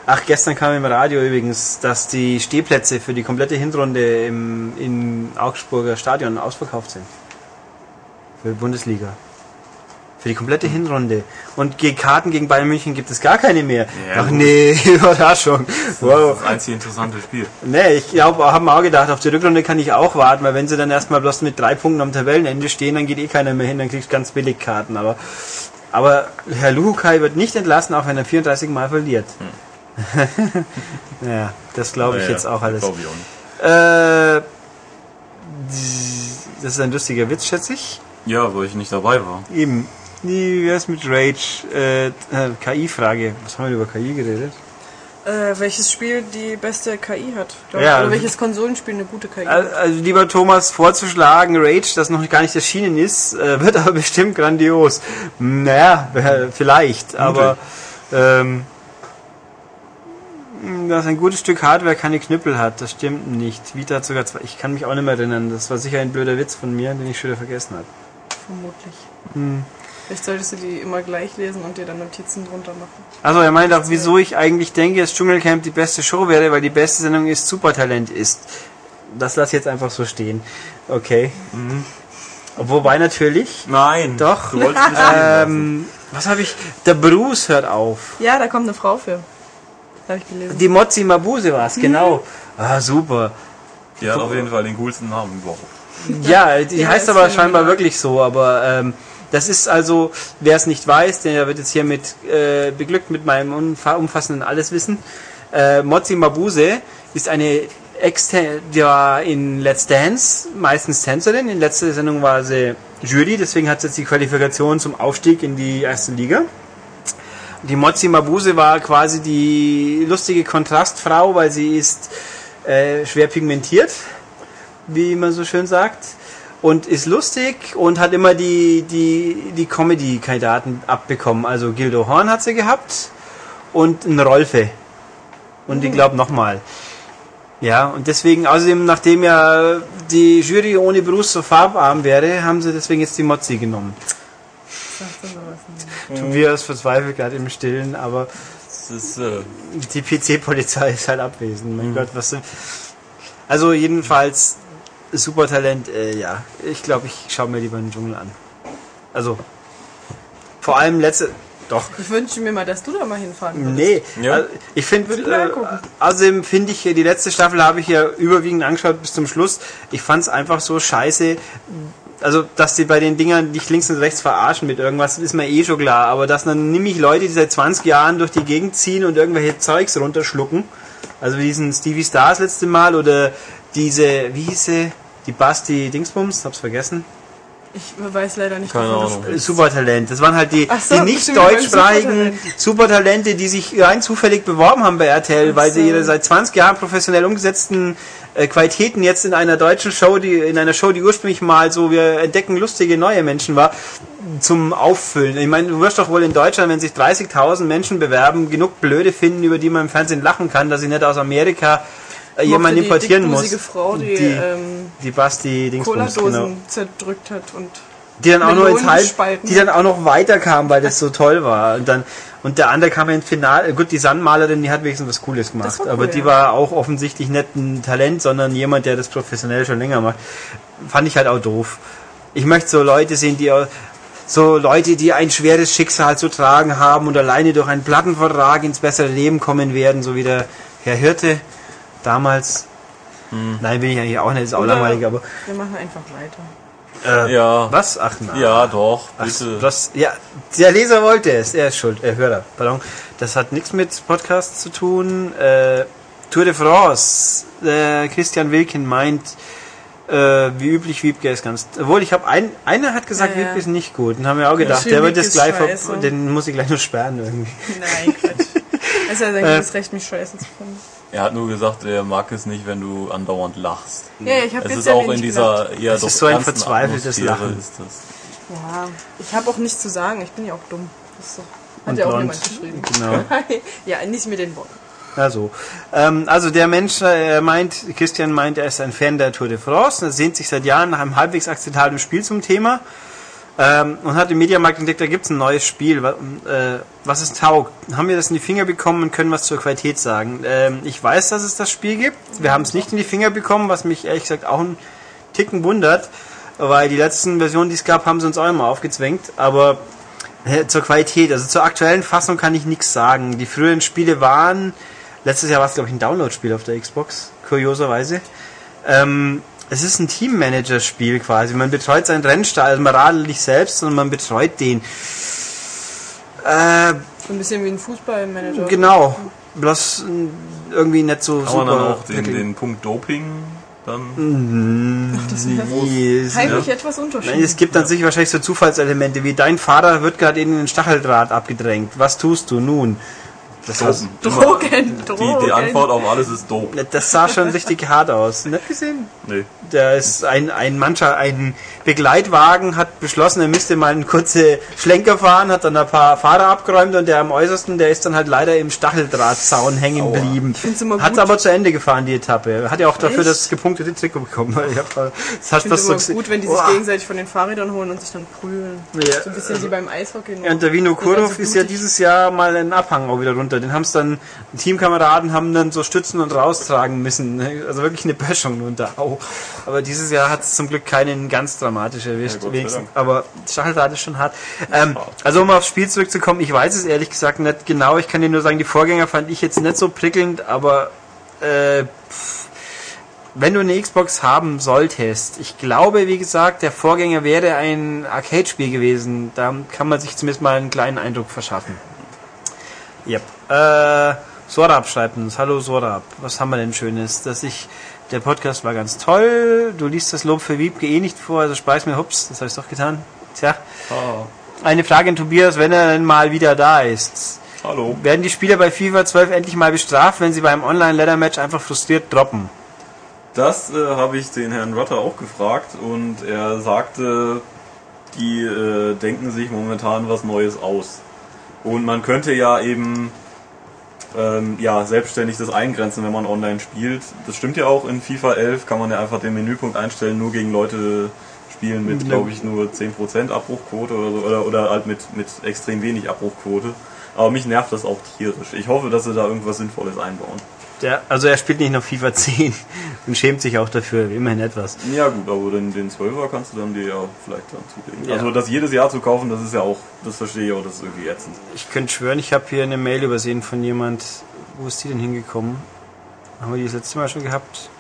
Ach, gestern kam im Radio übrigens, dass die Stehplätze für die komplette Hinrunde im, im Augsburger Stadion ausverkauft sind. Für die Bundesliga. Für die komplette Hinrunde. Und gegen Karten gegen Bayern München gibt es gar keine mehr. Ja, Ach gut. nee, [laughs] Überraschung. Wow. Das einzige interessante Spiel. Nee, ich glaube, haben wir auch gedacht, auf die Rückrunde kann ich auch warten, weil wenn sie dann erstmal bloß mit drei Punkten am Tabellenende stehen, dann geht eh keiner mehr hin, dann kriegst du ganz billig Karten. Aber, aber Herr Luhukai wird nicht entlassen, auch wenn er 34 Mal verliert. [laughs] ja, das glaube ich Naja, jetzt auch alles. Ich auch nicht. Äh, das ist ein lustiger Witz, schätze ich. Ja, weil ich nicht dabei war. Eben. Wie wär's mit Rage? Äh, äh, KI-Frage. Was haben wir über KI geredet? Äh, welches Spiel die beste KI hat? glaub Ja. ich. Oder welches Konsolenspiel eine gute KI Al- hat? Also lieber Thomas, vorzuschlagen, Rage, das noch gar nicht erschienen ist, äh, [laughs] wird aber bestimmt grandios. Naja, äh, vielleicht, aber ähm, dass ein gutes Stück Hardware keine Knüppel hat, das stimmt nicht. Vita hat sogar zwei, ich kann mich auch nicht mehr erinnern, das war sicher ein blöder Witz von mir, den ich schon wieder vergessen habe. Vermutlich. Hm. Vielleicht solltest du die immer gleich lesen und dir dann Notizen drunter machen. Also er meint auch, wieso ich eigentlich denke, dass Dschungelcamp die beste Show wäre, weil die beste Sendung ist Supertalent ist. Das lass ich jetzt einfach so stehen. Okay. Wobei natürlich. Nein. Doch. [laughs] Ähm, was habe ich? Der Bruce hört auf. Ja, da kommt eine Frau für. Habe ich gelesen. Die Mozzi Mabuse war es, genau. Ah, super. Die hat auf jeden Fall den coolsten Namen überhaupt. Ja, die Ja, heißt aber scheinbar wirklich so, aber ähm, das ist also, wer es nicht weiß, der wird jetzt hier mit äh, beglückt mit meinem umfa- umfassenden Alleswissen. Äh, Mozzi Mabuse ist eine Exter die war in Let's Dance meistens Tänzerin. In letzter Sendung war sie Jury, deswegen hat sie jetzt die Qualifikation zum Aufstieg in die erste Liga. Die Mozzi Mabuse war quasi die lustige Kontrastfrau, weil sie ist äh, schwer pigmentiert, wie man so schön sagt, und ist lustig und hat immer die, die, die Comedy-Kandidaten abbekommen. Also Gildo Horn hat sie gehabt und ein Rolfe. Und ich glaube nochmal. Ja, und deswegen, außerdem, nachdem ja die Jury ohne Bruce so farbarm wäre, haben sie deswegen jetzt die Mozzi genommen. Tobias verzweifelt gerade im Stillen, aber ist, äh, die PC-Polizei ist halt abwesend. Mein Gott, was denn? Also jedenfalls Supertalent, äh, ja. Ich glaube, ich schaue mir lieber den Dschungel an. Also vor allem letzte. Doch. Ich wünsche mir mal, dass du da mal hinfahren würdest. Nee, Ja. also, ich finde, Würde ich mir äh, außerdem finde ich, die letzte Staffel habe ich ja überwiegend angeschaut bis zum Schluss. Ich fand es einfach so scheiße. Also, dass die bei den Dingern dich links und rechts verarschen mit irgendwas, ist mir eh schon klar. Aber dass dann nämlich Leute, die seit 20 Jahren durch die Gegend ziehen und irgendwelche Zeugs runterschlucken, also wie diesen Stevie Stars letzte Mal oder diese, wie hieß sie, die Basti Dingsbums, hab's vergessen. Ich weiß leider nicht, Keine Ahnung. sprichst. Supertalent. Das waren halt die, so, die nicht deutschsprachigen Supertalente, die sich rein zufällig beworben haben bei RTL, Ach weil sie so. ihre seit 20 Jahren professionell umgesetzten äh, Qualitäten jetzt in einer deutschen Show, die in einer Show, die ursprünglich mal so wir entdecken lustige neue Menschen war, zum Auffüllen. Ich meine, du wirst doch wohl in Deutschland, wenn sich 30.000 Menschen bewerben, genug Blöde finden, über die man im Fernsehen lachen kann, dass ich nicht aus Amerika äh, jemanden mochte importieren die muss. Frau, die, die, ähm, die Basti Dingsbums, genau. zerdrückt hat und die dann auch noch ins Halb, die dann auch noch weiterkam, weil das so toll war. Und dann und der andere kam ins Finale. Gut, die Sandmalerin, die hat wenigstens was Cooles gemacht, cool, aber die ja. war auch offensichtlich nicht ein Talent, sondern jemand, der das professionell schon länger macht. Fand ich halt auch doof. Ich möchte so Leute sehen, die auch- so Leute, die ein schweres Schicksal zu tragen haben und alleine durch einen Plattenvertrag ins bessere Leben kommen werden, so wie der Herr Hirte damals. Nein, bin ich eigentlich auch nicht, ist auch Oder- langweilig, aber wir machen einfach weiter. äh, Ja. was? Ach nein. Ja, doch, Ach, bitte. das, ja, der Leser wollte es. Er ist schuld. Er Hörer. Pardon. Das hat nichts mit Podcast zu tun. Äh, Tour de France. Äh, Christian Wilken meint, äh, wie üblich, Wiebke ist ganz. Obwohl, ich habe ein, einer hat gesagt, Ja, ja. Wiebke ist nicht gut. Und haben wir auch gedacht, der wird das gleich, den muss ich gleich nur sperren irgendwie. Nein, Quatsch. Es ist ja sein Äh, gutes Recht, mich scheiße zu finden. Er hat nur gesagt, er mag es nicht, wenn du andauernd lachst. Ja, ich habe Es jetzt ist ja auch in dieser eher Es doch ist so ein verzweifeltes Atmosphäre Lachen. Ist das. Ja, ich habe auch nichts zu sagen. Ich bin ja auch dumm. Das ist doch, hat Und ja auch blond. jemand geschrieben. Genau. [laughs] ja, nicht mit den Worten. Na so. Ähm, also der Mensch äh, meint, Christian meint, er ist ein Fan der Tour de France. Er sehnt sich seit Jahren nach einem halbwegs akzeptablen Spiel zum Thema. Ähm, und hat im Mediamarkt entdeckt, da gibt es ein neues Spiel, wa- äh, was es taugt. Haben wir das in die Finger bekommen und können was zur Qualität sagen. Ähm, ich weiß, dass es das Spiel gibt. Wir haben es nicht in die Finger bekommen, was mich ehrlich gesagt auch einen Ticken wundert, weil die letzten Versionen, die es gab, haben sie uns auch immer aufgezwängt. Aber äh, zur Qualität, also zur aktuellen Fassung kann ich nichts sagen. Die früheren Spiele waren, letztes Jahr war es glaube ich ein Download-Spiel auf der Xbox, kurioserweise. Ähm, es ist ein Teammanager-Spiel quasi. Man betreut seinen Rennstall, also man radelt nicht selbst, sondern man betreut den. Äh, So ein bisschen wie ein Fußballmanager. genau. Bloß äh, irgendwie nicht so Kann man dann super. auch den, den Punkt Doping dann. Nee, es- Heimlich etwas Nein, unterschiedlich. es gibt an sich wahrscheinlich so Zufallselemente, wie dein Fahrer wird gerade in den Stacheldraht abgedrängt. Was tust du nun? Das, hast, Dopen. Drogen, Die, Drogen. die Antwort auf alles ist Dope. das sah schon richtig hart aus. Nicht gesehen? Nee. Da ist ein, ein mancher, ein Begleitwagen hat beschlossen, er müsste mal einen kurze Schlenker fahren, hat dann ein paar Fahrer abgeräumt und der am äußersten, der ist dann halt leider im Stacheldrahtzaun hängen geblieben. Hat gut. aber zu Ende gefahren, die Etappe. Hat ja auch dafür Echt? das gepunktete Trikot bekommen. [laughs] Ich hab, das hast Ich das finde so gut, wenn die sich Boah. gegenseitig von den Fahrrädern holen und sich dann prügeln. Ja, so ein bisschen wie beim Eishockey. und der Vino Kurov so ist ja dieses Jahr mal einen Abhang auch wieder runter. Den haben es dann, Teamkameraden haben dann so stützen und raustragen müssen. Also wirklich eine Böschung runter. Au. Aber dieses Jahr hat es zum Glück keinen ganz dramatisch erwischt. Ja, wenigstens. Aber Stacheldraht ist schon hart. Ähm, also um aufs Spiel zurückzukommen, ich weiß es ehrlich gesagt nicht genau. Ich kann dir nur sagen, die Vorgänger fand ich jetzt nicht so prickelnd, aber äh, pff, wenn du eine Xbox haben solltest, ich glaube, wie gesagt, der Vorgänger wäre ein Arcade-Spiel gewesen. Da kann man sich zumindest mal einen kleinen Eindruck verschaffen. Yep. Äh, Sorab schreibt uns. Hallo Sorab, was haben wir denn Schönes? Dass ich, der Podcast war ganz toll. Du liest das Lob für Wiebke eh nicht vor, also speis mir, hups, das habe ich doch getan. Tja. Ah, Eine Frage an Tobias, wenn er denn mal wieder da ist. hallo. Werden die Spieler bei FIFA 12 endlich mal bestraft, wenn sie beim Online-Ladder-Match einfach frustriert droppen? Das äh, habe ich den Herrn Rotter auch gefragt und er sagte, die äh, denken sich momentan was Neues aus. Und man könnte ja eben ähm, ja, selbstständig das eingrenzen, wenn man online spielt. Das stimmt ja auch, in FIFA 11 kann man ja einfach den Menüpunkt einstellen, nur gegen Leute spielen mit, Ja. glaube ich, nur 10% Abbruchquote oder so, oder, oder halt mit, mit extrem wenig Abbruchquote. Aber mich nervt das auch tierisch. Ich hoffe, dass sie da irgendwas Sinnvolles einbauen. Der, also er spielt nicht noch FIFA 10 [laughs] und schämt sich auch dafür, immerhin etwas. Ja gut, aber den, den 12er kannst du dann dir ja vielleicht dann zulegen. Ja. Also das jedes Jahr zu kaufen, das ist ja auch, das verstehe ich auch, das ist irgendwie ätzend. Ich könnte schwören, ich habe hier eine Mail übersehen von jemand. Wo ist die denn hingekommen? Haben wir die das letzte Mal schon gehabt?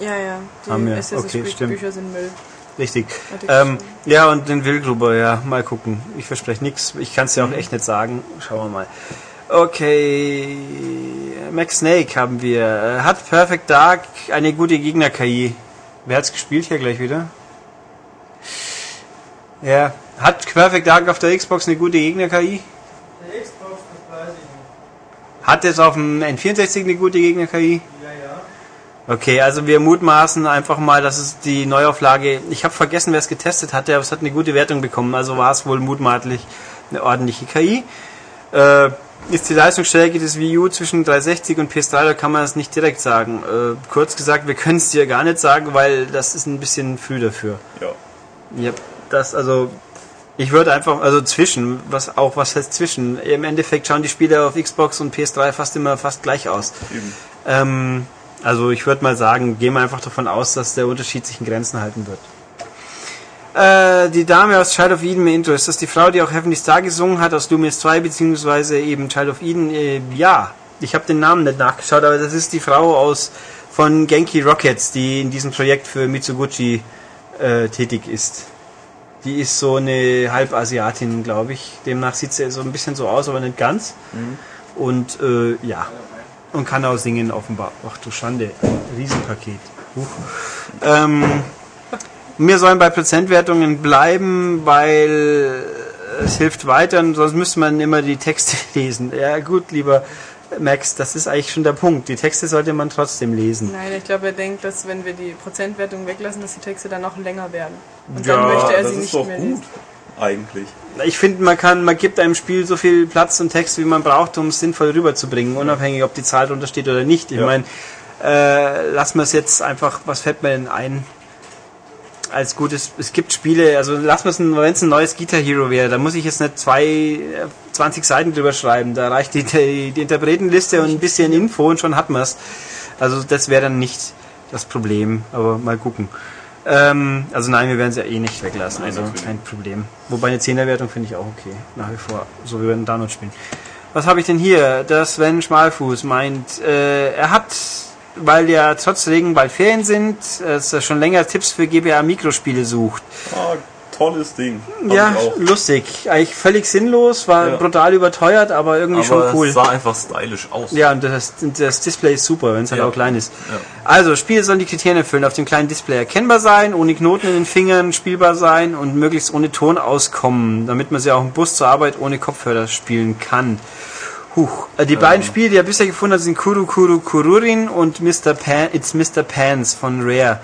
Ja, ja. Die Haben wir. Okay, stimmt. Bücher sind Müll. Richtig. Ähm, ja, und den Wildgruber, ja, mal gucken. Ich verspreche nichts. Ich kann es ja auch echt nicht sagen. Schauen wir mal. Okay. Max Snake haben wir. Äh, Hat Perfect Dark eine gute Gegner-KI? Wer hat's gespielt hier gleich wieder? Ja. Hat Perfect Dark auf der Xbox eine gute Gegner-KI? Der Xbox, das weiß ich nicht. Hat es auf dem N64 eine gute Gegner-KI? Ja, ja. Okay, also wir mutmaßen einfach mal, dass es die Neuauflage, ich habe vergessen, wer es getestet hatte, aber es hat eine gute Wertung bekommen, also war es wohl mutmaßlich eine ordentliche KI. Äh, ist die Leistungsstärke des Wii U zwischen 360 und PS3, da kann man es nicht direkt sagen. Äh, kurz gesagt, wir können es dir gar nicht sagen, weil das ist ein bisschen früh dafür. Ja. Ja, das also ich würde einfach also zwischen, was auch was heißt zwischen. Im Endeffekt schauen die Spiele auf Xbox und PS3 fast immer fast gleich aus. Ähm, also ich würde mal sagen, gehen wir einfach davon aus, dass der Unterschied sich in Grenzen halten wird. Äh, die Dame aus Child of Eden Intro, ist das die Frau, die auch Heavenly Star gesungen hat aus Luminous 2, beziehungsweise eben Child of Eden? Äh, ja, ich habe den Namen nicht nachgeschaut, aber das ist die Frau aus von Genki Rockets, die in diesem Projekt für Mitsuguchi äh, tätig ist. Die ist so eine Halbasiatin, glaube ich. Demnach sieht sie so ein bisschen so aus, aber nicht ganz. Und äh, ja, und kann auch singen offenbar. Ach du Schande, Riesenpaket. Huch. Ähm, wir sollen bei Prozentwertungen bleiben, weil es hilft weiter, und sonst müsste man immer die Texte [laughs] lesen. Ja gut, lieber Max, das ist eigentlich schon der Punkt. Die Texte sollte man trotzdem lesen. Nein, ich glaube, er denkt, dass wenn wir die Prozentwertung weglassen, dass die Texte dann noch länger werden. Und Ja, dann möchte er das sie ist nicht doch mehr gut. lesen. Eigentlich. Ich finde, man kann, man gibt einem Spiel so viel Platz und Text, wie man braucht, um es sinnvoll rüberzubringen, unabhängig, ob die Zahl drunter steht oder nicht. Ich Ja. meine, äh, lassen wir es jetzt einfach, was fällt mir denn ein? Als gutes, es gibt Spiele, also lassen wir es, wenn es ein neues Guitar Hero wäre, da muss ich jetzt nicht zwei, äh, 20 Seiten drüber schreiben. Da reicht die, die, die Interpretenliste und ein bisschen Info und schon hat man es. Also das wäre dann nicht das Problem, aber mal gucken. Ähm, also nein, wir werden es ja eh nicht weglassen, also kein Problem. Wobei eine 10er-Wertung finde ich auch okay, nach wie vor, so wie wir den Download spielen. Was habe ich denn hier? Der Sven Schmalfuß meint, äh, er hat, weil ja trotz Regen bald Ferien sind, dass er schon länger Tipps für GBA-Mikrospiele sucht. Ah, tolles Ding. Hab ja, lustig. Eigentlich völlig sinnlos, war Ja. brutal überteuert, aber irgendwie Aber schon cool. es sah einfach stylisch aus. Ja, und das, das Display ist super, wenn es halt Ja. auch klein ist. Ja. Also, Spiele sollen die Kriterien erfüllen, auf dem kleinen Display erkennbar sein, ohne Knoten in den Fingern, spielbar sein und möglichst ohne Ton auskommen, damit man sie auch im Bus zur Arbeit ohne Kopfhörer spielen kann. Huch. Äh, Die beiden Spiele, die er bisher gefunden hat, sind Kuru Kuru Kururin und Mr. Pan, It's Mr. Pants von Rare.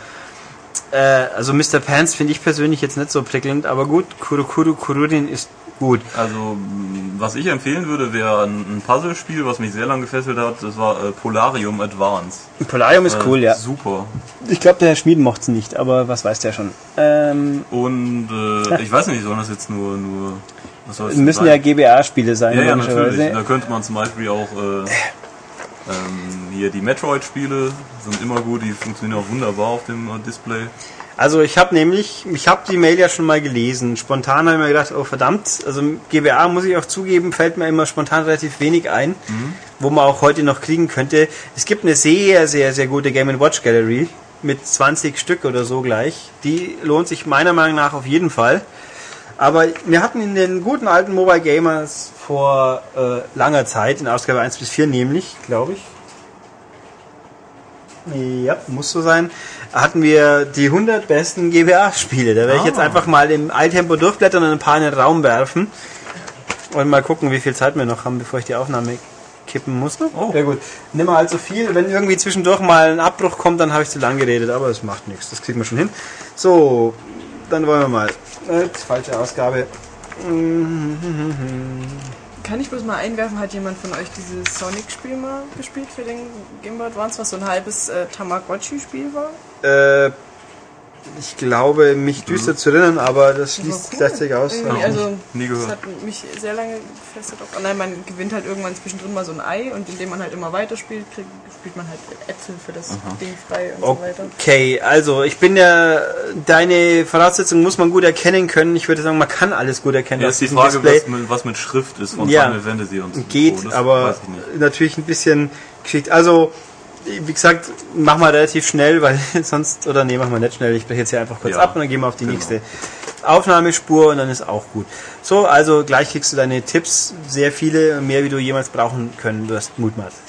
Äh, also Mr. Pants finde ich persönlich jetzt nicht so prickelnd, aber gut, Kuru Kuru Kururin ist gut. Also, was ich empfehlen würde, wäre ein, ein Puzzlespiel, was mich sehr lange gefesselt hat. Das war äh, Polarium Advance. Polarium ist Äh, cool, ja. Super. Ich glaube, der Herr Schmieden mochte es nicht, aber was weiß der schon. Ähm, Und äh, ich weiß nicht, sollen das jetzt nur nur was Es müssen ja GBA-Spiele sein, ja, ja, natürlich. Da könnte man zum Beispiel auch äh, ähm, hier die Metroid-Spiele sind immer gut, die funktionieren auch wunderbar auf dem äh, Display. Also ich habe nämlich, ich habe die Mail ja schon mal gelesen. Spontan habe ich mir gedacht, oh verdammt, also GBA muss ich auch zugeben, fällt mir immer spontan relativ wenig ein, wo man auch heute noch kriegen könnte. Es gibt eine sehr, sehr, sehr gute Game Watch Gallery mit 20 Stück oder so gleich. Die lohnt sich meiner Meinung nach auf jeden Fall. Aber wir hatten in den guten alten Mobile Gamers vor äh, langer Zeit, in Ausgabe 1 bis 4 nämlich, glaube ich, ja, muss so sein. Hatten wir die 100 besten GBA-Spiele. Da werde ich Ah. jetzt einfach mal im Eiltempo durchblättern und ein paar in den Raum werfen. Und mal gucken, wie viel Zeit wir noch haben, bevor ich die Aufnahme kippen muss. Oh. Ja gut. Nimm mal allzu viel. Wenn irgendwie zwischendurch mal ein Abbruch kommt, dann habe ich zu lang geredet. Aber es macht nichts. Das kriegen wir schon hin. So, dann wollen wir mal. Äh, falsche Ausgabe. Kann ich bloß mal einwerfen, hat jemand von euch dieses Sonic-Spiel mal gespielt für den Game Boy Advance, was so ein halbes äh, Tamagotchi-Spiel war? Äh, ich glaube, mich düster zu erinnern, aber das Das schließt cool. gleichzeitig aus. Irgendwie, Ja. also, Nie das gehört. hat mich sehr lange gefesselt. Auf, oh nein, man gewinnt halt irgendwann zwischendrin mal so ein Ei und indem man halt immer weiter spielt, kriegt, spielt man halt Äpfel für das Ding frei und so weiter. Okay, also ich bin ja, deine Voraussetzungen muss man gut erkennen können. Ich würde sagen, man kann alles gut erkennen Ja, ist die Frage, was mit, was mit Schrift ist von Ja. Final Fantasy und so. Geht, Das aber natürlich ein bisschen geschickt. Also, wie gesagt, machen wir relativ schnell, weil [laughs] sonst, oder nee, machen wir nicht schnell. Ich breche jetzt hier einfach kurz Ja, ab und dann gehen wir auf die genau. nächste Aufnahmespur und dann ist auch gut. So, also gleich kriegst du deine Tipps, sehr viele, mehr wie du jemals brauchen können wirst, mutmaßlich.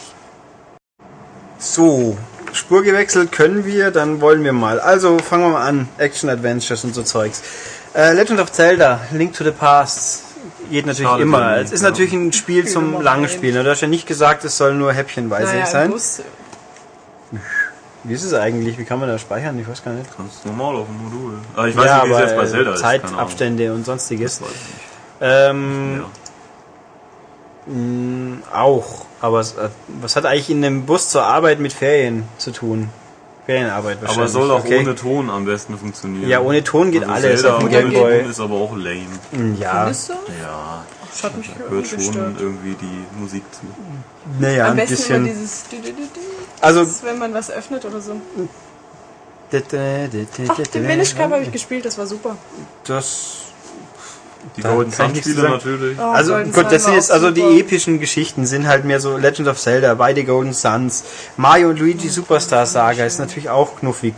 So, Spur gewechselt können wir, dann wollen wir mal. Also fangen wir mal an, Action Adventures und so Zeugs. Äh, Legend of Zelda, Link to the Past. Geht natürlich Schade, immer. Es ist ja. natürlich ein Spiel zum langen. Spielen. Du hast ja nicht gesagt, es soll nur häppchenweise Naja, sein. Bus, Wie ist es eigentlich? Wie kann man da speichern? Ich weiß gar nicht. Ganz normal auf dem Modul. Aber ich weiß ja, nicht, wie es aber jetzt bei äh, Zelda ist. keine Ahnung. Zeitabstände und sonstiges. Das weiß ich nicht. Ähm, Ja. mh, auch. Aber äh, was hat eigentlich in einem Bus zur Arbeit mit Ferien zu tun? Ferienarbeit wahrscheinlich. Aber es soll auch okay. ohne Ton am besten funktionieren. Ja, ohne Ton geht also alles Zelda auf dem ohne. Ton ist aber auch lame. Ja, Kulisse? Ja, Das hat mich hört irgendwie schon gestört. irgendwie die Musik zu. naja, Am ein besten immer bisschen. dieses dü- dü. Also, Das ist, wenn man was öffnet oder so. Ach, den Minish Cup habe ich gespielt, das war super. Das Die Da Golden kann ich Sun nichts Spiele sagen. natürlich. Oh, Also Golden gut, das sind jetzt also die super. epischen Geschichten sind halt mehr so Legend of Zelda, beide Golden Suns, Mario und Luigi Superstar Saga ist natürlich auch knuffig.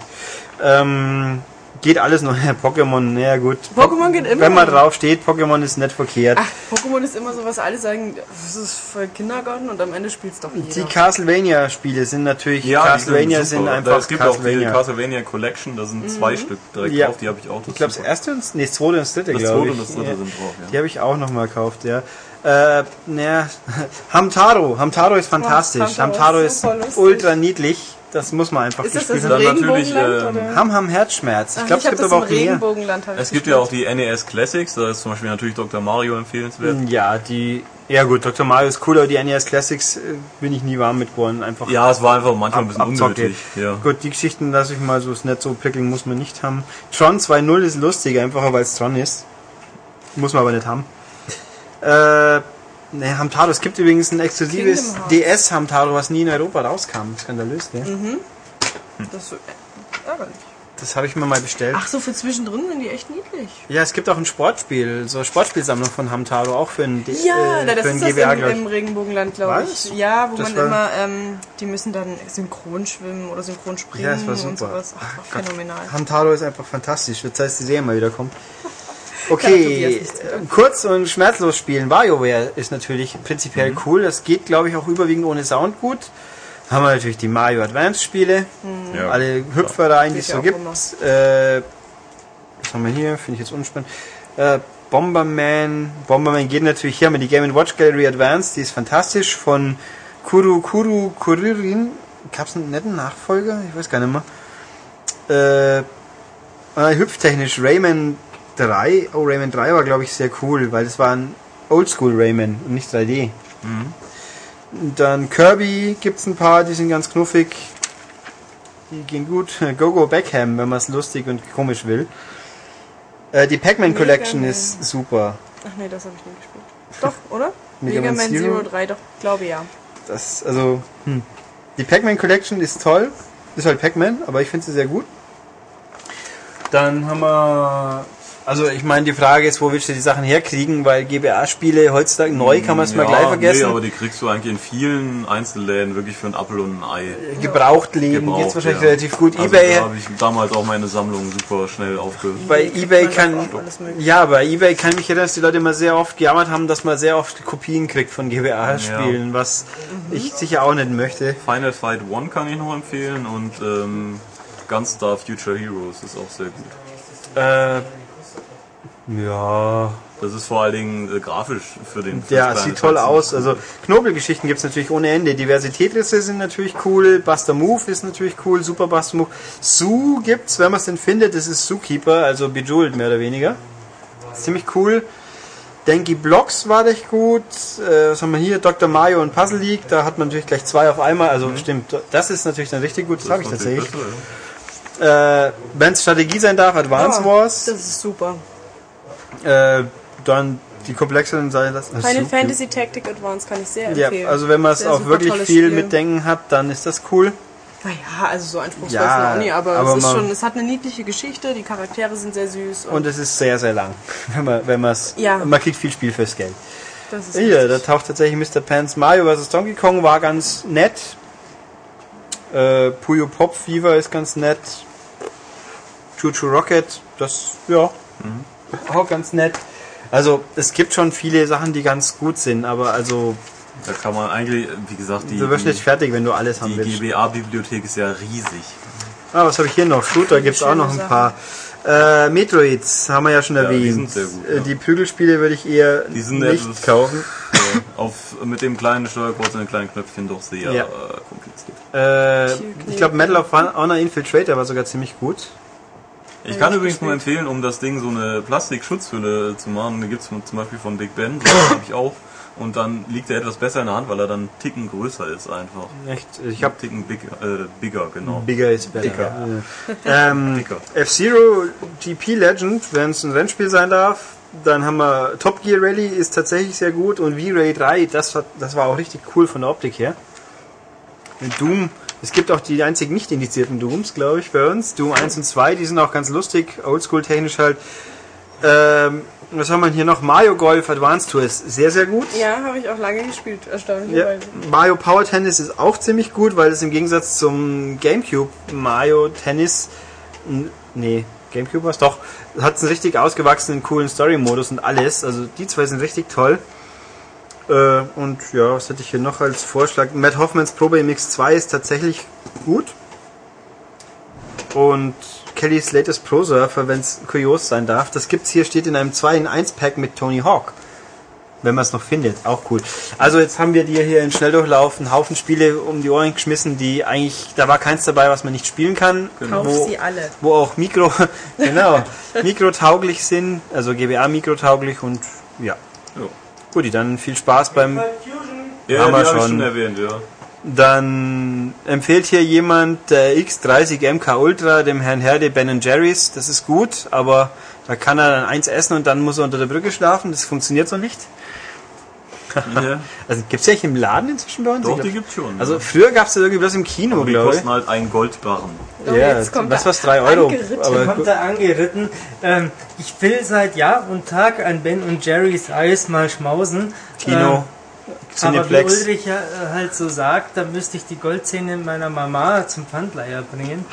Ähm, geht alles noch. [laughs] Pokémon, naja gut. Pokémon geht immer. Wenn man drauf steht, Pokémon ist nicht verkehrt. Ach, Pokémon ist immer so, was alle sagen, das ist voll Kindergarten und am Ende spielt es doch Die jeder. Castlevania-Spiele sind natürlich, Ja, die Castlevania sind, super. einfach Es gibt auch die Castlevania. Castlevania Collection, da sind zwei Stück direkt Ja. drauf, die habe ich auch. ich glaube, das erste und nee, das zweite und das dritte, das glaube zweite ich. und das dritte Ja. sind drauf, Die ja. habe ich auch nochmal gekauft, ja. Äh, naja, [laughs] Hamtaro. Hamtaro ist fantastisch. Hamtaro Hamtaro ist ist super lustig. ultra niedlich. Das muss man einfach Ist gespielt das haben. natürlich, ähm, oder? Ham Ham Herzschmerz. Ich glaube, es gibt aber auch mehr. Es gibt ja auch die NES Classics, da ist zum Beispiel natürlich Dr. Mario empfehlenswert. Ja, die. Ja gut, Dr. Mario ist cool, aber die NES Classics äh, bin ich nie warm mit geworden. Einfach. Ja, es war einfach manchmal ein bisschen unnötig. Ja. Gut, die Geschichten lasse ich mal so, ist nicht so prickeln, muss man nicht haben. Tron 2.0 ist lustig, einfach weil es Tron ist. Muss man aber nicht haben. Äh, ne, Hamtaro, es gibt übrigens ein exklusives. DS Hamtaro, was nie in Europa rauskam. Skandalös, ne? Das ist so äh, ärgerlich. Das habe ich mir mal bestellt. Ach so, für zwischendrin sind die echt niedlich. Ja, es gibt auch ein Sportspiel, so eine Sportspielsammlung von Hamtaro, auch für ein, D Ja, äh, das für ist ein das GBA, im, im Regenbogenland, glaube ich. Ja, wo Das man immer, ähm, die müssen dann synchron schwimmen oder synchron springen Ja, das war und super. sowas. Ach, war phänomenal. Hamtaro ist einfach fantastisch. Wird Zeit, dass die Serie mal wieder kommt. Kann [laughs] [laughs] Okay, kurz und schmerzlos spielen. WarioWare ist natürlich prinzipiell cool. Das geht, glaube ich, auch überwiegend ohne Sound gut. Haben wir natürlich die Mario Advance Spiele. Ja. Alle Hüpfereien, die es so gibt. Äh, was haben wir hier? Finde ich jetzt unspannend. Äh, Bomberman. Bomberman geht natürlich hier mit die Game Watch Gallery Advance. Die ist fantastisch. Von Kuru Kuru Kuririn. Gab es einen netten Nachfolger? Ich weiß gar nicht mehr. Äh, äh, hüpftechnisch Rayman 3. Oh, Rayman 3 war, glaube ich, sehr cool, weil das war ein Oldschool Rayman und nicht 3D. Und Dann Kirby gibt's ein paar, die sind ganz knuffig. Die gehen gut. [laughs] Go-Go Beckham, wenn man es lustig und komisch will. Äh, die Pac-Man Collection ist super. Ach nee, das habe ich nie gespielt. Doch, [laughs] oder? Mega Mega Man Man Zero? Zero 3, doch, glaube ja. Das, also, hm. Die Pac-Man Collection ist toll. Ist halt Pac-Man, aber ich finde sie sehr gut. Dann haben wir. Also ich meine, die Frage ist, wo willst du die Sachen herkriegen, weil GBA-Spiele heutzutage neu kann man es mal Ja, gleich vergessen. Nee, aber die kriegst du eigentlich in vielen Einzelläden wirklich für einen Apfel und ein Ei. Gebraucht leben Gebraucht, geht's wahrscheinlich ja. relativ gut. Also eBay, Da habe ich damals auch meine Sammlung super schnell aufge... bei eBay kann, ja, bei eBay kann ich mich erinnern, dass die Leute immer sehr oft gejammert haben, dass man sehr oft Kopien kriegt von GBA-Spielen, was ich sicher auch nicht möchte. Final Fight 1 kann ich noch empfehlen und ähm, Gunstar Future Heroes ist auch sehr gut. Äh, ja, Das ist vor allen Dingen äh, grafisch für den... für Ja, es sieht toll Teil aus. Also Knobelgeschichten gibt's natürlich ohne Ende. Diversitätrisse sind natürlich cool. Buster Move ist natürlich cool. Super Buster Move. Sue gibt's, wenn man es denn findet. Das ist Zookeeper, also Bejeweled mehr oder weniger. Ziemlich cool. Denki Blocks war recht gut. Äh, was haben wir hier? Dr. Mario und Puzzle League. Da hat man natürlich gleich zwei auf einmal. Also stimmt, das ist natürlich dann richtig gut. Das, Das habe ich tatsächlich. besser, ja. Äh, Wenn es Strategie sein darf, Advance Ah, Wars. Das ist super. Äh, dann die komplexeren sein lassen. Final Fantasy Tactic Advance kann ich sehr Ja, empfehlen. also wenn man es auch super wirklich viel Spiel. mit Denken hat, dann ist das cool. Naja, also so anspruchsvoll Ja, ist auch nie, aber, aber es ist man- schon, es hat eine niedliche Geschichte, die Charaktere sind sehr süß und, Und es ist sehr, sehr lang. [laughs] Wenn man, wenn man's, Ja. man kriegt viel Spiel fürs Geld. das ist Hier, da taucht tatsächlich Mr. Pants Mario vs. Donkey Kong war ganz nett. Äh, Puyo Pop Fever ist ganz nett. Choo Choo Rocket, das, ja, [laughs] auch ganz nett. Also, es gibt schon viele Sachen, die ganz gut sind, aber also, Da kann man eigentlich, wie gesagt, die, du wirst nicht die, fertig, wenn du alles haben die willst. GBA-Bibliothek ist ja riesig. Ah, was habe ich hier noch? Shooter gibt es auch noch ein paar. Äh, Metroids haben wir ja schon Ja, die erwähnt. sind sehr gut, Äh, ja. Die Prügelspiele würde ich eher Die sind nicht etwas- kaufen. äh, auf, mit dem kleinen Steuerkreuz und den kleinen Knöpfchen doch sehr Ja. äh, kompliziert. Äh, ich glaube, Medal of Honor Infiltrator war sogar ziemlich gut. Ich kann übrigens nur empfehlen, um das Ding so eine Plastikschutzhülle zu machen, die gibt's von- zum Beispiel von Big Ben, das habe ich auch. Und dann liegt er etwas besser in der Hand, weil er dann einen Ticken größer ist einfach. Echt, ich habe Ticken big, äh, bigger, genau. Bigger is better. Dicker. Ja. [laughs] Ähm. F-Zero GP Legend, wenn es ein Rennspiel sein darf. Dann haben wir Top Gear Rally, ist tatsächlich sehr gut. Und V-Ray 3, das war, das war auch richtig cool von der Optik her. Und Doom, es gibt auch die einzig nicht indizierten Dooms, glaube ich, bei uns. Doom 1 und 2, die sind auch ganz lustig, oldschool technisch halt. Ähm, was haben wir hier noch? Mario Golf Advanced Tour ist sehr, sehr gut. Ja, habe ich auch lange gespielt, Ja, erstaunlicherweise. Mario Power Tennis ist auch ziemlich gut, weil es im Gegensatz zum GameCube Mario Tennis, nee, GameCube war es doch, hat einen richtig ausgewachsenen, coolen Story-Modus und alles. Also die zwei sind richtig toll. Äh, und ja, was hätte ich hier noch als Vorschlag? Matt Hoffmans Probe im X2 ist tatsächlich gut. Und Kellys latest Pro Surfer, wenn es kurios sein darf, das gibt's hier, steht in einem 2 in 1 Pack mit Tony Hawk. Wenn man es noch findet, auch cool. Also jetzt haben wir dir hier in Schnelldurchlauf einen Haufen Spiele um die Ohren geschmissen, die eigentlich, da war keins dabei, was man nicht spielen kann. Kauf wo, sie alle. wo auch Mikro, [laughs] genau, [laughs] mikrotauglich sind, also GBA mikrotauglich und ja. Jo. Gut, dann viel Spaß beim Ja, Haben wir schon. schon erwähnt, ja. Dann empfiehlt hier jemand der X30 MK Ultra dem Herrn Herde Ben Jerry's. Das ist gut, aber da kann er dann eins essen und dann muss er unter der Brücke schlafen. Das funktioniert so nicht. Ja. [laughs] Also gibt's ja nicht im Laden inzwischen bei uns? Doch, die glaub- gibt's schon. also früher gab's das irgendwie bloß im Kino, Aber die glaube ich. kosten halt einen Goldbarren. Oh, ja, jetzt kommt was er was drei Euro. angeritten. Aber kommt da angeritten. Ähm, ich will seit Jahr und Tag an Ben und Jerry's Eis mal schmausen. Kino, Ähm, aber wie Cineplex. Ulrich ja äh, halt so sagt, da müsste ich die Goldzähne meiner Mama zum Pfandleiher bringen.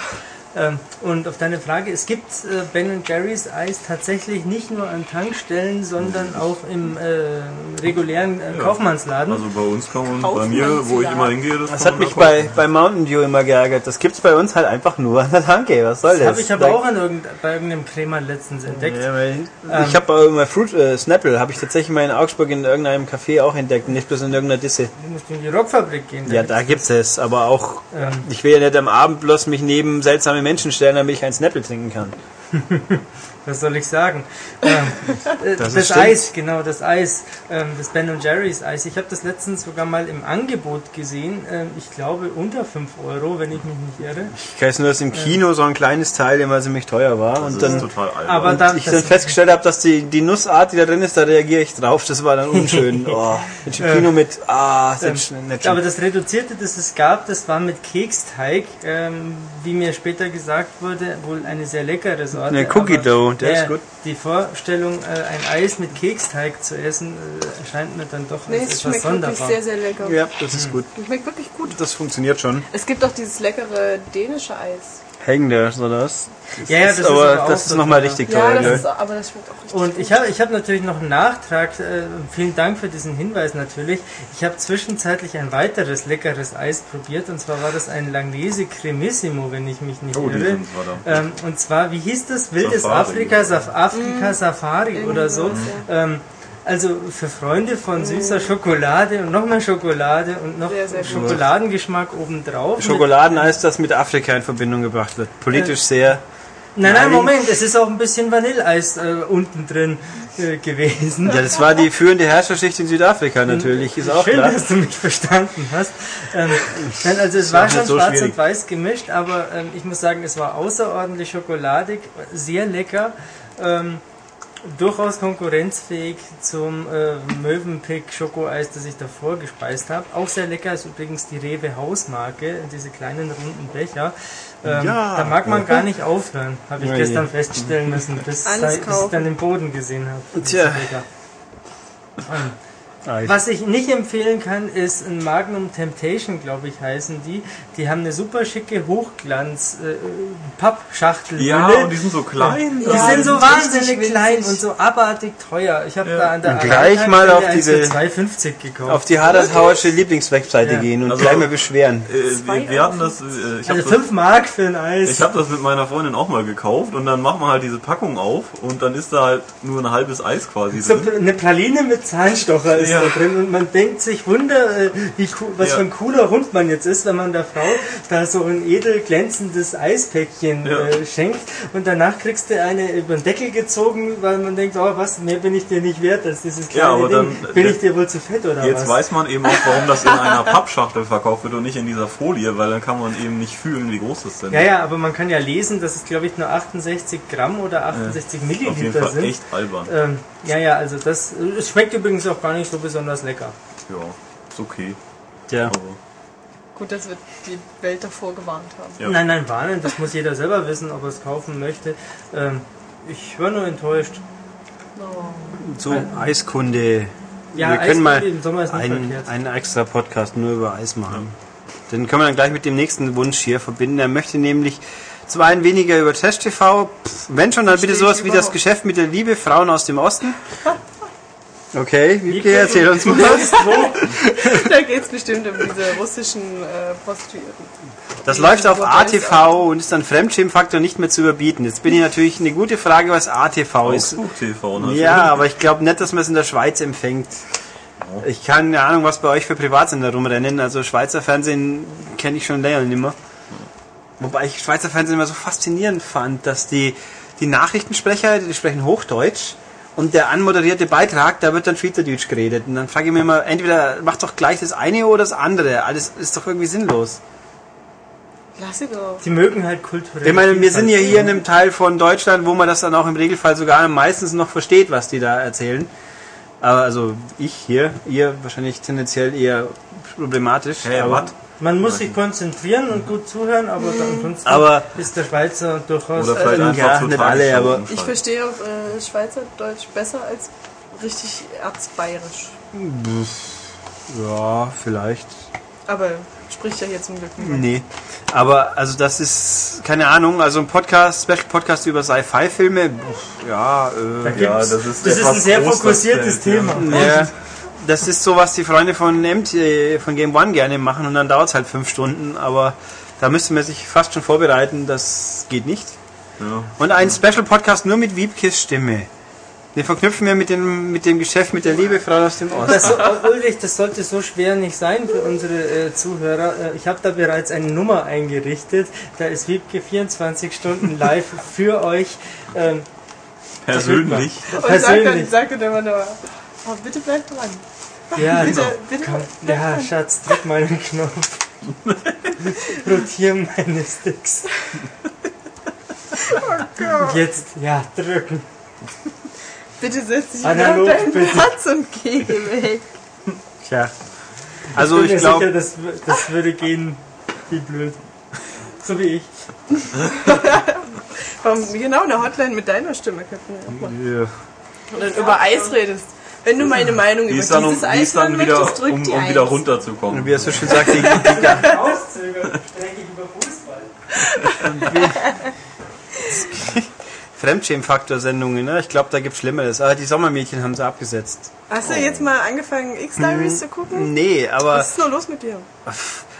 Ähm, und auf deine Frage, es gibt äh, Ben Jerry's Eis tatsächlich nicht nur an Tankstellen, sondern auch im äh, regulären äh, Ja. Kaufmannsladen. Also bei uns kann man, bei mir, wo ich immer hingehe, das, Das kann hat man mich bei, bei Mountain Dew immer geärgert. Das gibt's bei uns halt einfach nur an der Tanke. Was soll das das? habe ich aber Da- auch an irgend, bei irgendeinem Krämer letztens entdeckt. Ja, weil Ähm. ich habe immer Fruit äh, Snapple habe ich tatsächlich mal in Augsburg in irgendeinem Café auch entdeckt, nicht bloß in irgendeiner Disse. Du musst in die Rockfabrik gehen. Ja, da gibt's es, aber auch Ähm. ich will ja nicht am Abend bloß mich neben seltsame Menschen stellen, damit ich ein Snapple trinken kann. [laughs] Was soll ich sagen? Ähm, [laughs] äh, Das das ist stimmt. Eis, genau, das Eis, ähm, das Ben Jerry's Eis. Ich habe das letztens sogar mal im Angebot gesehen. Ähm, ich glaube unter 5 Euro, wenn ich mich nicht irre. Ich weiß nur, dass im Kino so ein kleines Teil immer ziemlich teuer war Das und ist dann total albern. Aber und da- ich dann festgestellt habe, dass die, die Nussart, die da drin ist, da reagiere ich drauf. Das war dann unschön. [laughs] Oh, im Kino mit, ah, ist Ähm, nicht schön. Aber das Reduzierte, das es gab, das war mit Keksteig, ähm, wie mir später gesagt wurde, wohl eine sehr leckere Sorte. Ne, Cookie Dough, der ist gut. Die Vorstellung, äh, ein Eis mit Keksteig zu essen, äh, erscheint mir dann doch Nee, als es etwas schmeckt wirklich sonderbar. sehr, sehr lecker. ja, das ist gut. Schmeckt wirklich gut. Das funktioniert schon. Es gibt auch dieses leckere dänische Eis. Hängender, oder was? Ja, ja, das ist aber aber auch das ist so nochmal richtig Ja, teuer. das ist, aber das schmeckt auch richtig Und gut. ich habe ich hab natürlich noch einen Nachtrag. Äh, vielen Dank für diesen Hinweis natürlich. Ich habe zwischenzeitlich ein weiteres leckeres Eis probiert und zwar war das ein Langnese Cremissimo, wenn ich mich nicht Oh, die irre. Ähm, und zwar, wie hieß das? Wildes Safari. Afrika, Saf Afrika Safari Irgendwie oder so. sowas, Ähm, also für Freunde von süßer Schokolade und noch mehr Schokolade und noch Sehr, sehr. Schokoladengeschmack obendrauf. Schokoladeneis, das mit Afrika in Verbindung gebracht wird. Politisch sehr. Nein, nein. Moment, es ist auch ein bisschen Vanilleeis äh, unten drin äh, gewesen. Ja, das war die führende Herrscherschicht in Südafrika natürlich, ist auch Schön, klar. dass du mich verstanden hast. Ähm, nein, also es war war schon so schwarz schwierig. und weiß gemischt, aber ähm, ich muss sagen, es war außerordentlich schokoladig, sehr lecker. Ähm, durchaus konkurrenzfähig zum äh, Mövenpick Schokoeis, das ich davor gespeist habe. Auch sehr lecker ist übrigens die Rewe Hausmarke, diese kleinen runden Becher. Ähm, Ja. da mag man gar nicht aufhören, habe ich Ja, gestern ja. feststellen müssen, bis, Alles bis ich dann den Boden gesehen habe. Das ist Tja. So Eis. Was ich nicht empfehlen kann, ist ein Magnum Temptation, glaube ich, heißen die. Die haben eine super schicke Hochglanz äh, Pappschachtel. Ja, und die sind so klein. Die Ja, sind die so sind wahnsinnig richtig klein winzig. und so abartig teuer. Ich habe da an der Und gleich mal auf diese- für 2,50 gekauft. Auf die Hadershauersche Lieblingswebseite Ja. gehen und Also- gleich mal beschweren. Äh, wir, hatten das, äh, ich habe also das, 5 Mark für ein Eis. ich hab das mit meiner Freundin auch mal gekauft und dann macht man halt diese Packung auf und dann ist da halt nur ein halbes Eis quasi so drin. eine Praline mit Zahnstocher ist Ja. Da drin und man denkt sich, Wunder, äh, wie was Ja. für ein cooler Hund man jetzt ist, wenn man der Frau da so ein edel glänzendes Eispäckchen Ja. äh, schenkt und danach kriegst du eine über den Deckel gezogen, weil man denkt, oh was, mehr bin ich dir nicht wert als dieses kleine Ja, aber Ding. dann- bin ich dir wohl zu fett oder Jetzt was? weiß man eben auch, warum das in einer [laughs] Pappschachtel verkauft wird und nicht in dieser Folie, weil dann kann man eben nicht fühlen, wie groß das denn ja, ja, aber man kann ja lesen, dass es glaube ich nur 68 Gramm oder 68 Auf jeden Milliliter Fall sind. echt albern. Ähm, ja, ja, also das es schmeckt übrigens auch gar nicht so besonders lecker. Ja, ist okay. Ja. Aber Gut, dass wir die Welt davor gewarnt haben. Ja. Nein, nein, warnen, das muss jeder selber wissen, ob er es kaufen möchte. Ähm, ich war nur enttäuscht. So, Eiskunde. Ja, wir können mal Eiskunde im Sommer ist nicht einen, einen extra Podcast nur über Eis machen. Den können wir dann gleich mit dem nächsten Wunsch hier verbinden. Er möchte nämlich zum einen weniger über Trash TV, pff, wenn schon, dann bitte sowas wie das. Geschäft mit der Liebe, Frauen aus dem Osten. [laughs] Okay, Wie Wiebke, erzähl uns mal. was. [laughs] Wo? Da geht es bestimmt um diese russischen äh, Prostituierten. Das läuft auf ATV und ist dann Fremdschämfaktor nicht mehr zu überbieten. Jetzt bin ich natürlich eine gute Frage, was ATV ist. Augsburg TV, ne? Ja, aber ich glaube nicht, dass man es in der Schweiz empfängt. Ich kann keine Ahnung, was bei euch für Privatsender rumrennen. Also Schweizer Fernsehen kenne ich schon länger nicht mehr. Wobei ich Schweizer Fernsehen immer so faszinierend fand, dass die, die Nachrichtensprecher, die sprechen Hochdeutsch und der anmoderierte Beitrag, da wird dann Schweizerdeutsch geredet. Und dann frage ich mich immer, entweder macht doch gleich das eine oder das andere. Alles ist doch irgendwie sinnlos. Lass sie doch. Die mögen halt kulturell. Ich meine, wir sind ja hier in einem Teil von Deutschland, wo man das dann auch im Regelfall sogar meistens noch versteht, was die da erzählen. Aber also ich hier, ihr wahrscheinlich tendenziell eher problematisch. Hä, aber, was? Man muss sich konzentrieren und gut zuhören, aber ansonsten Aber- ist der Schweizer durchaus. Oder vielleicht Ähm, einfach ja, nicht alle, aber-. Ich verstehe auch äh, Schweizerdeutsch besser als richtig erzbayerisch. Ja, vielleicht. Aber spricht ja hier zum Glück niemand. Nee. Aber also das ist, keine Ahnung, also ein Podcast, Special Podcast über Sci-Fi-Filme, ja, Da äh, gibt's- Ja, das ist das ist ein sehr fokussiertes. Thema. ja, das ist so, was die Freunde von MT, von Game One gerne machen und dann dauert es halt fünf Stunden, aber da müsste man sich fast schon vorbereiten, das geht nicht. Ja. Und ein Special Podcast nur mit Wiebkes Stimme. Den verknüpfen wir mit dem, mit dem Geschäft mit der Liebe Frau aus dem Osten. Das, Ulrich, das sollte so schwer nicht sein für unsere äh, Zuhörer. Äh, ich habe da bereits eine Nummer eingerichtet. Da ist Wiebke 24 Stunden live für euch. Ähm, Persönlich. Und sagt dann, persönlich. sagt dann immer nur, oh, bitte bleib dran. Ja, Bitte, doch. bitte. Komm. ja, Schatz, drück mal den Knopf. [laughs] Rotier meine Sticks. Oh Jetzt, ja, drücken. Bitte setz dich Analog, wieder auf deinen bitte. Platz und geh weg. Tja. Also ich mir glaube, das, das würde gehen wie blöd. So wie ich. [laughs] Warum, genau, eine Hotline mit deiner Stimme könnten wir auch machen. ja. Und dann über Eis redest. Wenn du meine Meinung über ist dann, um, dieses die Eis ist dann wieder, möchtest, drück um, die um Eins. wieder runterzukommen. wie er so schön sagt, die, [laughs] über Fußball. [laughs] Fremdschämfaktor-Sendungen, ne? Ich glaube, da gibt's Schlimmeres. Aber die Sommermädchen haben sie abgesetzt. Hast du jetzt mal angefangen, X-Diaries zu gucken? Nee, aber, Was ist nur los mit dir?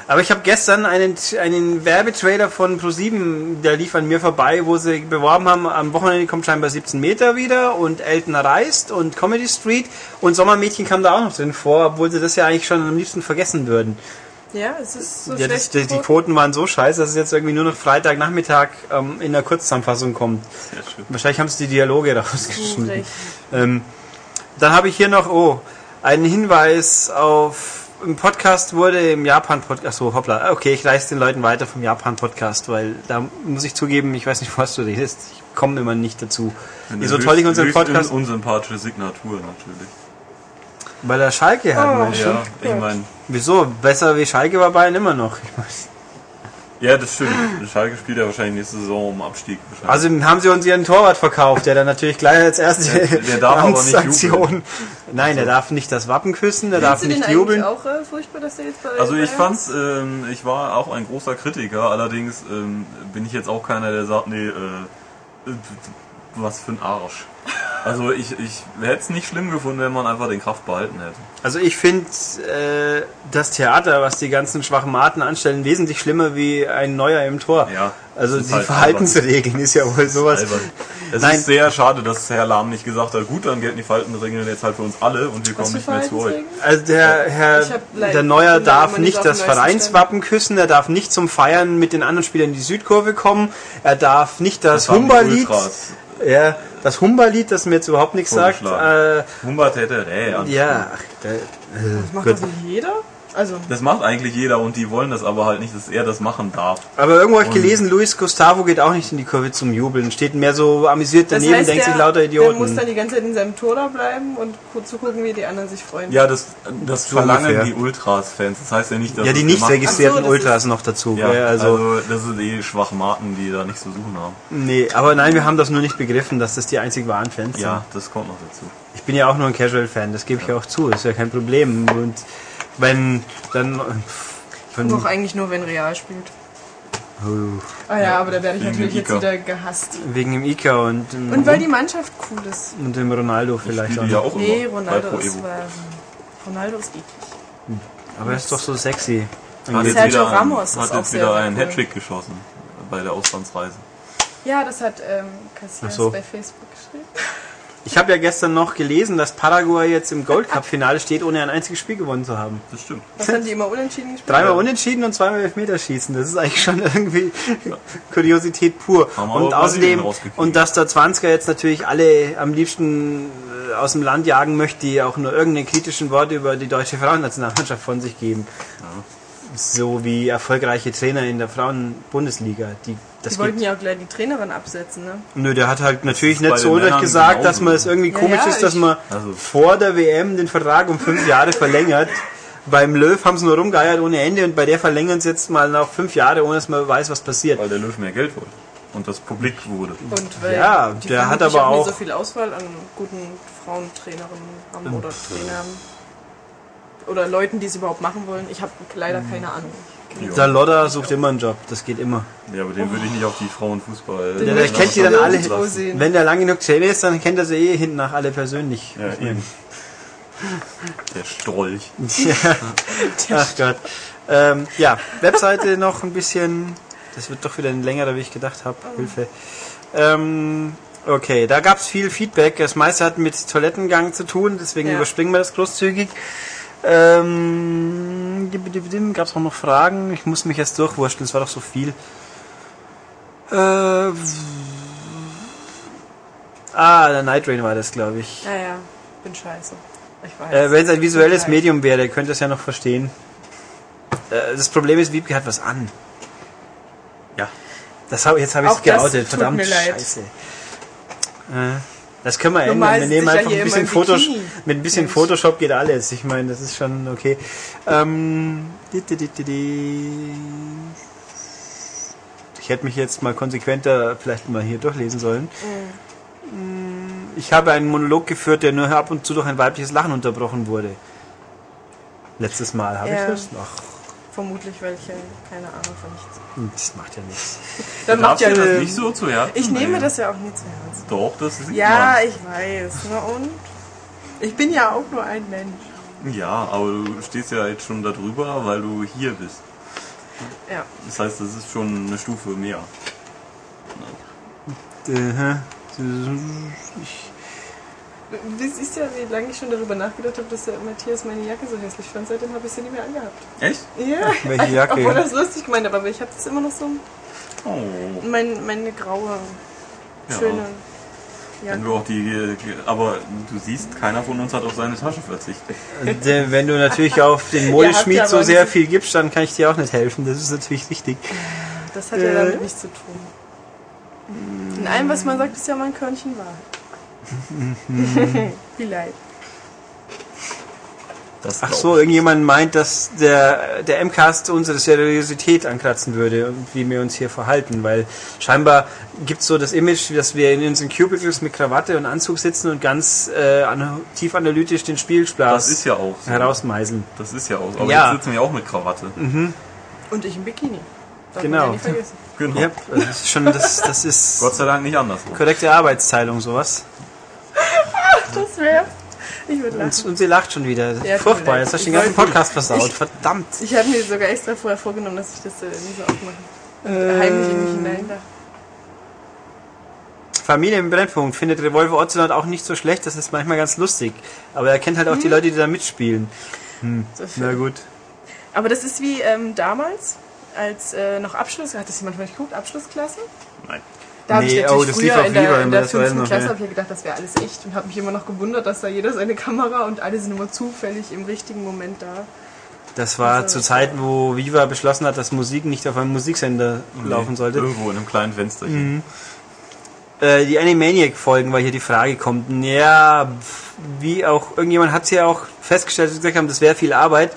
Aber ich habe gestern einen, einen Werbetrailer von Pro7, der lief an mir vorbei, wo sie beworben haben, am Wochenende kommt scheinbar 17 Meter wieder und Elton reist und Comedy Street und Sommermädchen kam da auch noch drin vor, obwohl sie das ja eigentlich schon am liebsten vergessen würden. Ja, es ist so Ja, das, schlecht. die, die Quoten waren so scheiße, dass es jetzt irgendwie nur noch Freitagnachmittag ähm, in der Kurzzusammenfassung kommt. Sehr schön. Wahrscheinlich haben sie die Dialoge [laughs] rausgeschnitten. Recht. Ähm, dann habe ich hier noch, oh, einen Hinweis auf, im Podcast wurde im Japan-Podcast, so hoppla, okay, ich reiß den Leuten weiter vom Japan-Podcast, weil da muss ich zugeben, ich weiß nicht, was du redest, ich komme immer nicht dazu. Eine so toll ich unseren Podcast, un- unsympathische Signatur natürlich. weil er Schalke hat, meinst du? Ja, ich meine, Wieso? Besser wie Schalke war Bayern immer noch. Ich weiß. Ja, das stimmt. Schalke spielt ja wahrscheinlich nächste Saison um Abstieg. Also haben sie uns ihren Torwart verkauft, der dann natürlich gleich als erste Der- der darf aber nicht Amtssanktion- Nein, der darf nicht das Wappen küssen, der darf Findest nicht jubeln. auch äh, furchtbar, dass der jetzt bei Also ich fand's, ähm, ich war auch ein großer Kritiker, allerdings ähm, bin ich jetzt auch keiner, der sagt, nee, äh, was für ein Arsch. Also ich, ich hätte es nicht schlimm gefunden, wenn man einfach den Kraft behalten hätte. Also ich finde äh, das Theater, was die ganzen schwachen Maten anstellen, wesentlich schlimmer wie ein Neuer im Tor. Ja, Also die halt Verhaltensregeln ist ja wohl sowas. Albern. Es Nein. ist sehr schade, dass Herr Lahm nicht gesagt hat, gut, dann gelten die Verhaltensregeln jetzt halt für uns alle und wir kommen nicht mehr zu euch. Also der Herr, der Neuer darf nicht das Vereinswappen küssen, er darf nicht zum Feiern mit den anderen Spielern in die Südkurve kommen, er darf nicht das, Das Humberlied, ja, das Humberlied, das mir jetzt überhaupt nichts sagt. Äh. Humbert hätte, ey, ja, äh, Das macht nicht jeder. Also, Das macht eigentlich jeder und die wollen das aber halt nicht, dass er das machen darf. Aber irgendwo habe ich gelesen, Luis Gustavo geht auch nicht in die Kurve zum Jubeln, steht mehr so amüsiert das daneben, heißt, denkt der, sich lauter der muss Idioten. dann die ganze Zeit in seinem Tor da bleiben und gu- zugucken, wie die anderen sich freuen. Ja, das, das So verlangen ungefähr. die Ultras-Fans. Das heißt ja nicht, dass Ja, die nicht registrierten so, das Ultras noch dazu. Ja, also, also, das sind eh Schwachmaten, die da nichts zu suchen haben. nee, aber nein, wir haben das nur nicht begriffen, dass das die einzig wahren Fans sind. Ja, das kommt noch dazu. Ich bin ja auch nur ein Casual-Fan, das gebe ich ja auch zu, ist ja kein Problem. Und wenn dann. Wenn, Doch eigentlich nur, wenn Real spielt. Oh, Ah ja, aber da werde ich natürlich jetzt wieder gehasst. wegen dem Ika und, dem- Und weil die Mannschaft cool ist. und dem Ronaldo vielleicht auch. ja noch. auch Nee, Ronaldo ist, ähm, Ronaldo ist eklig. Aber er ist doch so sexy. Hat jetzt Sergio wieder, Ramos ist hat jetzt wieder einen cool. Hattrick geschossen bei der Auslandsreise. Ja, das hat ähm, Cassias so. bei Facebook geschrieben. Ich habe ja gestern noch gelesen, dass Paraguay jetzt im Gold Cup-Finale steht, ohne ein einziges Spiel gewonnen zu haben. Das stimmt. Was haben die immer unentschieden gespielt? Dreimal unentschieden und zweimal Elfmeterschießen. Das ist eigentlich schon irgendwie Kuriosität pur. Haben Und außerdem, und dass der 20er jetzt natürlich alle am liebsten äh, aus dem Land jagen möchte, die auch nur irgendeine kritischen Worte über die deutsche Frauennationalmannschaft von sich geben. So wie erfolgreiche Trainer in der Frauenbundesliga. Die, das Die wollten geht, ja auch gleich die Trainerin absetzen, ne? nö, der hat halt natürlich nicht so gesagt, dass man es irgendwie Ja, komisch ja, ist, dass man Also- vor der WM den Vertrag um fünf Jahre verlängert. Beim Löw haben sie nur rumgeiert ohne Ende und bei der verlängern sie jetzt mal noch fünf Jahre, ohne dass man weiß, was passiert. Weil der Löw mehr Geld wollte. Und das publik wurde. Und weil Ja, die der hat aber nicht auch- so viel Auswahl an guten Frauentrainerinnen haben oder Trainern. Oder Leuten, die es überhaupt machen wollen. Ich habe leider keine Ahnung. Ja. Der Lodder sucht immer einen Job, das geht immer. Ja, aber den würde ich nicht auf die Frauenfußball. Den der kennt die dann alle. sehen. Wenn der lang genug Trainer ist, dann kennt er sie eh hinten nach alle persönlich. Ja, eben. Der Strolch. Ach Gott. Ähm, ja, Webseite noch ein bisschen. Das wird doch wieder ein längerer, wie ich gedacht habe. Hilfe. Ähm, okay, da gab es viel Feedback. Das meiste hat mit Toilettengang zu tun, deswegen Ja. überspringen wir das großzügig. Ähm, gab es auch noch Fragen? Ich muss mich jetzt durchwurschteln, es war doch so viel. Äh, ah, der Night Rain war das, glaube ich. Ja, ja, bin scheiße. Ich weiß. Äh, Wenn es ein visuelles. Medium wäre, könnt ihr es ja noch verstehen. Äh, das Problem ist, Wiebke hat was an. Ja. Das hab, jetzt habe ich es geoutet, verdammt scheiße. Äh, das können wir ändern. Wir nehmen einfach ein bisschen Photoshop. Mit ein bisschen Mensch. Photoshop geht alles. Ich meine, das ist schon okay. Ähm, ich hätte mich jetzt mal konsequenter vielleicht mal hier durchlesen sollen. Mm, Ich habe einen Monolog geführt, der nur ab und zu durch ein weibliches Lachen unterbrochen wurde. Letztes Mal habe Ja. ich das noch. Vermutlich welche, keine Ahnung von nichts. Hm, Das macht ja nichts. [laughs] Dann macht ja das nicht so zu Herzen Ich nehme das ja auch nie zu Herzen. Doch, das sieht Ja, ich weiß. Na und? Ich bin ja auch nur ein Mensch. man. Ja, aber du stehst ja jetzt schon darüber, weil du hier bist. Ja. Das heißt, das ist schon eine Stufe mehr. Äh, Ich, Du siehst ja, wie lange ich schon darüber nachgedacht habe, dass der Matthias meine Jacke so hässlich fand. Seitdem habe ich sie nie mehr angehabt. Echt? Ja. Welche Jacke? Obwohl das lustig gemeint, aber ich habe das immer noch so. Oh. Mein, meine graue, Ja. schöne Wenn du Jacke. auch die, aber du siehst, keiner von uns hat auf seine Tasche verzichtet. Denn wenn du natürlich auf den [laughs] Modeschmied ja so sehr viel gibst, dann kann ich dir auch nicht helfen. Das ist natürlich richtig. Das hat ja Äh. damit nichts zu tun. In allem, was man sagt, ist ja mal ein Körnchen Wahrheit. [laughs] Vielleicht. Das Ach so, irgendjemand meint, dass der, der MCAST unsere Seriosität ankratzen würde und wie wir uns hier verhalten, weil scheinbar gibt es so das Image, dass wir in unseren Cubicles mit Krawatte und Anzug sitzen und ganz äh, an, tief analytisch den Spielspaß Das ist ja auch so. herausmeißeln. Das ist ja auch so. Aber Ja. jetzt sitzen wir auch mit Krawatte. Und ich im Bikini. Darf Genau. Ja nicht vergessen. Genau. Ja, das ist schon, das, das ist Gott sei Dank nicht andersrum. korrekte Arbeitsteilung, sowas. Das wäre. Ich würde lachen. Und, und sie lacht schon wieder. Ja, Furchtbar, jetzt hast du den Ich ganzen Podcast versaut. ich- Verdammt. Ich habe mir sogar extra vorher vorgenommen, dass ich das äh, nie so aufmache. Und heimlich in mich hinein darf. Familie im Brennpunkt findet Revolver Ocelot auch nicht so schlecht, das ist manchmal ganz lustig. Aber er kennt halt auch Mhm. die Leute, die da mitspielen. So Na gut. Aber das ist wie ähm, damals, als äh, noch Abschluss, hat das jemand von euch geguckt, Abschlussklasse? Nein. Da habe Nee, ich natürlich oh, das lief früher auf in der, in der das weiß ich fünften noch, Klasse ja. habe ich gedacht, das wäre alles echt und habe mich immer noch gewundert, dass da jeder seine Kamera und alle sind immer zufällig im richtigen Moment da. Das war Also, zur Zeit, wo Viva beschlossen hat, dass Musik nicht auf einem Musiksender laufen sollte. Irgendwo in einem kleinen Fensterchen. Äh, die Animaniac-Folgen, weil hier die Frage kommt. Ja, wie auch, irgendjemand hat es ja auch festgestellt, dass sie gesagt haben, das wäre viel Arbeit.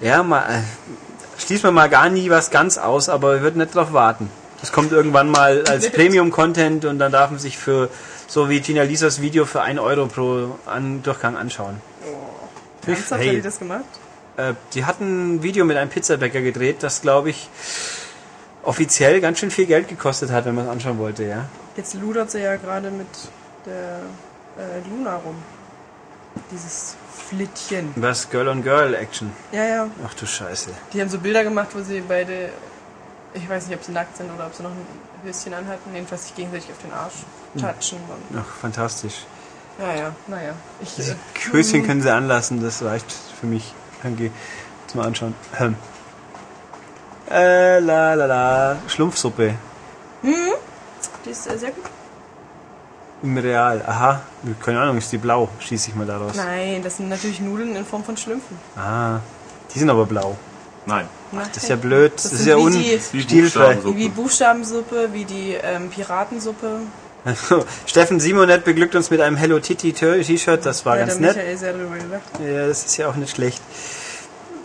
Ja, mal, äh, schließt man mal gar nie was ganz aus, aber wir würden nicht drauf warten. Das kommt irgendwann mal [laughs] als Premium-Content und dann darf man sich für, so wie Gina Lisas Video, für 1 Euro pro an Durchgang anschauen. Ernsthaft Hey. hat die das gemacht? Äh, die hatten ein Video mit einem Pizzabäcker gedreht, das glaube ich offiziell ganz schön viel Geld gekostet hat, wenn man es anschauen wollte, ja. Jetzt ludert sie ja gerade mit der äh, Luna rum. Dieses Flittchen. Was Girl on Girl Action. Ja, ja. Ach du Scheiße. Die haben so Bilder gemacht, wo sie beide, ich weiß nicht, ob sie nackt sind oder ob sie noch ein Höschen anhatten, jedenfalls sich gegenseitig auf den Arsch touchen. Und, Ach, fantastisch. ja, ja, naja. Ich, Diese äh, Höschen können sie anlassen, das reicht für mich. Danke. Jetzt mal anschauen. Ähm. Äh, la la la. Schlumpfsuppe. die ist äh, sehr gut. Im Real. Aha. Keine Ahnung, ist die blau? Schieße ich mal daraus. Nein, das sind natürlich Nudeln in Form von Schlümpfen. Ah. Die sind aber blau. Nein. Das ist ja blöd. Das, Das ist ja wie un die- Wie. Buchstabensuppe. Wie Buchstabensuppe, wie die ähm, Piratensuppe. Steffen Simonet beglückt uns mit einem Hello Kitty T-Shirt. Das war ja, ganz der nett. Michael sehr drüber gelacht. Ja, das ist ja auch nicht schlecht.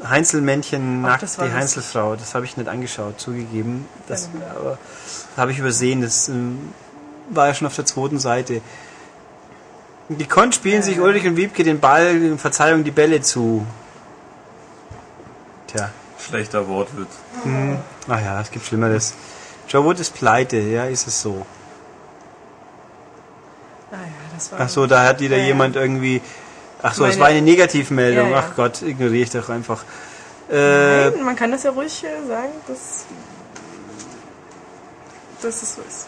Heinzelmännchen Ach, nackt, die. Heinzelfrau. Das habe ich nicht angeschaut, zugegeben. Das, habe ich übersehen. Das ähm, war ja schon auf der zweiten Seite. Die Kon spielen sich Ulrich und Wiebke den Ball, Verzeihung, die Bälle zu. Tja, Schlechter Wortwitz. ach ja, es gibt Schlimmeres. Joe Wood ist pleite, ja, ist es so. Ah ja, das war. Ach so, da hat wieder Ja, jemand irgendwie. Ach so, es war eine Negativmeldung. Ja, ja. Ach Gott, ignoriere ich doch einfach. Äh, Nein, man kann das ja ruhig äh, sagen, dass, dass es so ist.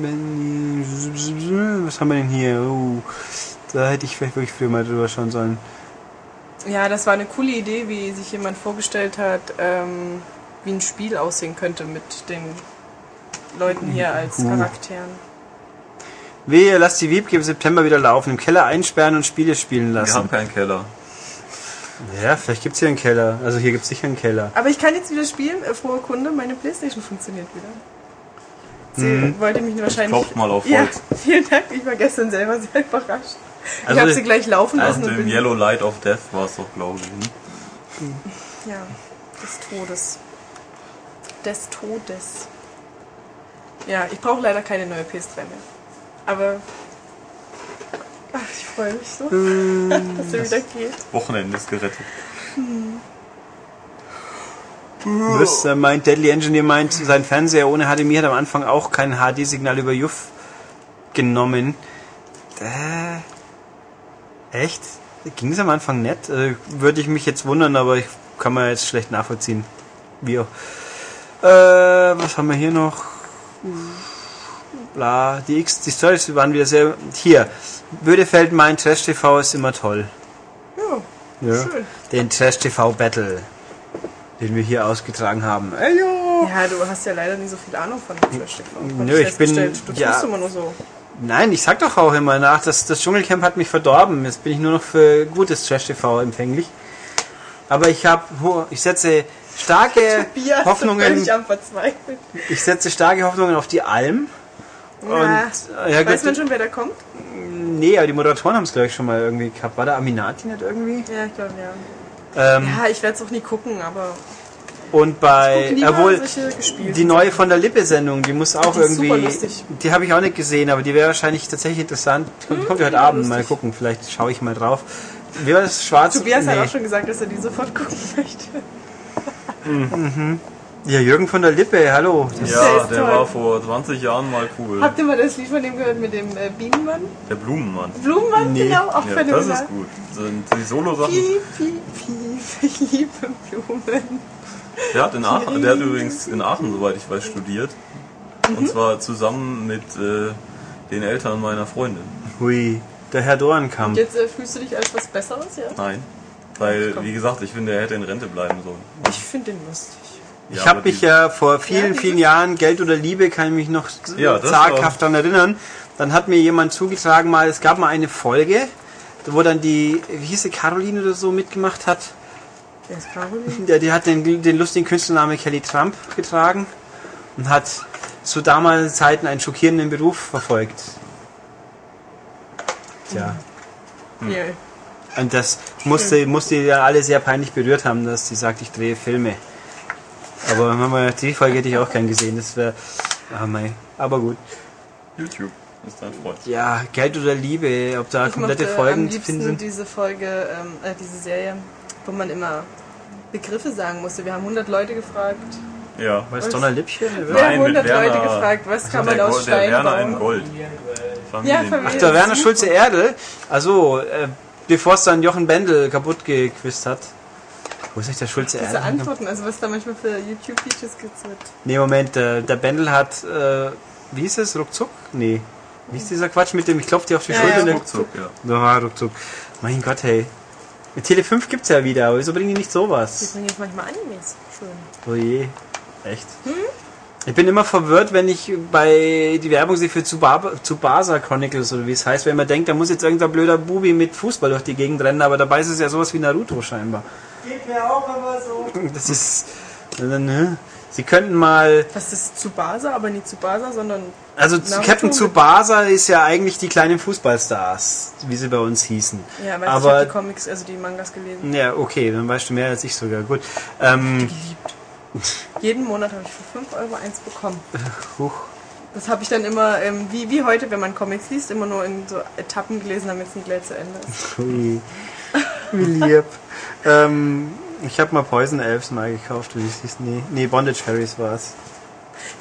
Wenn- Was haben wir denn hier? Oh, da hätte ich vielleicht wirklich früher mal drüber schauen sollen. Ja, das war eine coole Idee, wie sich jemand vorgestellt hat, ähm, wie ein Spiel aussehen könnte mit den Leuten hier als Uh. Charakteren. Wehe, lasst die Wiebke im September wieder laufen, im Keller einsperren und Spiele spielen Wir lassen. haben keinen Keller. Ja, vielleicht gibt's hier einen Keller. Also hier gibt's sicher einen Keller. Aber ich kann jetzt wieder spielen, äh, frohe Kunde, meine Playstation funktioniert wieder. Sie wollte mich wahrscheinlich... Klopft mal auf Ja, Holz. [laughs] vielen Dank, ich war gestern selber sehr überrascht. Also- ich habe sie gleich laufen lassen und im bin... Yellow Light of Death war es doch, glaube ich. ne? Ja, des Todes. Des Todes. Ja, ich brauche leider keine neue PS3 mehr. Aber. Ach, ich freue mich so, dass sie wieder geht. Wochenende ist gerettet. Was äh, meint Deadly Engineer meint, sein Fernseher ohne HDMI hat am Anfang auch kein HD-Signal über JUF genommen. Äh, echt? Ging es am Anfang nicht? Äh, Würde ich mich jetzt wundern, aber ich kann man jetzt schlecht nachvollziehen. Wie auch. Äh, was haben wir hier noch? Bla, die X, die Stories waren wieder sehr. Hier, Bödefeld meint, Trash TV ist immer toll. Ja, Ja. schön. Den Trash TV Battle, den wir hier ausgetragen haben. Ey, yo. Ja, du hast ja leider nicht so viel Ahnung von Trash TV. Nö, ich bin- festgestellt. Du ja. immer nur so. Nein, ich sag doch auch immer nach, dass das Dschungelcamp hat mich verdorben. Jetzt bin ich nur noch für gutes Trash TV empfänglich. Aber ich habe, ich setze starke [laughs] ist Hoffnungen, ich setze starke Hoffnungen auf die Alm. Und äh, ja, Weiß gut, man schon, wer da kommt? Nee, aber die Moderatoren haben es, glaube ich, schon mal irgendwie gehabt. War da Aminati nicht irgendwie? Ja, ich glaube, ja. Ähm, Ja, ich werde es auch nie gucken, aber Und bei, obwohl, die neue von der Lippe-Sendung, die muss auch Die irgendwie, die habe ich auch nicht gesehen, aber die wäre wahrscheinlich tatsächlich interessant. Kommt, kommt ja heute die Abend, mal lustig. gucken, vielleicht schaue ich mal drauf. Wie war das? Schwarz? Tobias hat Nee. auch schon gesagt, dass er die sofort gucken [laughs] möchte. Ja, Jürgen von der Lippe, hallo. Das Ja, der toll. war vor 20 Jahren mal cool. Habt ihr mal das Lied von dem gehört mit dem äh, Bienenmann? Der Blumenmann. Blumenmann, Nee. genau, auch Ja, phänomenal. das ist gut. Sind die Solo-Sachen. Piep, piep, piep, ich liebe Blumen. Der hat in Aachen, der hat übrigens in Aachen, soweit ich weiß, studiert. Mhm. Und zwar zusammen mit äh, den Eltern meiner Freundin. Hui, der Herr Dorenkamp. Jetzt äh, fühlst du dich als was Besseres, ja? Nein. Weil, wie gesagt, ich finde, er hätte in Rente bleiben sollen. Ich finde den lustig. Ich Ja, habe aber mich ja vor vielen, vielen Jahren, Geld oder Liebe, kann ich mich noch Ja, zaghaft daran erinnern. Dann hat mir jemand zugetragen, mal, es gab mal eine Folge, wo dann die, wie hieß sie, Caroline oder so mitgemacht hat. Wer ist Caroline? Der, die hat den, den lustigen Künstlernamen Kelly Trump getragen und hat zu damaligen Zeiten einen schockierenden Beruf verfolgt. Tja. Ja. Und das musste, musste die ja alle sehr peinlich berührt haben, dass sie sagt, ich drehe Filme. Aber Mama, die Folge hätte ich auch gern gesehen. Das wäre. Ah, mei. Aber gut. YouTube ist dein Freund. Ja, Geld oder Liebe, ob da Ich komplette Folgen am zu finden liebsten sind. diese Folge, ähm, äh, diese Serie, wo man immer Begriffe sagen musste. Wir haben 100 Leute gefragt. Ja. War es Donnerlippchen? Wir haben 100 mit Werner- Leute gefragt, was kann man der, aus Go- der Stein Werner in? Gold. Ja, Familien. Ach, der Werner. Schulze Erdel. Also, äh, bevor es dann Jochen Bendel kaputt gequizt hat. Wo ist eigentlich der Schulze Diese Erdel? Antworten, also was da manchmal für YouTube-Features gibt. Nee, Moment, äh, der Bendel hat, äh, wie hieß es, ruckzuck? Nee. Wie ist dieser Quatsch mit dem, ich klopfe dir auf die Ja, Schulter? ja. Ruckzuck, ja. Ja, ruckzuck. Mein Gott, hey. Mit Tele 5 gibt's ja wieder, aber wieso bringen die nicht Die sowas? bringen jetzt manchmal Animes. Schön. Oh je. Echt? Hm? Ich bin immer verwirrt, wenn ich bei die Werbung sehe für Tsubasa Chronicles oder wie es heißt, wenn man denkt, da muss jetzt irgendein blöder Bubi mit Fußball durch die Gegend rennen, aber dabei ist es ja sowas wie Naruto scheinbar. Geht mir auch immer so. [laughs] Das ist. ne? Sie könnten mal. Das ist Tsubasa, aber nicht Tsubasa, sondern Also Naruto Captain Tsubasa ist ja eigentlich die kleinen Fußballstars, wie sie bei uns hießen. ja, weil ich Aber- habe die Comics, also die Mangas gelesen. Ja, okay, dann weißt du mehr als ich sogar. Gut. Ähm, Jeden Monat habe ich für 5 Euro eins bekommen. [laughs] huch. Das habe ich dann immer, ähm, wie, wie heute, wenn man Comics liest, immer nur in so Etappen gelesen, damit es nicht gleich zu Ende ist. [laughs] Hui. Wie lieb. ähm, ich habe mal Poison Elves mal gekauft, wie es hieß. Nee, nee Bondage Fairies war es.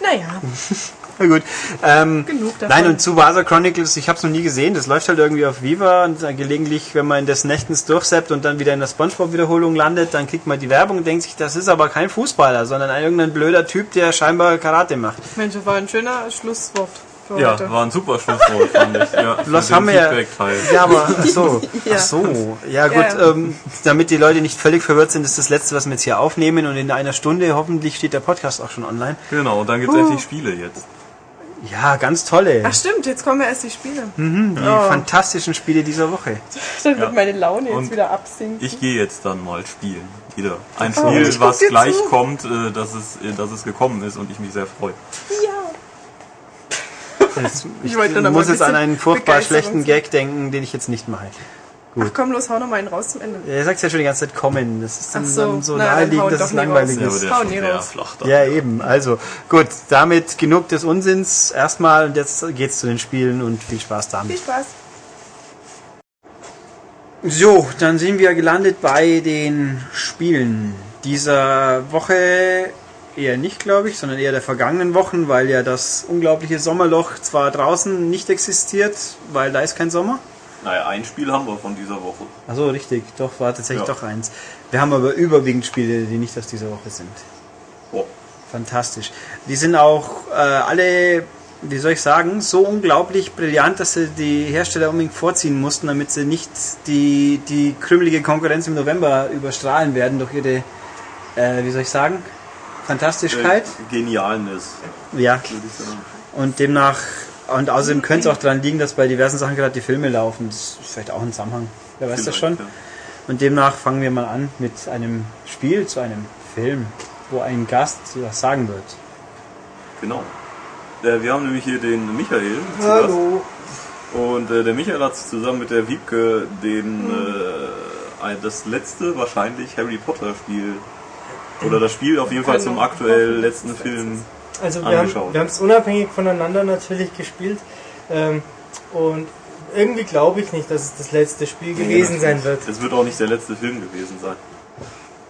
Naja, [laughs] Na gut. Ähm, genug davon. Nein, und Tsubasa Chronicles, ich habe es noch nie gesehen. Das läuft halt irgendwie auf Viva und dann gelegentlich, wenn man in des Nächtens durchseppt und dann wieder in der Spongebob-Wiederholung landet, dann kriegt man die Werbung und denkt sich, das ist aber kein Fußballer, sondern ein irgendein blöder Typ, der scheinbar Karate macht. Mensch, das war ein schöner Schlusswort für Ja, heute. war ein super Schlusswort, fand ich. Ja, den haben wir ja-. Ja, aber [laughs] ach so, Ja. ach so. Ja gut, Ja. Ähm, damit die Leute nicht völlig verwirrt sind, ist das letzte, was wir jetzt hier aufnehmen und in einer Stunde hoffentlich steht der Podcast auch schon online. Genau, und dann gibt's endlich Spiele jetzt. Ja, ganz tolle. Ach stimmt, jetzt kommen ja erst die Spiele. Mhm, die Oh. fantastischen Spiele dieser Woche. [laughs] Dann wird Ja. meine Laune jetzt Und wieder absinken. Ich gehe jetzt dann mal spielen. Wieder. Ein Oh, Spiel, was gleich zu. kommt, äh, dass es, äh, dass es gekommen ist und ich mich sehr freue. ja. Jetzt, ich [laughs] Ich muss jetzt an einen furchtbar schlechten Gag denken, den ich jetzt nicht mache. Ach komm, los, hau noch mal einen raus zum Ende. Er sagt ja schon die ganze Zeit kommen. Das ist dann so, so, dann naheliegend, dass es langweilig. Ja, ist. sehr raus. flach dann. Ja, eben. Also gut, damit genug des Unsinns erstmal und jetzt geht's zu den Spielen und viel Spaß damit. Viel Spaß. So, dann sind wir gelandet bei den Spielen dieser Woche. Eher nicht, glaube ich, sondern eher der vergangenen Wochen, weil ja das unglaubliche Sommerloch zwar draußen nicht existiert, weil da ist kein Sommer. Naja, ein Spiel haben wir von dieser Woche. Achso, richtig, doch, war tatsächlich Ja. doch eins. Wir haben aber überwiegend Spiele, die nicht aus dieser Woche sind. Oh. Fantastisch. Die sind auch äh, alle, wie soll ich sagen, so unglaublich brillant, dass sie die Hersteller unbedingt vorziehen mussten, damit sie nicht die, die krümelige Konkurrenz im November überstrahlen werden durch ihre, äh, wie soll ich sagen, Fantastischkeit. Äh, Genialness, Ja, und demnach, und außerdem könnte es auch daran liegen, dass bei diversen Sachen gerade die Filme laufen. Das ist vielleicht auch ein Zusammenhang. Wer weiß das schon? Vielleicht, ja. Und demnach fangen wir mal an mit einem Spiel zu einem Film, wo ein Gast was sagen wird. Genau. Äh, wir haben nämlich hier den Michael. zu Gast. Und äh, der Michael hat zusammen mit der Wiebke den, äh, das letzte wahrscheinlich Harry Potter Spiel oder das Spiel auf jeden Fall zum Genau. aktuell letzten Film. Also wir haben angeschaut. wir haben es unabhängig voneinander natürlich gespielt. Ähm, und irgendwie glaube ich nicht, dass es das letzte Spiel gewesen sein wird. Es wird auch nicht der letzte Film gewesen sein.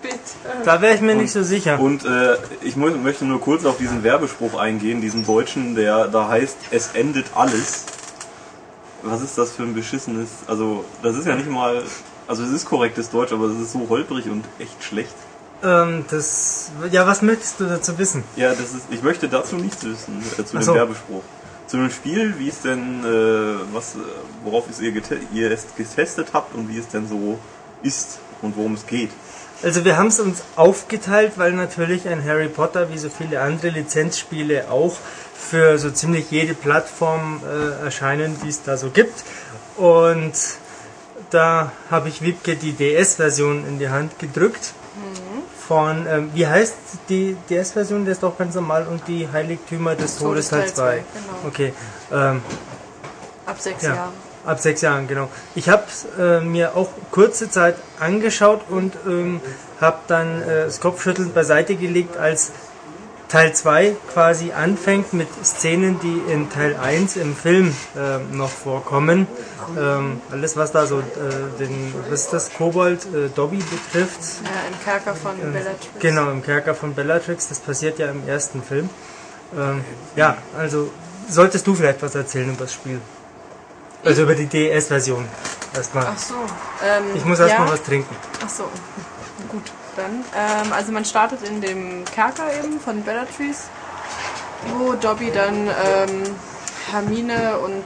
Bitte. Da wäre ich mir nicht so sicher. Und äh, ich möchte nur kurz auf diesen Werbespruch eingehen, diesen deutschen, der da heißt, es endet alles. Was ist das für ein beschissenes, also das ist ja nicht mal, also es ist korrektes Deutsch, aber es ist so holprig und echt schlecht. Ähm, das, ja, was möchtest du dazu wissen? Ja, das ist, ich möchte dazu nichts wissen, äh, zu Ach dem so. Werbespruch. Zu dem Spiel, wie es denn, äh, was, äh, worauf es ihr, ihr es getestet habt und wie es denn so ist und worum es geht. Also wir haben es uns aufgeteilt, weil natürlich ein Harry Potter wie so viele andere Lizenzspiele auch für so ziemlich jede Plattform äh, erscheinen, die es da so gibt. Und da habe ich Wiebke die DS-Version in die Hand gedrückt. Von, ähm, wie heißt die DS-Version? Der ist doch ganz normal und die Heiligtümer des Todes Teil 2. Todesteil zwei, genau. Okay. Ähm, Ab sechs Ja. Jahren. Ab sechs Jahren, genau. Ich habe äh, mir auch kurze Zeit angeschaut und ähm, habe dann äh, das Kopfschütteln beiseite gelegt, als Teil 2 quasi anfängt mit Szenen, die in Teil 1 im Film ähm, noch vorkommen. Ähm, alles, was da so äh, den, was ist das, Kobold äh, Dobby betrifft. Ja, im Kerker von Bellatrix. Genau, im Kerker von Bellatrix, das passiert ja im ersten Film. Ähm, ja, also solltest du vielleicht was erzählen über das Spiel? Also über die DS-Version erstmal. Ach so. Ähm, Ich muss erstmal ja. was trinken. Ach so. Gut, dann. Ähm, also man startet in dem Kerker eben von Bellatrix, wo Dobby dann ähm, Hermine und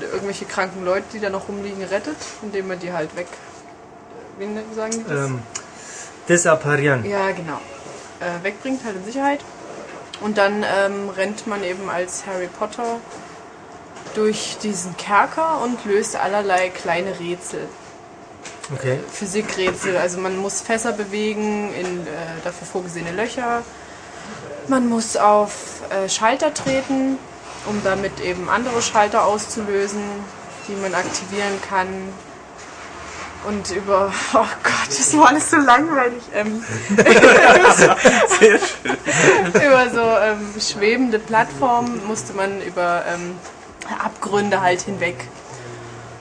irgendwelche kranken Leute, die da noch rumliegen, rettet, indem er die halt weg. Wie sagen die das? Ähm, desapparieren. Ja, genau. Äh, wegbringt halt in Sicherheit. Und dann ähm, rennt man eben als Harry Potter durch diesen Kerker und löst allerlei kleine Rätsel. Okay. Physikrätsel. Also man muss Fässer bewegen in äh, dafür vorgesehene Löcher. Man muss auf äh, Schalter treten, um damit eben andere Schalter auszulösen, die man aktivieren kann. Und über, [laughs] oh Gott, das war alles so langweilig. Ähm, Sehr [laughs] schön. über so ähm, schwebende Plattformen musste man über ähm, Abgründe halt hinweg.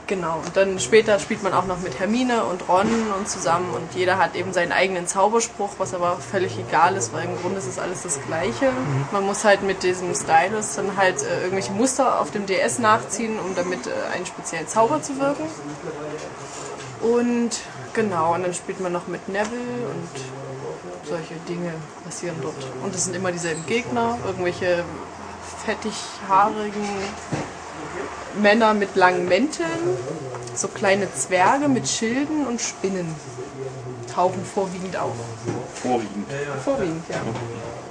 Genau, und dann später spielt man auch noch mit Hermine und Ron und zusammen und jeder hat eben seinen eigenen Zauberspruch, was aber völlig egal ist, weil im Grunde ist es alles das Gleiche. Man muss halt mit diesem Stylus dann halt äh, irgendwelche Muster auf dem DS nachziehen, um damit äh, einen speziellen Zauber zu wirken. Und genau, und dann spielt man noch mit Neville und solche Dinge passieren dort. Und es sind immer dieselben Gegner, irgendwelche fettighaarigen Männer mit langen Mänteln, so kleine Zwerge mit Schilden und Spinnen. Tauchen vorwiegend auf. Vorwiegend. Vorwiegend, ja.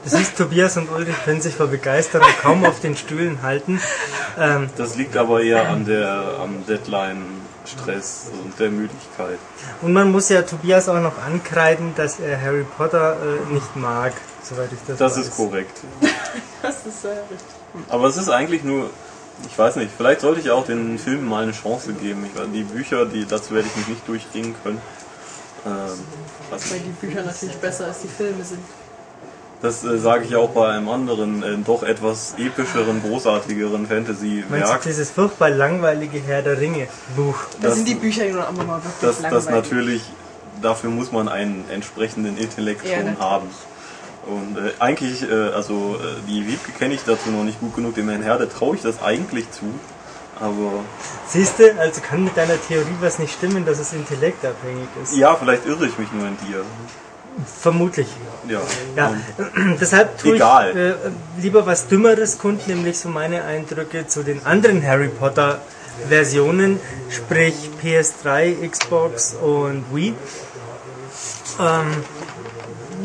Du siehst, Tobias und Ulrich können sich vor Begeisterung kaum auf den Stühlen halten. Ähm, Das liegt aber eher an der am Deadline-Stress und der Müdigkeit. und man muss ja Tobias auch noch ankreiden, dass er Harry Potter äh, nicht mag, soweit ich das, Das weiß. ist korrekt. [laughs] Das ist äh, richtig. Aber es ist eigentlich nur, ich weiß nicht, vielleicht sollte ich auch den Filmen mal eine Chance geben. Ich, die Bücher, die dazu werde ich mich nicht durchringen können. Ähm, Weil die Bücher natürlich besser als die Filme sind. Das äh, sage ich auch bei einem anderen, äh, doch etwas epischeren, großartigeren Fantasy-Werk. dieses furchtbar langweilige Herr der Ringe Buch? Da Das- sind die Bücher nun auch mal wirklich Das, das langweilig. natürlich, dafür muss man einen entsprechenden Intellekt Ja, schon natürlich. haben. Und äh, eigentlich, äh, also äh, die Wiebke kenne ich dazu noch nicht gut genug, dem Herrn Herde traue ich das eigentlich zu. Aber Siehst du, also kann mit deiner Theorie was nicht stimmen, dass es intellektabhängig ist. ja, vielleicht irre ich mich nur in dir. Vermutlich. Ja. Ja, [clears throat] deshalb tue Egal. ich äh, lieber was Dümmeres kund, nämlich so meine Eindrücke zu den anderen Harry Potter Versionen, sprich PS3, Xbox und Wii. Ähm,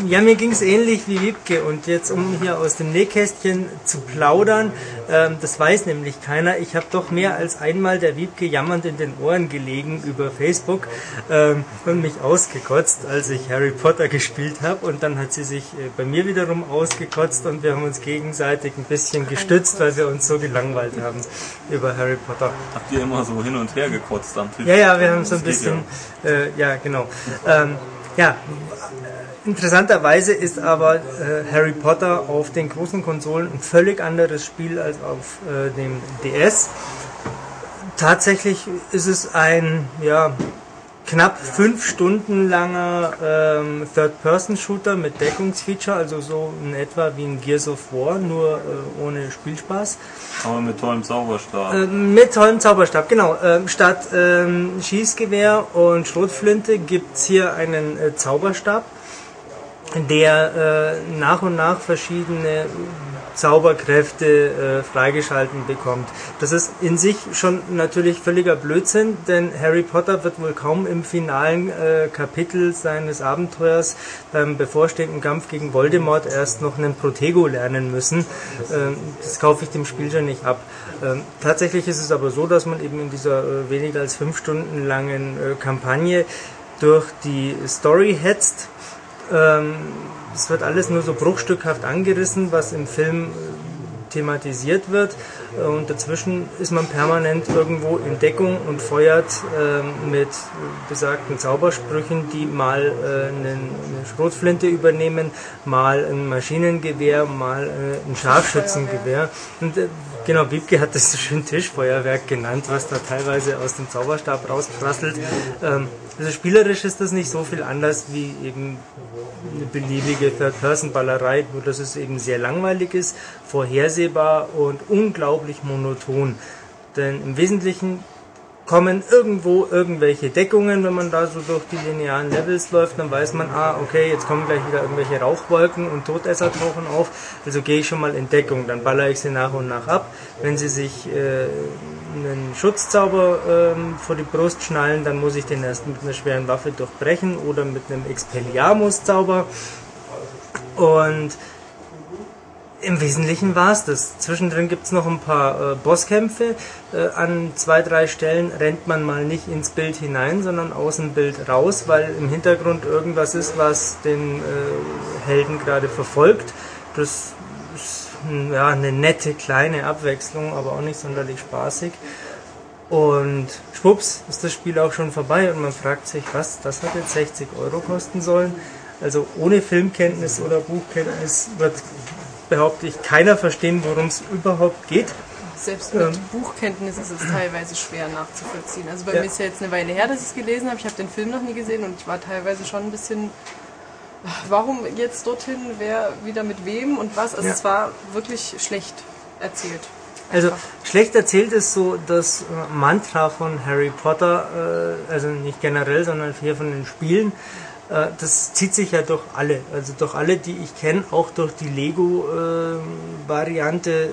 ja, mir ging es ähnlich wie Wiebke und jetzt um hier aus dem Nähkästchen zu plaudern, ähm, das weiß nämlich keiner. Ich habe doch mehr als einmal der Wiebke jammernd in den Ohren gelegen über Facebook ähm, und mich ausgekotzt, als ich Harry Potter gespielt habe und dann hat sie sich äh, bei mir wiederum ausgekotzt und wir haben uns gegenseitig ein bisschen gestützt, weil wir uns so gelangweilt haben über Harry Potter. Habt ihr immer so hin und her gekotzt am Tisch? Ja, ja, wir haben so ein bisschen, äh, ja, genau. Ähm, ja, interessanterweise ist aber äh, Harry Potter auf den großen Konsolen ein völlig anderes Spiel als auf äh, dem DS. Tatsächlich ist es ein, ja, knapp fünf Stunden langer ähm, Third-Person-Shooter mit Deckungsfeature, also so in etwa wie ein Gears of War, nur äh, ohne Spielspaß. Aber mit tollem Zauberstab. Ähm, mit tollem Zauberstab, genau. Ähm, statt ähm, Schießgewehr und Schrotflinte gibt's hier einen äh, Zauberstab, der äh, nach und nach verschiedene Zauberkräfte äh, freigeschalten bekommt. Das ist in sich schon natürlich völliger Blödsinn, denn Harry Potter wird wohl kaum im finalen äh, Kapitel seines Abenteuers beim bevorstehenden Kampf gegen Voldemort erst noch einen Protego lernen müssen. Ähm, das kaufe ich dem Spiel schon nicht ab. Ähm, tatsächlich ist es aber so, dass man eben in dieser äh, weniger als fünf Stunden langen äh, Kampagne durch die Story hetzt. Ähm, es wird alles nur so bruchstückhaft angerissen, was im Film äh, thematisiert wird. Äh, Und dazwischen ist man permanent irgendwo in Deckung und feuert ähm, mit besagten Zaubersprüchen, die mal äh, einen- eine Schrotflinte übernehmen, mal ein Maschinengewehr, mal äh, ein Scharfschützengewehr. Und äh, genau, Wiebke hat das [laughs] so schön Tischfeuerwerk genannt, was da teilweise aus dem Zauberstab rausprasselt. Ähm, also spielerisch ist das nicht so viel anders wie eben eine beliebige Third-Person-Ballerei, nur dass es eben sehr langweilig ist, vorhersehbar und unglaublich monoton. Denn im Wesentlichen kommen irgendwo irgendwelche Deckungen, wenn man da so durch die linearen Levels läuft, dann weiß man, ah, okay, jetzt kommen gleich wieder irgendwelche Rauchwolken und Todesser tauchen auf, also gehe ich schon mal in Deckung, dann baller ich sie nach und nach ab. Wenn sie sich äh, einen Schutzzauber ähm, vor die Brust schnallen, dann muss ich den erst mit einer schweren Waffe durchbrechen oder mit einem Expelliarmus-Zauber. Und im Wesentlichen war es das. Zwischendrin gibt es noch ein paar äh, Bosskämpfe. Äh, an zwei, drei Stellen rennt man mal nicht ins Bild hinein, sondern aus dem Bild raus, weil im Hintergrund irgendwas ist, was den äh, Helden gerade verfolgt. Das ist hm, ja, eine nette kleine Abwechslung, aber auch nicht sonderlich spaßig. Und schwupps ist das Spiel auch schon vorbei und man fragt sich, was, das hat jetzt 60 Euro kosten sollen. Also ohne Filmkenntnis oder Buchkenntnis wird, behaupte ich, keiner verstehen, worum es überhaupt geht. Selbst mit Ähm. Buchkenntnis ist es teilweise schwer nachzuvollziehen. Also bei Ja. mir ist ja jetzt eine Weile her, dass ich es gelesen habe. Ich habe den Film noch nie gesehen und ich war teilweise schon ein bisschen. Warum jetzt dorthin? Wer wieder mit wem und was? Also Ja. es war wirklich schlecht erzählt. Also schlecht erzählt ist so das äh, Mantra von Harry Potter, äh, also nicht generell, sondern hier von den Spielen. Äh, das zieht sich ja durch alle, also durch alle, die ich kenne, auch durch die Lego-Variante.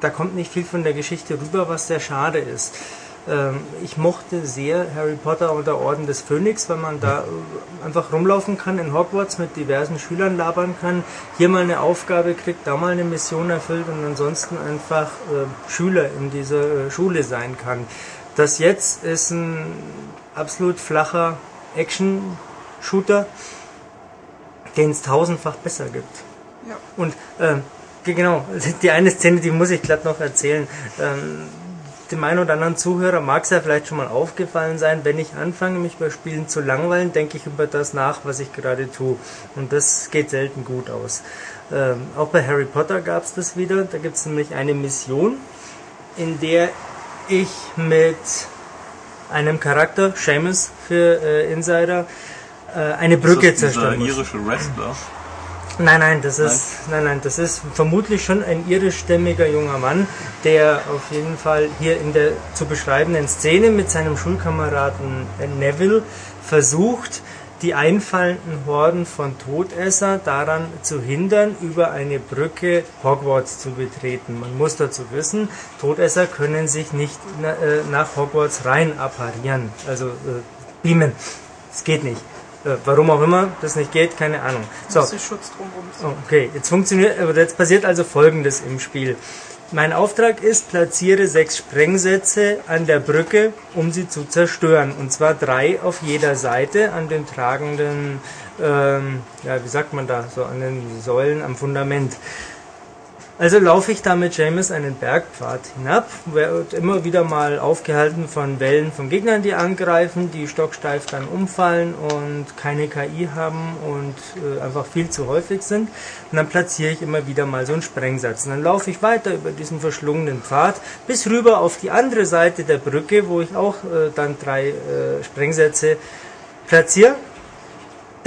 da kommt nicht viel von der Geschichte rüber, was sehr schade ist. Ähm, ich mochte sehr Harry Potter und der Orden des Phönix, weil man da äh, einfach rumlaufen kann in Hogwarts mit diversen Schülern labern kann, hier mal eine Aufgabe kriegt, da mal eine Mission erfüllt und ansonsten einfach äh, Schüler in dieser äh, Schule sein kann. Das jetzt ist ein absolut flacher Action-Shooter, den es tausendfach besser gibt. Ja. Und ähm, ge- genau, [laughs] die eine Szene, die muss ich glatt noch erzählen. Ähm, dem einen oder anderen Zuhörer mag es ja vielleicht schon mal aufgefallen sein, wenn ich anfange, mich bei Spielen zu langweilen, denke ich über das nach, was ich gerade tue. Und das geht selten gut aus. Ähm, auch bei Harry Potter gab es das wieder. Da gibt es nämlich eine Mission, in der ich mit einem Charakter, Seamus für äh, Insider, eine Brücke ist das zerstören muss. irische Wrestler. Nein, nein, das ist, nein, nein, das ist vermutlich schon ein irischstämmiger junger Mann, der auf jeden Fall hier in der zu beschreibenden Szene mit seinem Schulkameraden äh, Neville versucht, die einfallenden Horden von Todesser daran zu hindern, über eine Brücke Hogwarts zu betreten. Man muss dazu wissen, Todesser können sich nicht äh, nach Hogwarts rein apparieren, also äh, beamen. Es geht nicht. Äh, warum auch immer das nicht geht, keine Ahnung. So, Schutz drumherum Oh, Okay, jetzt funktioniert, aber jetzt passiert also Folgendes im Spiel. Mein Auftrag ist, platziere sechs Sprengsätze an der Brücke, um sie zu zerstören. Und zwar drei auf jeder Seite an den tragenden, ähm, ja, wie sagt man da, so an den Säulen am Fundament. Also laufe ich da mit James einen Bergpfad hinab, wird immer wieder mal aufgehalten von Wellen von Gegnern, die angreifen, die stocksteif dann umfallen und keine KI haben und äh, einfach viel zu häufig sind. Und dann platziere ich immer wieder mal so einen Sprengsatz. Und dann laufe ich weiter über diesen verschlungenen Pfad bis rüber auf die andere Seite der Brücke, wo ich auch äh, dann drei äh, Sprengsätze platziere.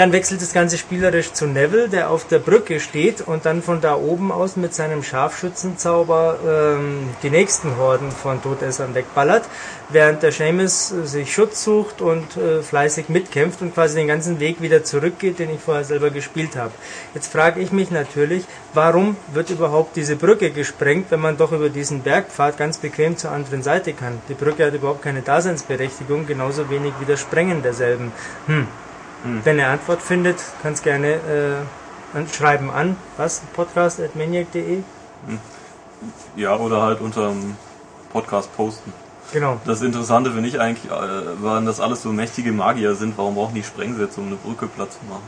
Dann wechselt das Ganze spielerisch zu Neville, der auf der Brücke steht und dann von da oben aus mit seinem Scharfschützenzauber ähm, die nächsten Horden von Todessern wegballert, während der Seamus äh, sich Schutz sucht und äh, fleißig mitkämpft und quasi den ganzen Weg wieder zurückgeht, den ich vorher selber gespielt habe. Jetzt frage ich mich natürlich, warum wird überhaupt diese Brücke gesprengt, wenn man doch über diesen Bergpfad ganz bequem zur anderen Seite kann? Die Brücke hat überhaupt keine Daseinsberechtigung, genauso wenig wie das Sprengen derselben. Hm. Wenn ihr Antwort findet, kannst gerne äh, an- schreiben an, was? podcast.maniac.de? Ja, oder halt unterm Podcast posten. Genau. Das Interessante finde ich eigentlich, äh, waren, dass alles so mächtige Magier sind. Warum brauchen die Sprengsätze, um eine Brücke platt zu machen?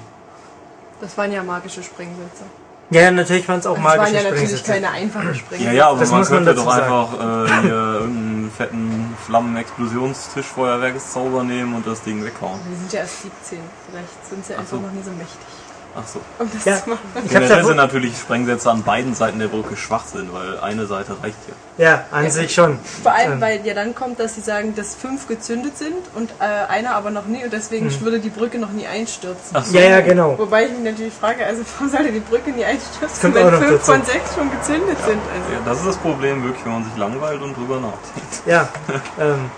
Das waren ja magische Sprengsätze. Ja, natürlich waren es auch Das waren magische ja natürlich Sprengsätze. keine einfachen Sprengsätze. Ja, ja, aber Das man muss man könnte dazu doch sagen. einfach äh, hier irgendeinen fetten Flammen-Explosionstischfeuerwerkszauber nehmen und das Ding weghauen. Die sind ja erst 17. Vielleicht sind sie Ach einfach so. noch nie so mächtig, Ach so. um das Ja. zu machen. Ich Generell ja, sind natürlich Sprengsätze an beiden Seiten der Brücke schwach sind, weil eine Seite reicht ja. ja, an sich schon. Vor allem, Ähm, weil ja dann kommt, dass sie sagen, dass fünf gezündet sind und äh, einer aber noch nie und deswegen würde die Brücke noch nie einstürzen. Ach so. Ja, ja, genau. Wobei ich mich natürlich frage, also warum sollte die Brücke nie einstürzen, kommt wenn fünf dazu. von sechs schon gezündet sind? Also. Ja, das ist das Problem wirklich, wenn man sich langweilt und drüber nachdenkt. Ja, ähm,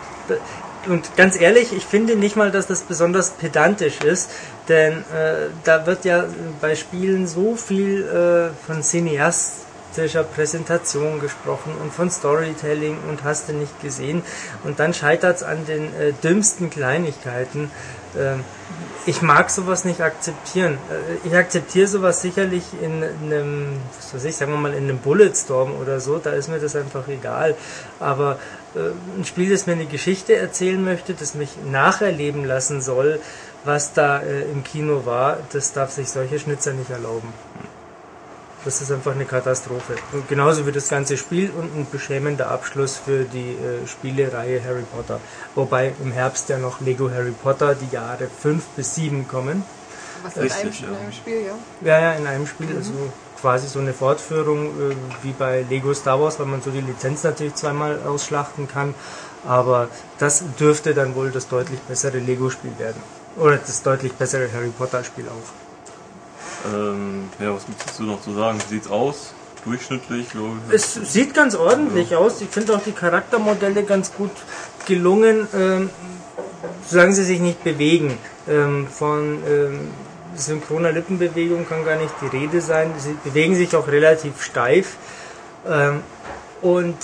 und ganz ehrlich, ich finde nicht mal, dass das besonders pedantisch ist, denn äh, da wird ja bei Spielen so viel äh, von cineastischer Präsentation gesprochen und von Storytelling und hast du nicht gesehen und dann scheitert es an den äh, dümmsten Kleinigkeiten. Ähm, ich mag sowas nicht akzeptieren. Äh, Ich akzeptiere sowas sicherlich in einem, was weiß ich, sagen wir mal in einem Bulletstorm oder so, da ist mir das einfach egal. Aber äh, ein Spiel, das mir eine Geschichte erzählen möchte, das mich nacherleben lassen soll, was da äh, im Kino war, das darf sich solche Schnitzer nicht erlauben. Das ist einfach eine Katastrophe. Und genauso wie das ganze Spiel und ein beschämender Abschluss für die äh, Spielereihe Harry Potter. Wobei im Herbst ja noch Lego Harry Potter die Jahre 5 bis 7 kommen. Was in einem, in einem Spiel, ja. Ja, ja, in einem Spiel, also quasi so eine Fortführung äh, wie bei Lego Star Wars, weil man so die Lizenz natürlich zweimal ausschlachten kann. Aber das dürfte dann wohl das deutlich bessere Lego-Spiel werden. Oder das deutlich bessere Harry Potter-Spiel auch. Ähm, ja, was gibt's dazu noch zu sagen? Wie sieht's aus? Durchschnittlich, glaube ich. Es sieht ganz ordentlich aus. Ich finde auch die Charaktermodelle ganz gut gelungen, ähm, solange sie sich nicht bewegen. Ähm, von ähm, synchroner Lippenbewegung kann gar nicht die Rede sein. Sie bewegen sich auch relativ steif ähm, und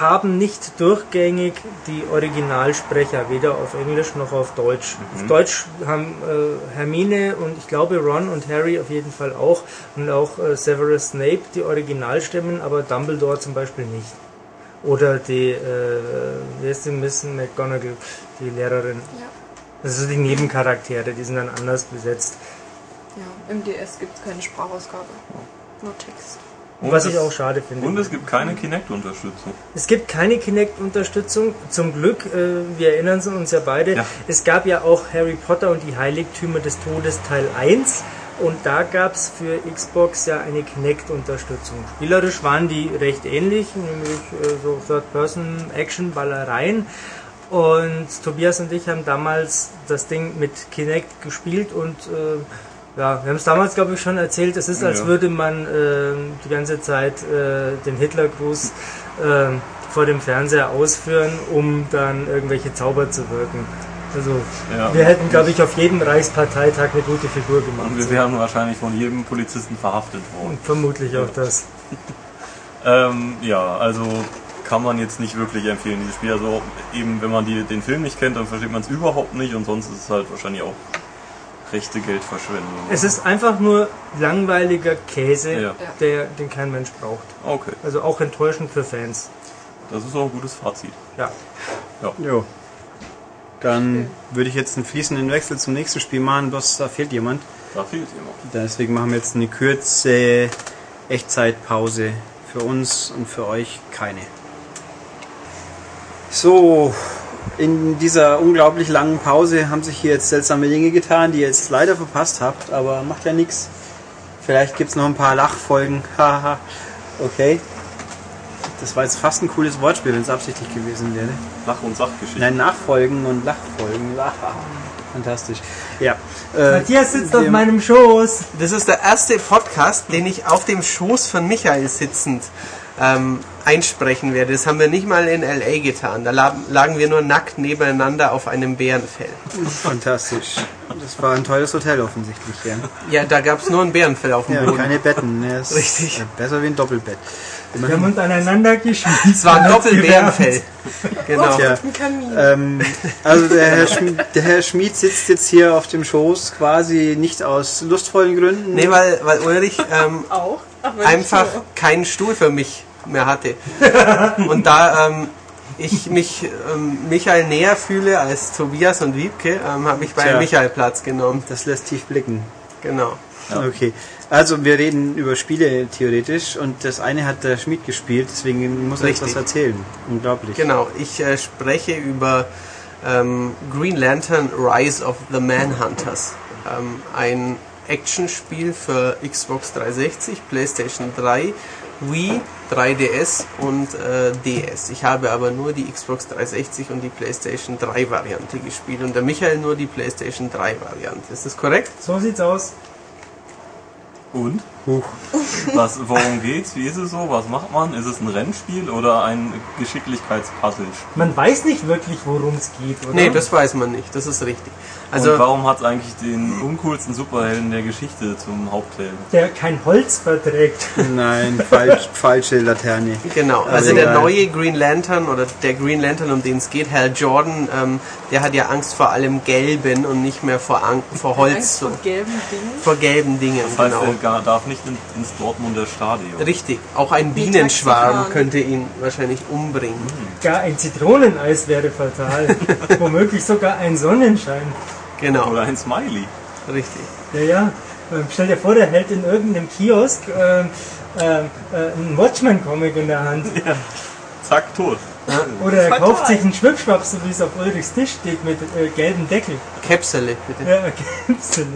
haben nicht durchgängig die Originalsprecher, weder auf Englisch noch auf Deutsch. Auf Deutsch haben äh, Hermine und ich glaube Ron und Harry auf jeden Fall auch und auch äh, Severus Snape die Originalstimmen, aber Dumbledore zum Beispiel nicht. Oder die, äh, wie heißt die Miss McGonagall, die Lehrerin. Ja. Also die Nebencharaktere, die sind dann anders besetzt. ja. Im DS gibt es keine Sprachausgabe. Nur Text. Und was es- ich auch schade finde. Und es gibt keine Kinect-Unterstützung. Es gibt keine Kinect-Unterstützung, zum Glück, äh, wir erinnern uns ja beide. Ja. Es gab ja auch Harry Potter und die Heiligtümer des Todes Teil 1 und da gab es für Xbox ja eine Kinect-Unterstützung. Spielerisch waren die recht ähnlich, nämlich äh, so Third-Person-Action-Ballereien. Und Tobias und ich haben damals das Ding mit Kinect gespielt und äh, ja, wir haben es damals, glaube ich, schon erzählt. Es ist, als Ja. würde man äh, die ganze Zeit äh, den Hitlergruß äh, vor dem Fernseher ausführen, um dann irgendwelche Zauber zu wirken. Also Ja. wir hätten, glaube ich, auf jedem Reichsparteitag eine gute Figur gemacht. Und wir wären wahrscheinlich von jedem Polizisten verhaftet worden. Und vermutlich auch das. [laughs] Ähm, ja, also kann man jetzt nicht wirklich empfehlen, dieses Spiel. Also eben, wenn man die, den Film nicht kennt, dann versteht man es überhaupt nicht und sonst ist es halt wahrscheinlich auch rechte Geldverschwendung. Es ist einfach nur langweiliger Käse, Ja. der, den kein Mensch braucht. Okay, Also auch enttäuschend für Fans. das ist auch ein gutes Fazit. Ja. Jo. Dann würde ich jetzt einen fließenden Wechsel zum nächsten Spiel machen, bloß da fehlt jemand. Da fehlt jemand. Deswegen machen wir jetzt eine kurze Echtzeitpause. Für uns und für euch keine. So, in dieser unglaublich langen Pause haben sich hier jetzt seltsame Dinge getan, die ihr jetzt leider verpasst habt, aber macht ja nichts. Vielleicht gibt es noch ein paar Lachfolgen. [laughs] Haha. okay. Das war jetzt fast ein cooles Wortspiel, wenn es absichtlich gewesen wäre. Lach- und Sachgeschichte. Nein, Nachfolgen und Lachfolgen. [laughs] Haha. Fantastisch. Ja. Äh, Matthias sitzt auf meinem Schoß. Das ist der erste Podcast, den ich auf dem Schoß von Michael sitzend ähm, einsprechen werde. Das haben wir nicht mal in LA getan. Da la- lagen wir nur nackt nebeneinander auf einem Bärenfell. Fantastisch. Das war ein teures Hotel offensichtlich, ja. Ja, da gab es nur ein Bärenfell auf dem Ja, Boden. keine Betten. Ne? Richtig. Ist besser wie ein Doppelbett. Wir haben uns aneinander geschmissen. Es war ein [laughs] Doppelbärenfell. Genau. Tja, ähm, also der Herr, Schmied, der Herr Schmied sitzt jetzt hier auf dem Schoß quasi nicht aus lustvollen Gründen. Nee, weil, weil Ulrich ähm, auch. Einfach keinen Stuhl für mich mehr hatte. [laughs] Und da ähm, ich mich ähm, Michael näher fühle als Tobias und Wiebke, ähm, habe ich bei Tja. Michael Platz genommen. Das lässt tief blicken. Genau. Ja. Okay. Also wir reden über Spiele theoretisch und das eine hat der Schmied gespielt, deswegen muss er jetzt was Richtig. erzählen. Unglaublich. Genau, ich äh, spreche über ähm, Green Lantern Rise of the Manhunters. Ähm, ein Actionspiel für Xbox 360, PlayStation 3, Wii, 3DS und äh, DS. Ich habe aber nur die Xbox 360 und die PlayStation 3 Variante gespielt und der Michael nur die PlayStation 3 Variante. Ist das korrekt? So sieht's aus. Und? Was, worum geht's? Wie ist es so? Was macht man? Ist es ein Rennspiel oder ein Geschicklichkeitspuzzle? Man weiß nicht wirklich, worum es geht, oder? Nee, das weiß man nicht, das ist richtig. Also Also Und warum hat es eigentlich den uncoolsten Superhelden der Geschichte zum Haupthelden? Der kein Holz verträgt. Nein, falsch, [laughs] falsche Laterne. Genau, Aber also der neue Green Lantern oder der Green Lantern, um den es geht, Hal Jordan, ähm, der hat ja Angst vor allem Gelben und nicht mehr vor, Ang vor Holz, Angst vor gelben Dingen. vor gelben Dingen. Das heißt, genau. er gar- darf nicht in, ins Dortmunder Stadion. Richtig, auch ein Bienenschwarm könnte ihn wahrscheinlich umbringen. Gar ein Zitroneneis wäre fatal. [laughs] Womöglich sogar ein Sonnenschein. Genau, Oder ein Smiley. richtig. Ja, ja. Ähm, Stell dir vor, der hält in irgendeinem Kiosk ähm, äh, einen Watchman-Comic in der Hand. Zack, tot. Oder er kauft sich einen Schwippschwapp, so wie es auf Ulrichs Tisch steht, mit äh, gelbem Deckel. Käpsele, bitte. Ja, [laughs] nicht.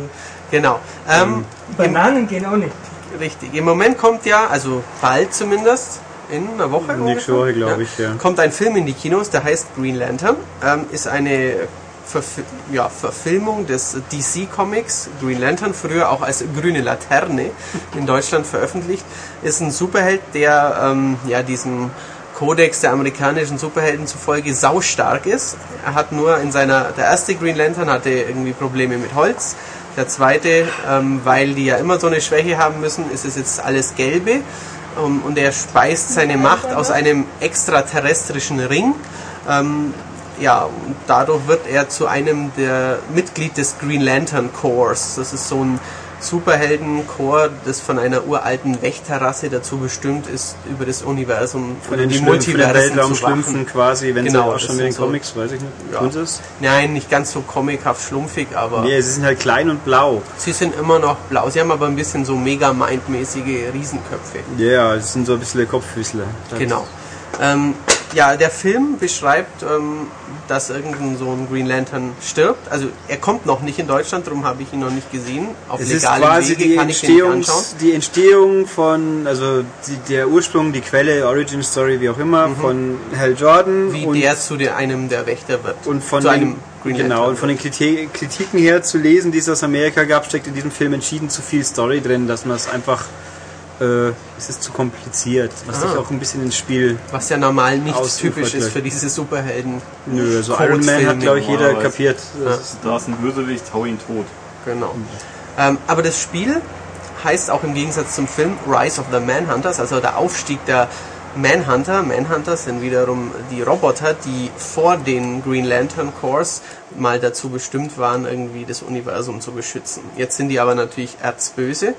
Genau. Ähm, Bananen gehen auch nicht. Richtig. Im Moment kommt ja, also bald zumindest, in einer Woche. Nächste Woche, glaube ich, ja. Kommt ein Film in die Kinos, der heißt Green Lantern. Ähm, ist eine Verfi ja, Verfilmung des DC-Comics Green Lantern, früher auch als Grüne Laterne in Deutschland veröffentlicht. Ist ein Superheld, der ähm, ja, diesem Kodex der amerikanischen Superhelden zufolge saustark ist. Er hat nur in seiner, der erste Green Lantern hatte irgendwie Probleme mit Holz. Der zweite, ähm, weil die ja immer so eine Schwäche haben müssen, ist es jetzt alles Gelbe. Um, und er speist seine Macht aus einem extraterrestrischen Ring. Ähm, ja, und dadurch wird er zu einem der Mitglied des Green Lantern Corps. Das ist so ein Superheldenkorps, das von einer uralten Wächterrasse dazu bestimmt ist, über das Universum Von den, die Multiversen zu Weltraumschlümpfen wachen. quasi, wenn Genau, sie auch schon mit den so- Comics, weiß ich nicht, Ja. tun sie es? Nein, nicht ganz so comichaft schlumpfig, aber Nee, sie sind halt klein und blau. sie sind immer noch blau. Sie haben aber ein bisschen so mega mindmäßige Riesenköpfe. Ja, das sind so ein bisschen Kopffüßler. Genau. Ähm, ja, der Film beschreibt, ähm, dass irgendein so ein Green Lantern stirbt. Also er kommt noch nicht in Deutschland, darum habe ich ihn noch nicht gesehen. Auf Es ist quasi Wege die. Entstehungs, die Entstehung von, also die, der Ursprung, die Quelle, Origin Story, wie auch immer, von Hal Jordan Mhm. Wie und, der zu der, einem der Wächter wird. und von zu den, einem Green genau, Lantern und von den Kriti- Kritiken her zu lesen, die es aus Amerika gab, steckt in diesem Film entschieden zu viel Story drin, dass man es einfach, äh, es ist zu kompliziert, was sich Ah. auch ein bisschen ins Spiel, Was ja normal nicht typisch ist für diese Superhelden. nö, so Codefilme, Iron Man hat, glaube ich, jeder kapiert. Das ist- Da ist ein Bösewicht, hau ihn tot. Genau. Ähm, aber das Spiel heißt auch im Gegensatz zum Film Rise of the Manhunters, also der Aufstieg der Manhunter. Manhunter sind wiederum die Roboter, die vor den Green Lantern Corps mal dazu bestimmt waren, irgendwie das Universum zu beschützen. Jetzt sind die aber natürlich erzböse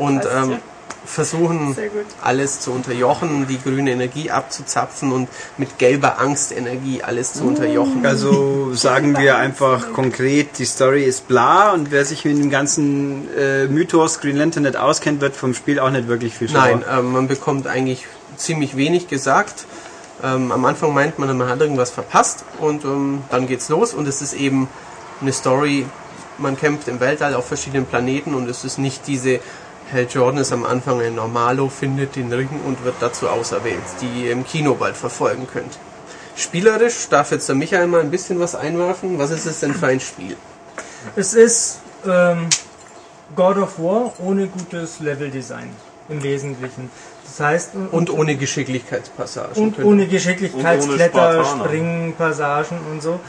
und ähm, versuchen alles zu unterjochen, die grüne Energie abzuzapfen und mit gelber Angstenergie alles zu unterjochen. Also sagen wir einfach konkret, die Story ist bla und wer sich mit dem ganzen äh, Mythos Green Lantern nicht auskennt, wird vom Spiel auch nicht wirklich viel Nein, schlauer. ähm, man bekommt eigentlich ziemlich wenig gesagt. Ähm, am Anfang meint man, man hat irgendwas verpasst und ähm, dann geht's los und es ist eben eine Story, man kämpft im Weltall auf verschiedenen Planeten und es ist nicht diese Hal Jordan ist am Anfang ein Normalo, findet den Ring und wird dazu auserwählt, die ihr im Kino bald verfolgen könnt. Spielerisch darf jetzt der Michael mal ein bisschen was einwerfen. Was ist es denn für ein Spiel? Es ist ähm, God of War ohne gutes Leveldesign im Wesentlichen. Das heißt, Und ohne Geschicklichkeitspassagen. und ohne Und Geschicklichkeitskletter, ohne Spartaner. Springen-Passagen und so.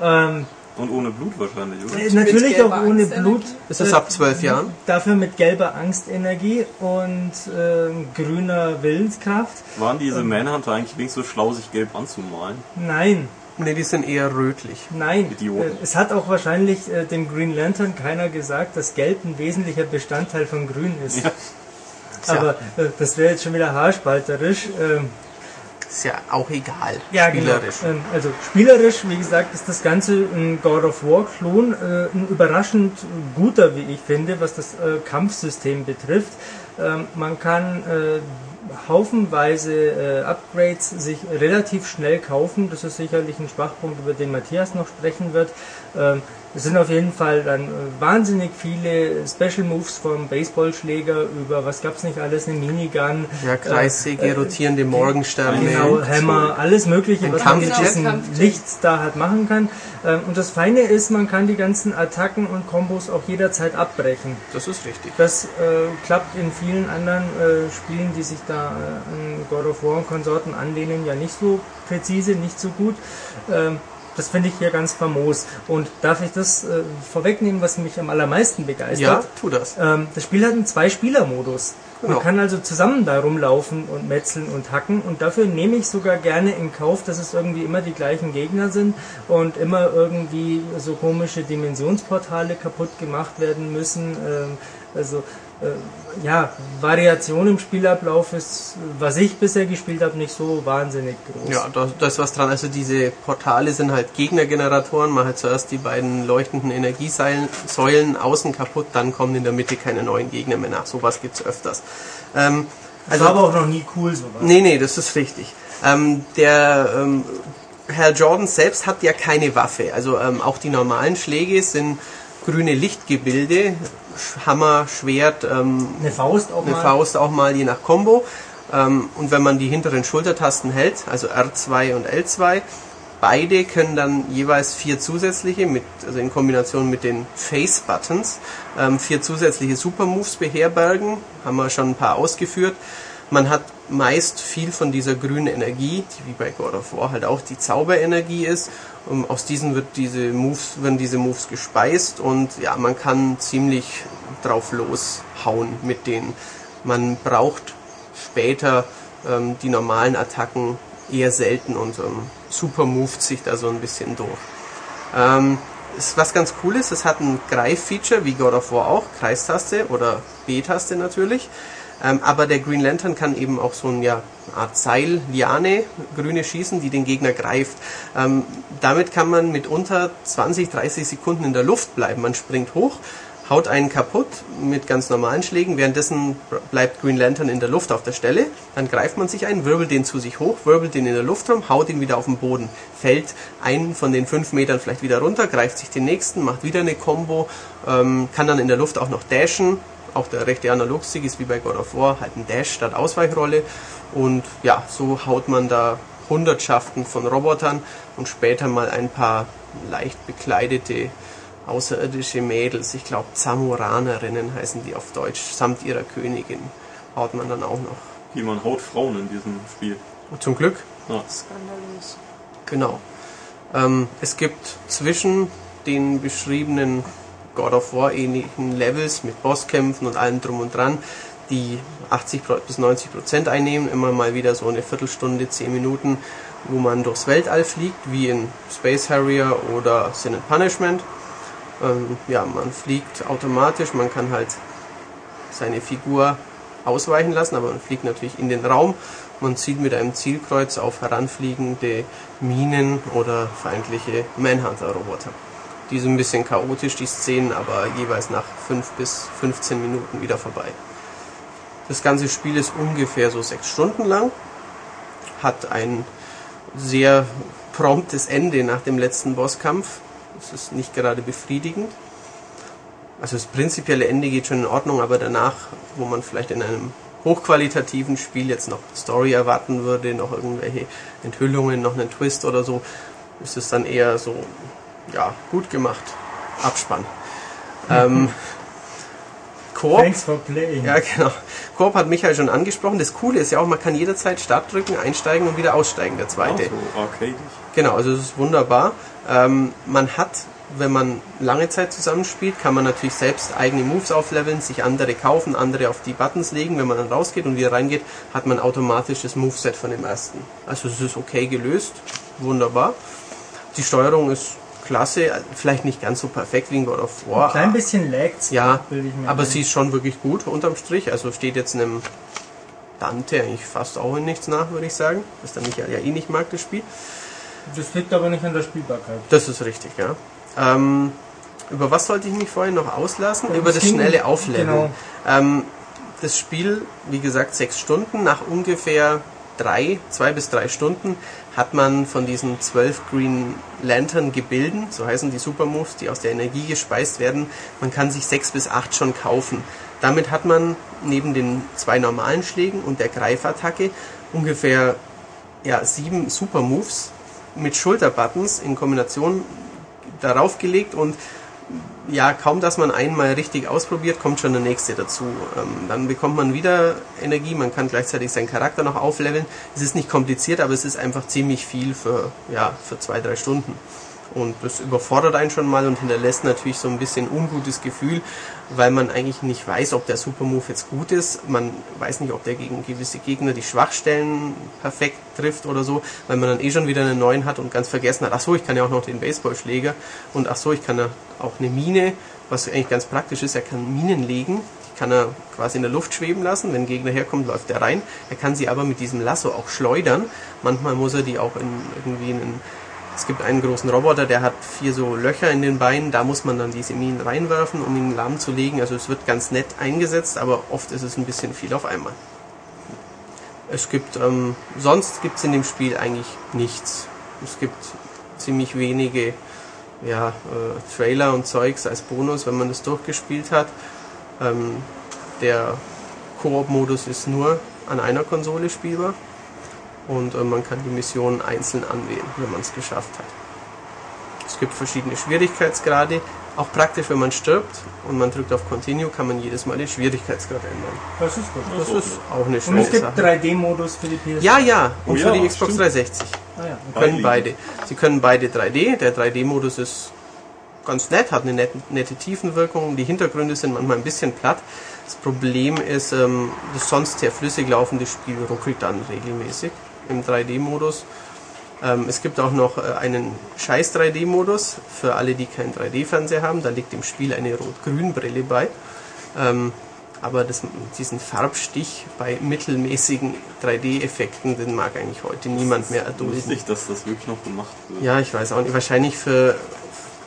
Ähm, Und ohne Blut wahrscheinlich, oder? äh, natürlich auch ohne? Blut. Ist das Äh, ab zwölf Jahren? Dafür mit gelber Angstenergie und ähm, grüner Willenskraft. Waren diese Manhunter eigentlich wenigstens so schlau, sich gelb anzumalen? Nein, Ne, die sind eher rötlich. nein. Idioten. Äh, Es hat auch wahrscheinlich äh, dem Green Lantern keiner gesagt, dass Gelb ein wesentlicher Bestandteil von Grün ist. Ja. Aber äh, das wäre jetzt schon wieder haarspalterisch. Ähm, Ist ja auch egal. Ja, Spielerisch. genau. Ähm, also spielerisch, wie gesagt, ist das Ganze ein God of War Klon, äh, ein überraschend guter, wie ich finde, was das äh, Kampfsystem betrifft. Ähm, man kann äh, haufenweise Upgrades sich relativ schnell kaufen. Das ist sicherlich ein Schwachpunkt, über den Matthias noch sprechen wird. Es sind auf jeden Fall dann äh, wahnsinnig viele Special Moves vom Baseballschläger über was gab's nicht alles, eine Minigun. Ja, Kreissäge, äh, rotierende Morgensterne. Genau, Hammer, alles mögliche, Ein was man mit diesem. Licht da halt machen kann. Ähm, Und das Feine ist, man kann die ganzen Attacken und Kombos auch jederzeit abbrechen. Das ist richtig. Das äh, klappt in vielen anderen äh, Spielen, die sich da äh, an God of War und Konsorten anlehnen, ja nicht so präzise, nicht so gut. Ähm, das finde ich hier ganz famos. Und darf ich das äh, vorwegnehmen, was mich am allermeisten begeistert? Ja, tu das. Ähm, das Spiel hat einen Zwei-Spieler-Modus. Man Genau. kann also zusammen da rumlaufen und metzeln und hacken und dafür nehme ich sogar gerne in Kauf, dass es irgendwie immer die gleichen Gegner sind und immer irgendwie so komische Dimensionsportale kaputt gemacht werden müssen. Ähm, also ja, Variation im Spielablauf ist, was ich bisher gespielt habe, nicht so wahnsinnig groß. Ja, da, da ist was dran. Also diese Portale sind halt Gegnergeneratoren. Man hat zuerst die beiden leuchtenden Energiesäulen Säulen außen kaputt, dann kommen in der Mitte keine neuen Gegner mehr nach. Sowas gibt's öfters. Ähm, Das war aber auch noch nie cool sowas. Nee, nee, das ist richtig. Ähm, der ähm, Herr Jordan selbst hat ja keine Waffe. Also ähm, auch die normalen Schläge sind grüne Lichtgebilde, Hammer, Schwert, ähm, Eine Faust auch eine mal. Faust auch mal je nach Combo. Ähm, und wenn man die hinteren Schultertasten hält, also R2 und L2, beide können dann jeweils vier zusätzliche, mit, also in Kombination mit den Face Buttons, ähm, vier zusätzliche Supermoves beherbergen. Haben wir schon ein paar ausgeführt. Man hat meist viel von dieser grünen Energie, die wie bei God of War halt auch die Zauberenergie ist. Und aus diesen wird diese Moves, werden diese Moves gespeist und ja, man kann ziemlich drauf loshauen mit denen. Man braucht später ähm, die normalen Attacken eher selten und ähm, super moved sich da so ein bisschen durch. Ähm, ist was ganz cool ist, es hat ein Greif-Feature, wie God of War auch, Kreistaste oder B-Taste natürlich. Ähm, aber der Green Lantern kann eben auch so ein, ja, eine Art Seil, Liane, grüne schießen, die den Gegner greift. Ähm, damit kann man mitunter 20, 30 Sekunden in der Luft bleiben. Man springt hoch, haut einen kaputt mit ganz normalen Schlägen. Währenddessen bleibt Green Lantern in der Luft auf der Stelle. Dann greift man sich ein, wirbelt den zu sich hoch, wirbelt den in der Luft rum, haut ihn wieder auf den Boden, fällt einen von den fünf Metern vielleicht wieder runter, greift sich den nächsten, macht wieder eine Combo, ähm, kann dann in der Luft auch noch dashen. Auch der rechte Analogstick ist wie bei God of War halt ein Dash statt Ausweichrolle. Und ja, so haut man da Hundertschaften von Robotern und später mal ein paar leicht bekleidete außerirdische Mädels, ich glaube Zamoranerinnen heißen die auf Deutsch, samt ihrer Königin, haut man dann auch noch. Wie man haut Frauen in diesem Spiel. Und zum Glück, Ja. Skandalös. genau. Ähm, es gibt zwischen den beschriebenen God of War ähnlichen Levels mit Bosskämpfen und allem drum und dran die 80 Pro- bis 90 Prozent einnehmen. Immer mal wieder so eine Viertelstunde, 10 Minuten, wo man durchs Weltall fliegt, wie in Space Harrier oder Sin and Punishment. Ähm, ja, man fliegt automatisch, man kann halt seine Figur ausweichen lassen, aber man fliegt natürlich in den Raum. Man zieht mit einem Zielkreuz auf heranfliegende Minen oder feindliche Manhunter-Roboter. Die sind ein bisschen chaotisch, die Szenen, aber jeweils nach 5 bis 15 Minuten wieder vorbei. Das ganze Spiel ist ungefähr so 6 Stunden lang, hat ein sehr promptes Ende nach dem letzten Bosskampf. Das ist nicht gerade befriedigend. Also das prinzipielle Ende geht schon in Ordnung, aber danach, wo man vielleicht in einem hochqualitativen Spiel jetzt noch Story erwarten würde, noch irgendwelche Enthüllungen, noch einen Twist oder so, ist es dann eher so, ja, gut gemacht. Abspann. ähm, [laughs] Koop, Thanks for playing. ja genau. Koop hat Michael schon angesprochen. Das Coole ist ja auch, man kann jederzeit Start drücken, einsteigen und wieder aussteigen, der zweite. so arcadisch. Genau, also es ist wunderbar. Ähm, man hat, wenn man lange Zeit zusammenspielt, kann man natürlich selbst eigene Moves aufleveln, sich andere kaufen, andere auf die Buttons legen. Wenn man dann rausgeht und wieder reingeht, hat man automatisch das Moveset von dem ersten. Also es ist okay gelöst, wunderbar. Die Steuerung ist klasse, vielleicht nicht ganz so perfekt wie in God of War. Ein klein bisschen lag's, Ja, aber ein. sie ist schon wirklich gut unterm Strich. Also steht jetzt einem Dante eigentlich fast auch in nichts nach, würde ich sagen. Das der Michael ja eh nicht mag, das Spiel. Das liegt aber nicht an der Spielbarkeit. Das ist richtig, ja. Ähm, über was sollte ich mich vorhin noch auslassen? Ja, über das schnelle Aufleveln. genau. Ähm, das Spiel, wie gesagt, sechs Stunden. Nach ungefähr drei, zwei bis drei Stunden hat man von diesen zwölf Green Lantern Gebilden, so heißen die Supermoves, die aus der Energie gespeist werden, man kann sich sechs bis acht schon kaufen. Damit hat man neben den zwei normalen Schlägen und der Greifattacke ungefähr ja, sieben Supermoves mit Schulterbuttons in Kombination darauf gelegt und ja, kaum dass man einmal richtig ausprobiert, kommt schon der nächste dazu. Ähm, dann bekommt man wieder Energie, man kann gleichzeitig seinen Charakter noch aufleveln. Es ist nicht kompliziert, aber es ist einfach ziemlich viel für, ja, für zwei, drei Stunden. Und das überfordert einen schon mal und hinterlässt natürlich so ein bisschen ungutes Gefühl, weil man eigentlich nicht weiß, ob der Supermove jetzt gut ist. Man weiß nicht, ob der gegen gewisse Gegner die Schwachstellen perfekt trifft oder so, weil man dann eh schon wieder einen neuen hat und ganz vergessen hat, ach so, ich kann ja auch noch den Baseballschläger und ach so, ich kann ja auch eine Mine, was eigentlich ganz praktisch ist, er kann Minen legen, kann er quasi in der Luft schweben lassen, wenn ein Gegner herkommt, läuft er rein. Er kann sie aber mit diesem Lasso auch schleudern. Manchmal muss er die auch in irgendwie in einen es gibt einen großen Roboter, der hat vier so Löcher in den Beinen, da muss man dann diese Minen reinwerfen, um ihn lahmzulegen. Also es wird ganz nett eingesetzt, aber oft ist es ein bisschen viel auf einmal. Es gibt, ähm, sonst gibt es in dem Spiel eigentlich nichts. Es gibt ziemlich wenige ja, äh, Trailer und Zeugs als Bonus, wenn man das durchgespielt hat. Ähm, der Koop-Modus ist nur an einer Konsole spielbar und äh, man kann die Missionen einzeln anwählen, wenn man es geschafft hat. Es gibt verschiedene Schwierigkeitsgrade. Auch praktisch, wenn man stirbt und man drückt auf Continue, kann man jedes Mal den Schwierigkeitsgrad ändern. Das ist gut. Das ist auch eine Und schöne es gibt Sache. 3D-Modus für die PS. Ja, ja, und Oh für ja, die Xbox stimmt. 360. Ah, ja. Sie können Beide. beide. Sie können beide 3D. Der 3D-Modus ist ganz nett, hat eine nette, nette Tiefenwirkung. Die Hintergründe sind manchmal ein bisschen platt. Das Problem ist, ähm, das sonst sehr flüssig laufende Spiel ruckelt dann regelmäßig im 3D-Modus. Ähm, es gibt auch noch äh, einen scheiß 3D-Modus für alle, die keinen 3D-Fernseher haben. Da liegt dem Spiel eine Rot-Grün-Brille bei. Ähm, aber das, diesen Farbstich bei mittelmäßigen 3D-Effekten, den mag eigentlich heute niemand mehr erdulden. Lustig, dass das wirklich noch gemacht wird. Ja, ich weiß auch nicht. Wahrscheinlich für,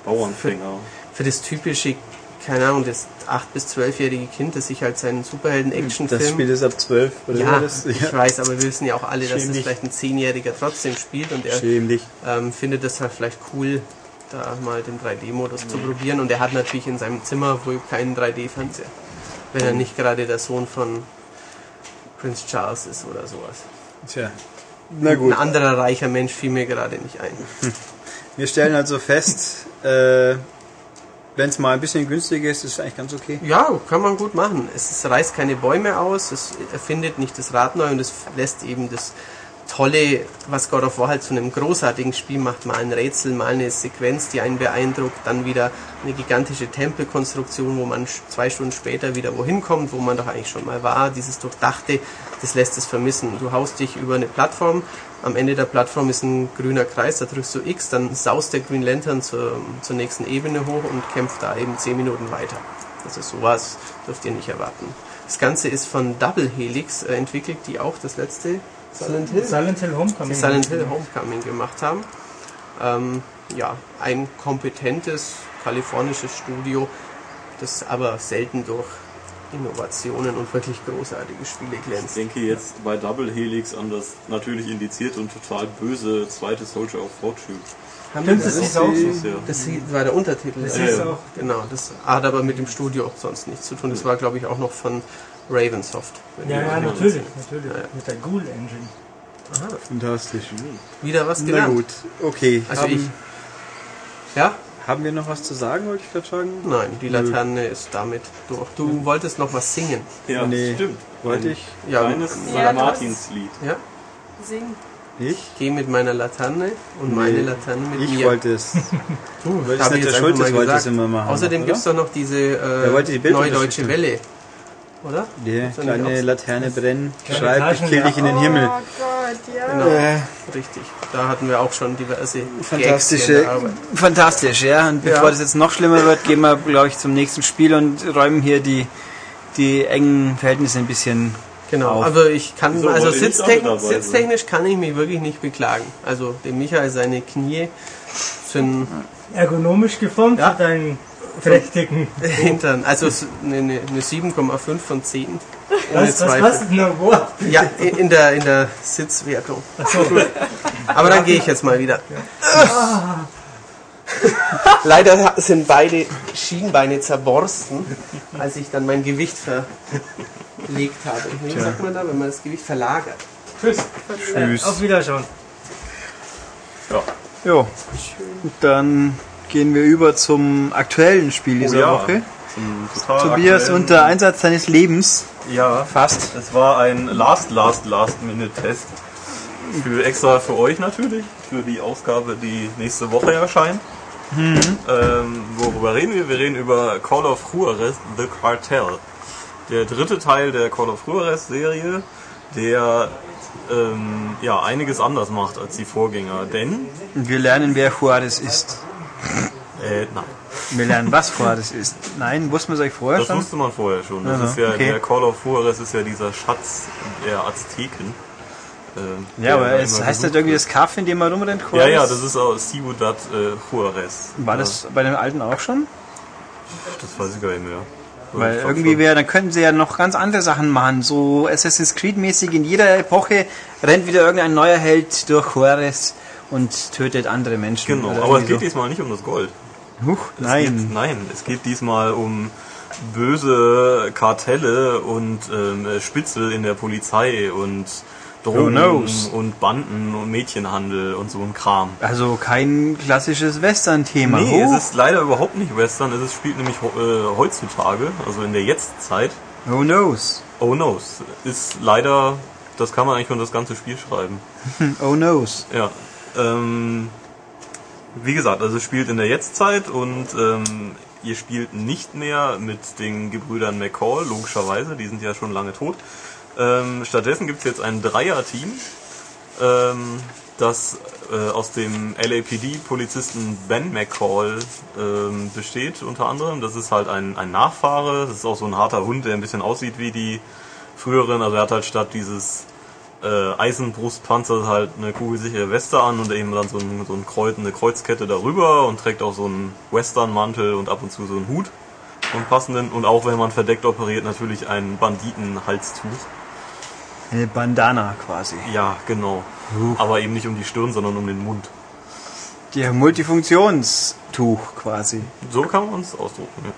Bauernfänger. für das typische, keine Ahnung, das 8- bis 12-jährige Kind, das sich halt seinen Superhelden-Actionfilm... Das Spiel ist ab 12, oder ja, das? ich weiß, aber wir wissen ja auch alle, dass Schäm das vielleicht ein Zehnjähriger trotzdem spielt und er ähm, findet das halt vielleicht cool, da mal den 3D-Modus zu probieren. Und er hat natürlich in seinem Zimmer wohl keinen 3D-Fernseher, wenn er nicht gerade der Sohn von Prince Charles ist oder sowas. Tja. Na gut. Ein anderer reicher Mensch fiel mir gerade nicht ein. Wir stellen also fest, äh, wenn es mal ein bisschen günstiger ist, ist es eigentlich ganz okay. Ja, kann man gut machen. Es, es reißt keine Bäume aus, es erfindet nicht das Rad neu und es lässt eben das tolle, was God of War halt zu einem großartigen Spiel macht, mal ein Rätsel, mal eine Sequenz, die einen beeindruckt, dann wieder eine gigantische Tempelkonstruktion, wo man zwei Stunden später wieder wohin kommt, wo man doch eigentlich schon mal war, dieses Durchdachte, das lässt es vermissen. Du haust dich über eine Plattform, am Ende der Plattform ist ein grüner Kreis, da drückst du X, dann saust der Green Lantern zur, zur nächsten Ebene hoch und kämpft da eben 10 Minuten weiter. Also sowas dürft ihr nicht erwarten. Das Ganze ist von Double Helix äh, entwickelt, die auch das letzte Silent Hill, Silent Hill Homecoming. Silent Hill Homecoming gemacht haben. Ähm, ja, ein kompetentes kalifornisches Studio, das aber selten durch Innovationen und wirklich großartige Spiele Ich glänzt. denke jetzt bei Double Helix an das natürlich indiziert und total böse zweite Soldier of Fortune. Haben Stimmt, wir das das? ist auch so. Das, ja. Das war der Untertitel. Das ja. ist ja. auch Genau, das hat aber mit dem Studio sonst nichts zu tun. Das war, glaube ich, auch noch von Ravensoft. wenn Ja, ich ja, natürlich, entsinne. natürlich. Ja, ja. Mit der Ghoul Engine. Fantastisch. Wieder was Na gelernt. gut, okay. Also ich. Ja? Haben wir noch was zu sagen, wollte ich gerade fragen? Nein, die Laterne ist damit durch. Du wolltest noch was singen. ja, Nee. stimmt. Wollte ich? Ja, Kleines Ja. Martins-Lied. ja. Sing. Ich? Geh mit meiner Laterne und meine Laterne mit Ich mir. wollte es. [laughs] du, Weil ich nicht der Schultes mal wollte es gesagt. immer machen. Außerdem gibt es doch noch diese die äh, Bilder Neue Deutsche unterstützen. Welle. Oder? Nicht kleine Laterne brennt, Kleine schreibt, ich kill dich in den Himmel. Oh Gott, ja. Genau, Äh, richtig. Da hatten wir auch schon diverse fantastische, fantastisch, ja. Und Ja. bevor das jetzt noch schlimmer wird, gehen wir, glaube ich, zum nächsten Spiel und räumen hier die, die engen Verhältnisse ein bisschen Genau, auf. aber ich kann, Wieso, also sitztechnisch, sitztechnisch kann ich mich wirklich nicht beklagen. Also dem Michael seine Knie sind Ergonomisch geformt Ja. für deinen prächtigen. [laughs] Hintern, also eine, eine eine 7,5 von 10. Ohne Was, was Zweifel. kostet denn ein Wort? Ja, in in der, in der Sitzwertung. Aber dann gehe ich jetzt mal wieder. [laughs] Leider sind beide Schienbeine zerborsten, als ich dann mein Gewicht verlegt habe. Wie sagt man da, wenn man das Gewicht verlagert? Tschüss. Tschüss. Auf Wiederschauen. Ja. Jo. Dann gehen wir über zum aktuellen Spiel dieser Oh ja. Woche. Tobias aktuellen- unter Einsatz seines Lebens. Ja, Fast. es war ein Last, Last, Last Minute Test. Für extra für euch natürlich, für die Ausgabe, die nächste Woche erscheint. Ähm, worüber reden wir? Wir reden über Call of Juarez The Cartel. Der dritte Teil der Call of Juarez Serie, der ähm, ja einiges anders macht als die Vorgänger. Denn, wir lernen, wer Juarez ist. Äh, nein, Wir lernen, was Juarez ist. Nein, wussten wir es euch vorher das schon? wusste man vorher schon. Das Aha, ist ja, okay. der Call of Juarez ist ja dieser Schatz der Azteken. ähm, Ja, aber es heißt gesucht halt irgendwie das Kaff, in dem man rumrennt, Ja, Juarez. ja, das ist aus Ciudad äh, Juarez. War das bei dem alten auch schon? Ja, das weiß ich gar nicht mehr. Weil irgendwie wäre, dann könnten sie ja noch ganz andere Sachen machen. So Assassin's Creed mäßig in jeder Epoche rennt wieder irgendein neuer Held durch Juarez und tötet andere Menschen. Genau, aber es geht diesmal nicht um das Gold. so. Huch, Es nein. Geht, nein, es geht diesmal um böse Kartelle und ähm, Spitzel in der Polizei und Drogen knows? und Banden und Mädchenhandel und so ein Kram. Also kein klassisches Western-Thema. Nee, Huch. es ist leider überhaupt nicht Western. Es spielt nämlich äh, heutzutage, also in der Jetztzeit. Who knows? Oh no's. Ist leider, das kann man eigentlich schon das ganze Spiel schreiben. [laughs] Oh knows. Ja. Ähm, wie gesagt, also spielt in der Jetztzeit und ähm, ihr spielt nicht mehr mit den Gebrüdern McCall, logischerweise, die sind ja schon lange tot. Ähm, stattdessen gibt es jetzt ein Dreier-Team, ähm, das äh, aus dem LAPD-Polizisten Ben McCall ähm, besteht, unter anderem. Das ist halt ein, ein Nachfahre, das ist auch so ein harter Hund, der ein bisschen aussieht wie die früheren. Also er hat halt statt dieses äh, Eisenbrustpanzer halt eine kugelsichere Weste an und eben dann so, ein, so ein Kreuz, eine Kreuzkette darüber und trägt auch so einen Westernmantel und ab und zu so einen Hut und passenden und auch wenn man verdeckt operiert natürlich ein Banditenhalstuch. Eine Bandana quasi. Ja, genau. Aber eben nicht um die Stirn, sondern um den Mund. Der Multifunktionstuch quasi. So kann man es ausdrucken. Ja.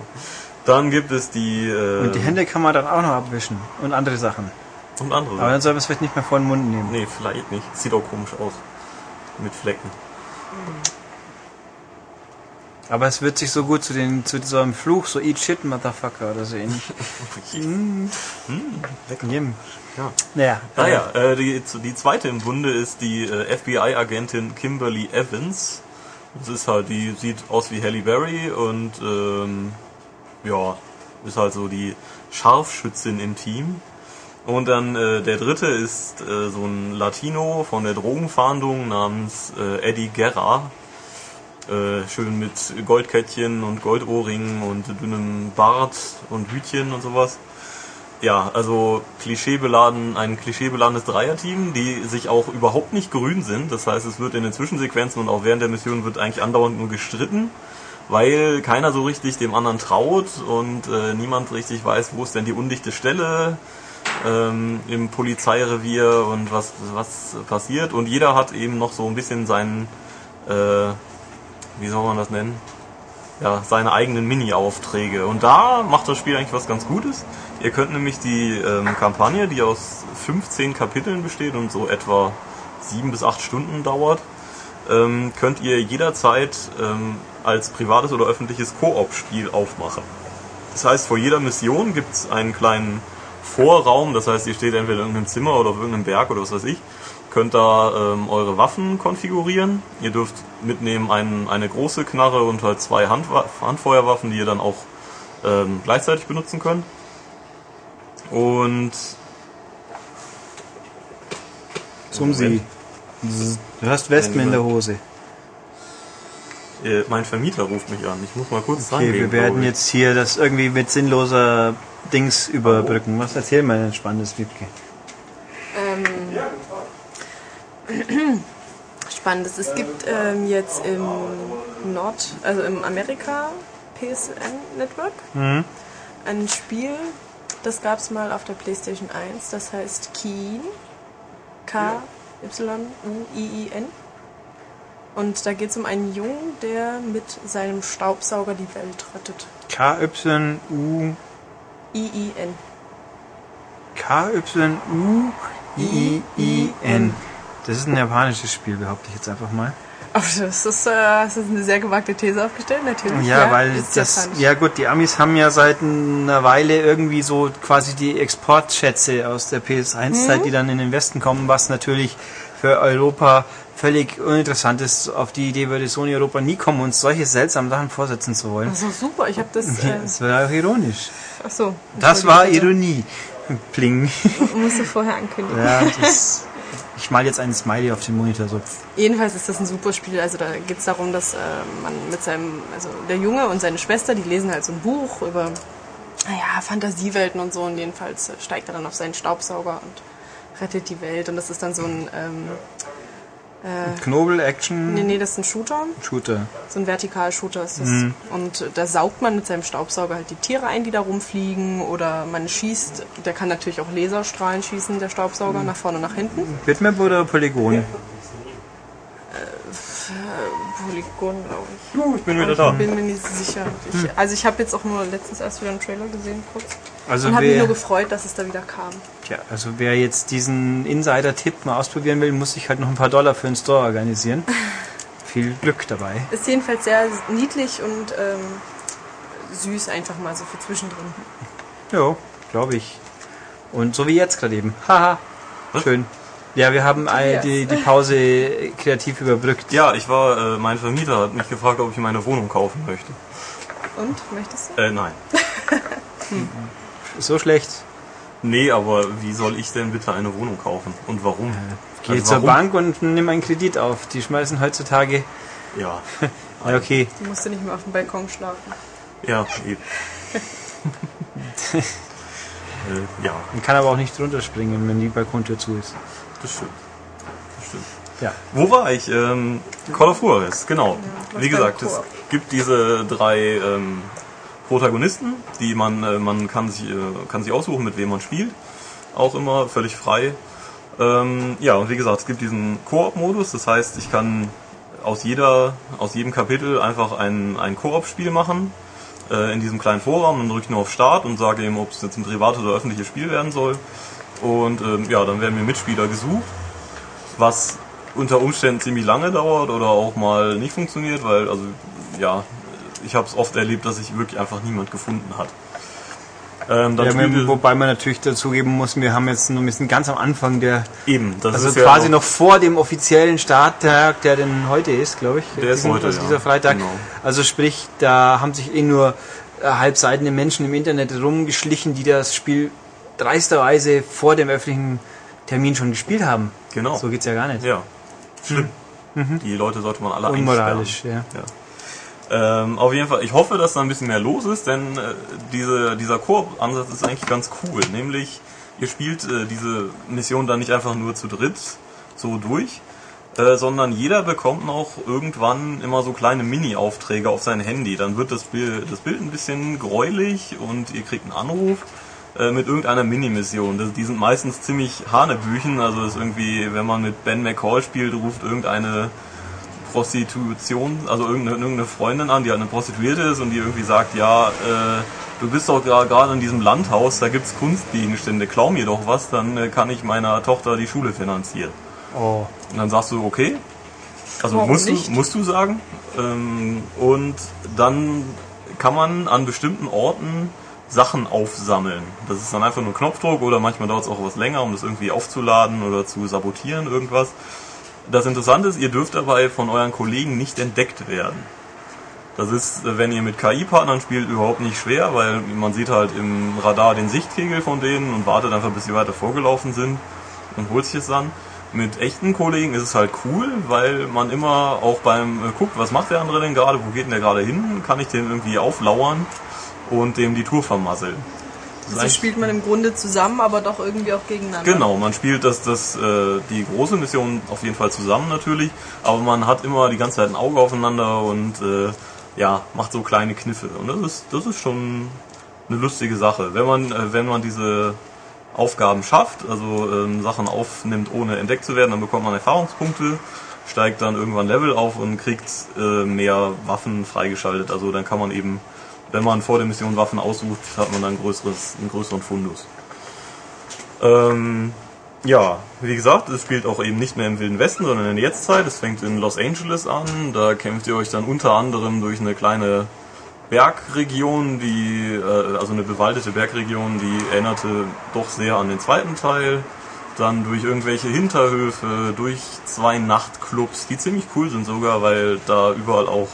Dann gibt es die äh, Und die Hände kann man dann auch noch abwischen. Und andere Sachen. Und andere. Aber dann soll man es vielleicht nicht mehr vor den Mund nehmen. Nee, vielleicht nicht. Sieht auch komisch aus. Mit Flecken. Aber es wird sich so gut zu, den, zu so einem Fluch, so Eat Shit, Motherfucker oder so ähnlich. mm. [laughs] lecker. Jem. Ja. Naja, Naja, äh, die, die zweite im Bunde ist die äh, FBI-Agentin Kimberly Evans. Das ist halt, die sieht aus wie Halle Berry und ähm, ja, ist halt so die Scharfschützin im Team. Und dann äh, der dritte ist äh, so ein Latino von der Drogenfahndung namens äh, Eddie Guerra. Äh, schön mit Goldkettchen und Goldohrringen und dünnem Bart und Hütchen und sowas. Ja, also klischeebeladen, ein klischeebeladenes Dreierteam, die sich auch überhaupt nicht grün sind. Das heißt, es wird in den Zwischensequenzen und auch während der Mission wird eigentlich andauernd nur gestritten, weil keiner so richtig dem anderen traut und äh, niemand richtig weiß, wo ist denn die undichte Stelle ähm, im Polizeirevier und was, was passiert. Und jeder hat eben noch so ein bisschen seinen, äh, wie soll man das nennen? Ja, seine eigenen Mini-Aufträge. Und da macht das Spiel eigentlich was ganz Gutes. Ihr könnt nämlich die ähm, Kampagne, die aus 15 Kapiteln besteht und so etwa 7 bis 8 Stunden dauert, ähm, könnt ihr jederzeit ähm, als privates oder öffentliches Koop-Spiel aufmachen. Das heißt, vor jeder Mission gibt es einen kleinen Vorraum, das heißt, ihr steht entweder in irgendeinem Zimmer oder auf irgendeinem Berg oder was weiß ich, könnt da ähm, eure Waffen konfigurieren. Ihr dürft mitnehmen einen, eine große Knarre und halt zwei Handwa Handfeuerwaffen, die ihr dann auch ähm, gleichzeitig benutzen könnt. Und zum Sie. Du hast Wespen in der Hose. äh, mein Vermieter ruft mich an. Ich muss mal kurz Okay, wir werden jetzt hier das irgendwie mit sinnloser Dings überbrücken. Was erzähl mal ein spannendes Wiebke? Ähm, [clears throat] Spannendes. Es gibt ähm, jetzt im Nord, also im Amerika PSN Network ein Spiel, das gab es mal auf der PlayStation 1, das heißt Keen. K-Y-U-I-I-N. Und da geht es um einen Jungen, der mit seinem Staubsauger die Welt rettet. K-Y-U... I-I-N. K-Y-U-I-I-N. Das ist ein japanisches Spiel, behaupte ich jetzt einfach mal. Aber das ist, äh, das ist eine sehr gewagte These aufgestellt, natürlich. Ja, weil ist das, ja gut, die Amis haben ja seit einer Weile irgendwie so quasi die Exportschätze aus der PS1-Zeit, die dann in den Westen kommen, was natürlich für Europa völlig uninteressant ist. Auf die Idee würde Sony Europa nie kommen, uns solche seltsamen Sachen vorsetzen zu wollen. Das ist super, ich habe das. [laughs] Äh, Das war auch ironisch. Ach so. Das war Entschuldigung, Ironie. Pling. [laughs] Musst du vorher ankündigen. Ja, das, ich mal jetzt einen Smiley auf den Monitor so. Jedenfalls ist das ein super Spiel. Also da geht es darum, dass äh, man mit seinem, also der Junge und seine Schwester, die lesen halt so ein Buch über, naja, Fantasiewelten und so. Und jedenfalls steigt er dann auf seinen Staubsauger und rettet die Welt. Und das ist dann so ein, ähm, Knobel, Action, nee, nee, das ist ein Shooter. Shooter. So ein Vertikalshooter ist das. Mhm. Und äh, da saugt man mit seinem Staubsauger halt die Tiere ein, die da rumfliegen. Oder man schießt, der kann natürlich auch Laserstrahlen schießen, der Staubsauger, Mhm. nach vorne und nach hinten. Bitmap oder Polygon? Polygon, glaube ich. Uh, ich bin wieder da. Bin mir nicht sicher. Ich, also ich habe jetzt auch nur letztens erst wieder einen Trailer gesehen, kurz. Also und habe mich nur gefreut, dass es da wieder kam. tja, also wer jetzt diesen Insider-Tipp mal ausprobieren will, muss sich halt noch ein paar Dollar für den Store organisieren. [laughs] Viel Glück dabei. Ist jedenfalls sehr niedlich und ähm, süß einfach mal so für zwischendrin. Ja, glaube ich. Und so wie jetzt gerade eben. Haha. Schön. Ja, wir haben all die, die Pause kreativ überbrückt. Ja, ich war, äh, mein Vermieter hat mich gefragt, ob ich meine Wohnung kaufen möchte. Und, möchtest du? Äh, nein. [laughs] So schlecht. Nee, aber wie soll ich denn bitte eine Wohnung kaufen? Und warum? Geh Also zur warum? Bank und nimm einen Kredit auf. Die schmeißen heutzutage. Ja, [laughs] Ja, okay. Du musst du nicht mehr auf dem Balkon schlafen. ja, eben. [laughs] äh, ja, Man kann aber auch nicht drunter springen, wenn die Balkontür zu ist. Das stimmt. Das stimmt. Ja. Wo war ich? Ähm, Call of Juarez, genau. was Wie gesagt, es gibt diese drei ähm, Protagonisten, die man, äh, man kann sich, äh, kann sich aussuchen, mit wem man spielt. Auch immer völlig frei. Ähm, ja, und wie gesagt, es gibt diesen Koop-Modus, das heißt, ich kann aus jeder, aus jedem Kapitel einfach ein, ein Koop-Spiel machen äh, in diesem kleinen Vorraum. Dann drücke ich nur auf Start und sage ihm, ob es jetzt ein privates oder öffentliches Spiel werden soll. Und ähm, ja, dann werden mir Mitspieler gesucht, was unter Umständen ziemlich lange dauert oder auch mal nicht funktioniert, weil also ja, ich habe es oft erlebt, dass sich wirklich einfach niemand gefunden hat. Ähm, Ja, wir, wobei man natürlich dazugeben muss, wir haben jetzt noch ein bisschen ganz am Anfang der, eben, das also ist quasi ja noch vor dem offiziellen Starttag, der denn heute ist, glaube ich. Der ist heute, also ja. dieser Freitag. Genau. Also sprich, da haben sich eh nur äh, halbseitende Menschen im Internet rumgeschlichen, die das Spiel dreisterweise vor dem öffentlichen Termin schon gespielt haben. Genau. So geht's ja gar nicht. Ja, schlimm. Die Leute sollte man alle Unmoralisch, ja. einsperren. Ähm, auf jeden Fall, ich hoffe, dass da ein bisschen mehr los ist, denn äh, diese, dieser Koop-Ansatz ist eigentlich ganz cool. Nämlich, ihr spielt äh, diese Mission dann nicht einfach nur zu dritt so durch, äh, sondern jeder bekommt noch irgendwann immer so kleine Mini-Aufträge auf sein Handy. Dann wird das Bild, das Bild ein bisschen gräulich und ihr kriegt einen Anruf äh, mit irgendeiner Mini-Mission. Das- Die sind meistens ziemlich Hanebüchen, also ist irgendwie, wenn man mit Ben McCall spielt, ruft irgendeine Prostitution, also irgendeine, irgendeine Freundin an, die halt eine Prostituierte ist und die irgendwie sagt, ja, äh, du bist doch gerade in diesem Landhaus, da gibt's Kunstgegenstände, klau mir doch was, dann äh, kann ich meiner Tochter die Schule finanzieren. Oh. Und dann sagst du, okay. Also Warum musst du, musst du sagen. Ähm, und dann kann man an bestimmten Orten Sachen aufsammeln. Das ist dann einfach nur Knopfdruck oder manchmal dauert es auch was länger, um das irgendwie aufzuladen oder zu sabotieren, irgendwas. Das Interessante ist, ihr dürft dabei von euren Kollegen nicht entdeckt werden. Das ist, wenn ihr mit KI-Partnern spielt, überhaupt nicht schwer, weil man sieht halt im Radar den Sichtkegel von denen und wartet einfach, bis sie weiter vorgelaufen sind und holt sich es dann. Mit echten Kollegen ist es halt cool, weil man immer auch beim äh, guckt, was macht der andere denn gerade, wo geht denn der gerade hin, kann ich den irgendwie auflauern und dem die Tour vermasseln. Das Also eigentlich- spielt man im Grunde zusammen, aber doch irgendwie auch gegeneinander. Genau, man spielt das, das, äh, die große Mission auf jeden Fall zusammen natürlich, aber man hat immer die ganze Zeit ein Auge aufeinander und äh, ja, macht so kleine Kniffe. Und das ist, das ist schon eine lustige Sache. Wenn man, äh, wenn man diese Aufgaben schafft, also ähm, Sachen aufnimmt, ohne entdeckt zu werden, dann bekommt man Erfahrungspunkte, steigt dann irgendwann Level auf und kriegt äh, mehr Waffen freigeschaltet. Also dann kann man eben, wenn man vor der Mission Waffen aussucht, hat man dann ein größeres, einen größeren Fundus. Ähm, ja, wie gesagt, es spielt auch eben nicht mehr im Wilden Westen, sondern in der Jetztzeit. Es fängt in Los Angeles an. Da kämpft ihr euch dann unter anderem durch eine kleine Bergregion, die, äh, also eine bewaldete Bergregion, die erinnerte doch sehr an den zweiten Teil. Dann durch irgendwelche Hinterhöfe, durch zwei Nachtclubs, die ziemlich cool sind sogar, weil da überall auch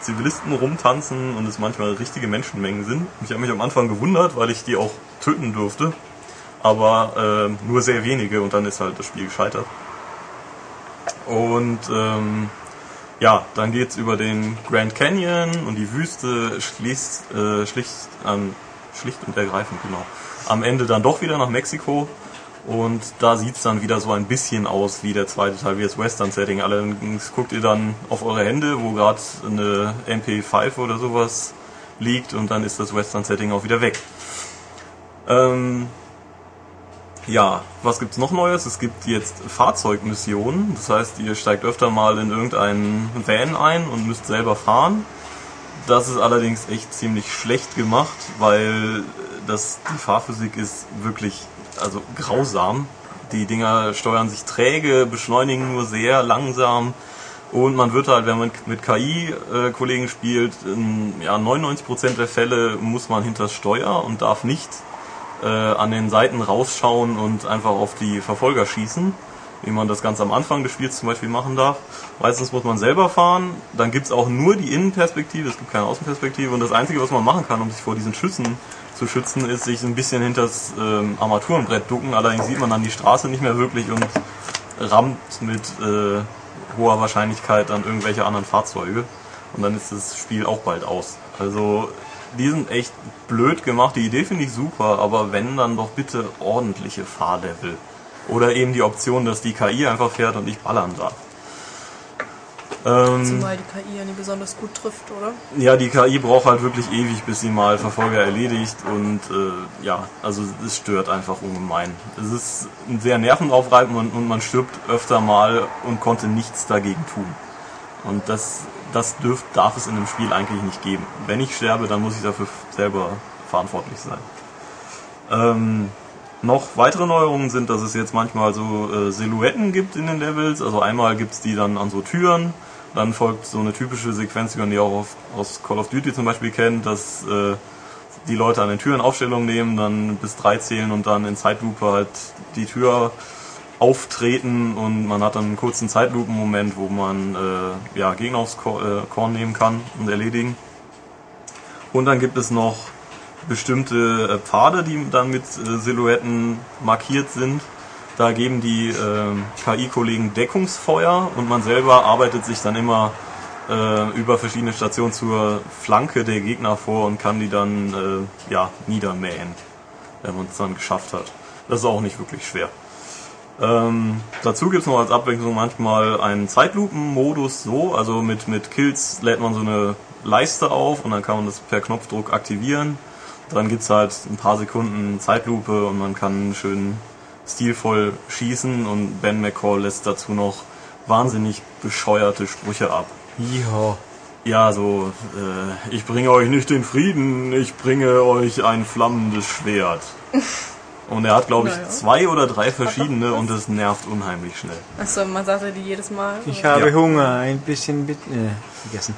Zivilisten rumtanzen und es manchmal richtige Menschenmengen sind. Ich habe mich am Anfang gewundert, weil ich die auch töten durfte aber äh, nur sehr wenige und dann ist halt das Spiel gescheitert. Und ähm, ja, dann geht's über den Grand Canyon und die Wüste schließt, äh, schlicht, ähm, schlicht und ergreifend, genau. Am Ende dann doch wieder nach Mexiko und da sieht's dann wieder so ein bisschen aus wie der zweite Teil, wie das Western-Setting. Allerdings guckt ihr dann auf eure Hände, wo gerade eine MP5 oder sowas liegt und dann ist das Western-Setting auch wieder weg. Ähm, ja, was gibt's noch Neues? Es gibt jetzt Fahrzeugmissionen. Das heißt, ihr steigt öfter mal in irgendeinen Van ein und müsst selber fahren. Das ist allerdings echt ziemlich schlecht gemacht, weil das, die Fahrphysik ist wirklich also grausam. Die Dinger steuern sich träge, beschleunigen nur sehr langsam. Und man wird halt, wenn man mit KI-Kollegen spielt, in ja, 99% der Fälle muss man hinters Steuer und darf nicht äh, an den Seiten rausschauen und einfach auf die Verfolger schießen, wie man das ganz am Anfang des Spiels zum Beispiel machen darf. Meistens muss man selber fahren, dann gibt's auch nur die Innenperspektive, es gibt keine Außenperspektive und das Einzige, was man machen kann, um sich vor diesen Schüssen zu schützen, ist sich ein bisschen hinters ähm, Armaturenbrett ducken, allerdings sieht man dann die Straße nicht mehr wirklich und rammt mit äh, hoher Wahrscheinlichkeit an irgendwelche anderen Fahrzeuge und dann ist das Spiel auch bald aus. Also die sind echt blöd gemacht. Die Idee finde ich super, aber wenn, dann doch bitte ordentliche Fahrlevel. Oder eben die Option, dass die KI einfach fährt und ich ballern darf. Ähm, Zumal die KI ja nicht besonders gut trifft, oder? ja, die KI braucht halt wirklich ewig, bis sie mal Verfolger erledigt und äh, ja, also es stört einfach ungemein. Es ist sehr nervenaufreibend und, und man stirbt öfter mal und konnte nichts dagegen tun. Und das, das dürf, darf es in einem Spiel eigentlich nicht geben. Wenn ich sterbe, dann muss ich dafür selber verantwortlich sein. Ähm, noch weitere Neuerungen sind, dass es jetzt manchmal so äh, Silhouetten gibt in den Levels. Also einmal gibt's die dann an so Türen, Dann folgt so eine typische Sequenz, wie man die auch aus Call of Duty zum Beispiel kennt, dass äh, die Leute an den Türen Aufstellung nehmen, dann bis drei zählen und dann in Zeitlupe halt die Tür auftreten und man hat dann einen kurzen Zeitlupenmoment, wo man äh, ja, Gegner aufs äh, Korn nehmen kann und erledigen. Und dann gibt es noch bestimmte äh, Pfade, die dann mit äh, Silhouetten markiert sind. Da geben die äh, KI-Kollegen Deckungsfeuer und man selber arbeitet sich dann immer äh, über verschiedene Stationen zur Flanke der Gegner vor und kann die dann äh, ja, niedermähen, wenn man es dann geschafft hat. Das ist auch nicht wirklich schwer. Ähm, dazu gibt's noch als Abwechslung manchmal einen Zeitlupen-Modus so, also mit, mit Kills lädt man so eine Leiste auf und dann kann man das per Knopfdruck aktivieren. Dann gibt's halt ein paar Sekunden Zeitlupe und man kann schön stilvoll schießen und Ben McCall lässt dazu noch wahnsinnig bescheuerte Sprüche ab. Ja. Ja, so, äh, ich bringe euch nicht den Frieden, ich bringe euch ein flammendes Schwert. [laughs] Und er hat, glaube ich, Naja. zwei oder drei verschiedene und das nervt unheimlich schnell. Achso, man sagt ja die jedes Mal. Ich habe Ja. Hunger, ein bisschen mit, äh, vergessen.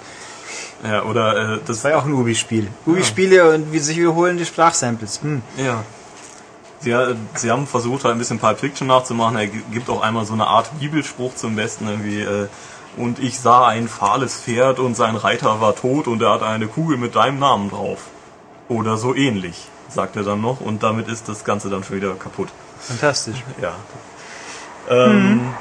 Ja, oder äh, das Das war ja auch ein Ubi-Spiel. Ubi-Spiele und wie sich wiederholende Sprachsamples. Hm. Ja. Sie, sie haben versucht, halt ein bisschen Pulp Fiction nachzumachen. Er gi- gibt auch einmal so eine Art Bibelspruch zum Besten, irgendwie, äh, und ich sah ein fahles Pferd und sein Reiter war tot und er hat eine Kugel mit deinem Namen drauf. Oder so ähnlich, sagt er dann noch, und damit ist das Ganze dann schon wieder kaputt. Fantastisch. Ja. Ähm,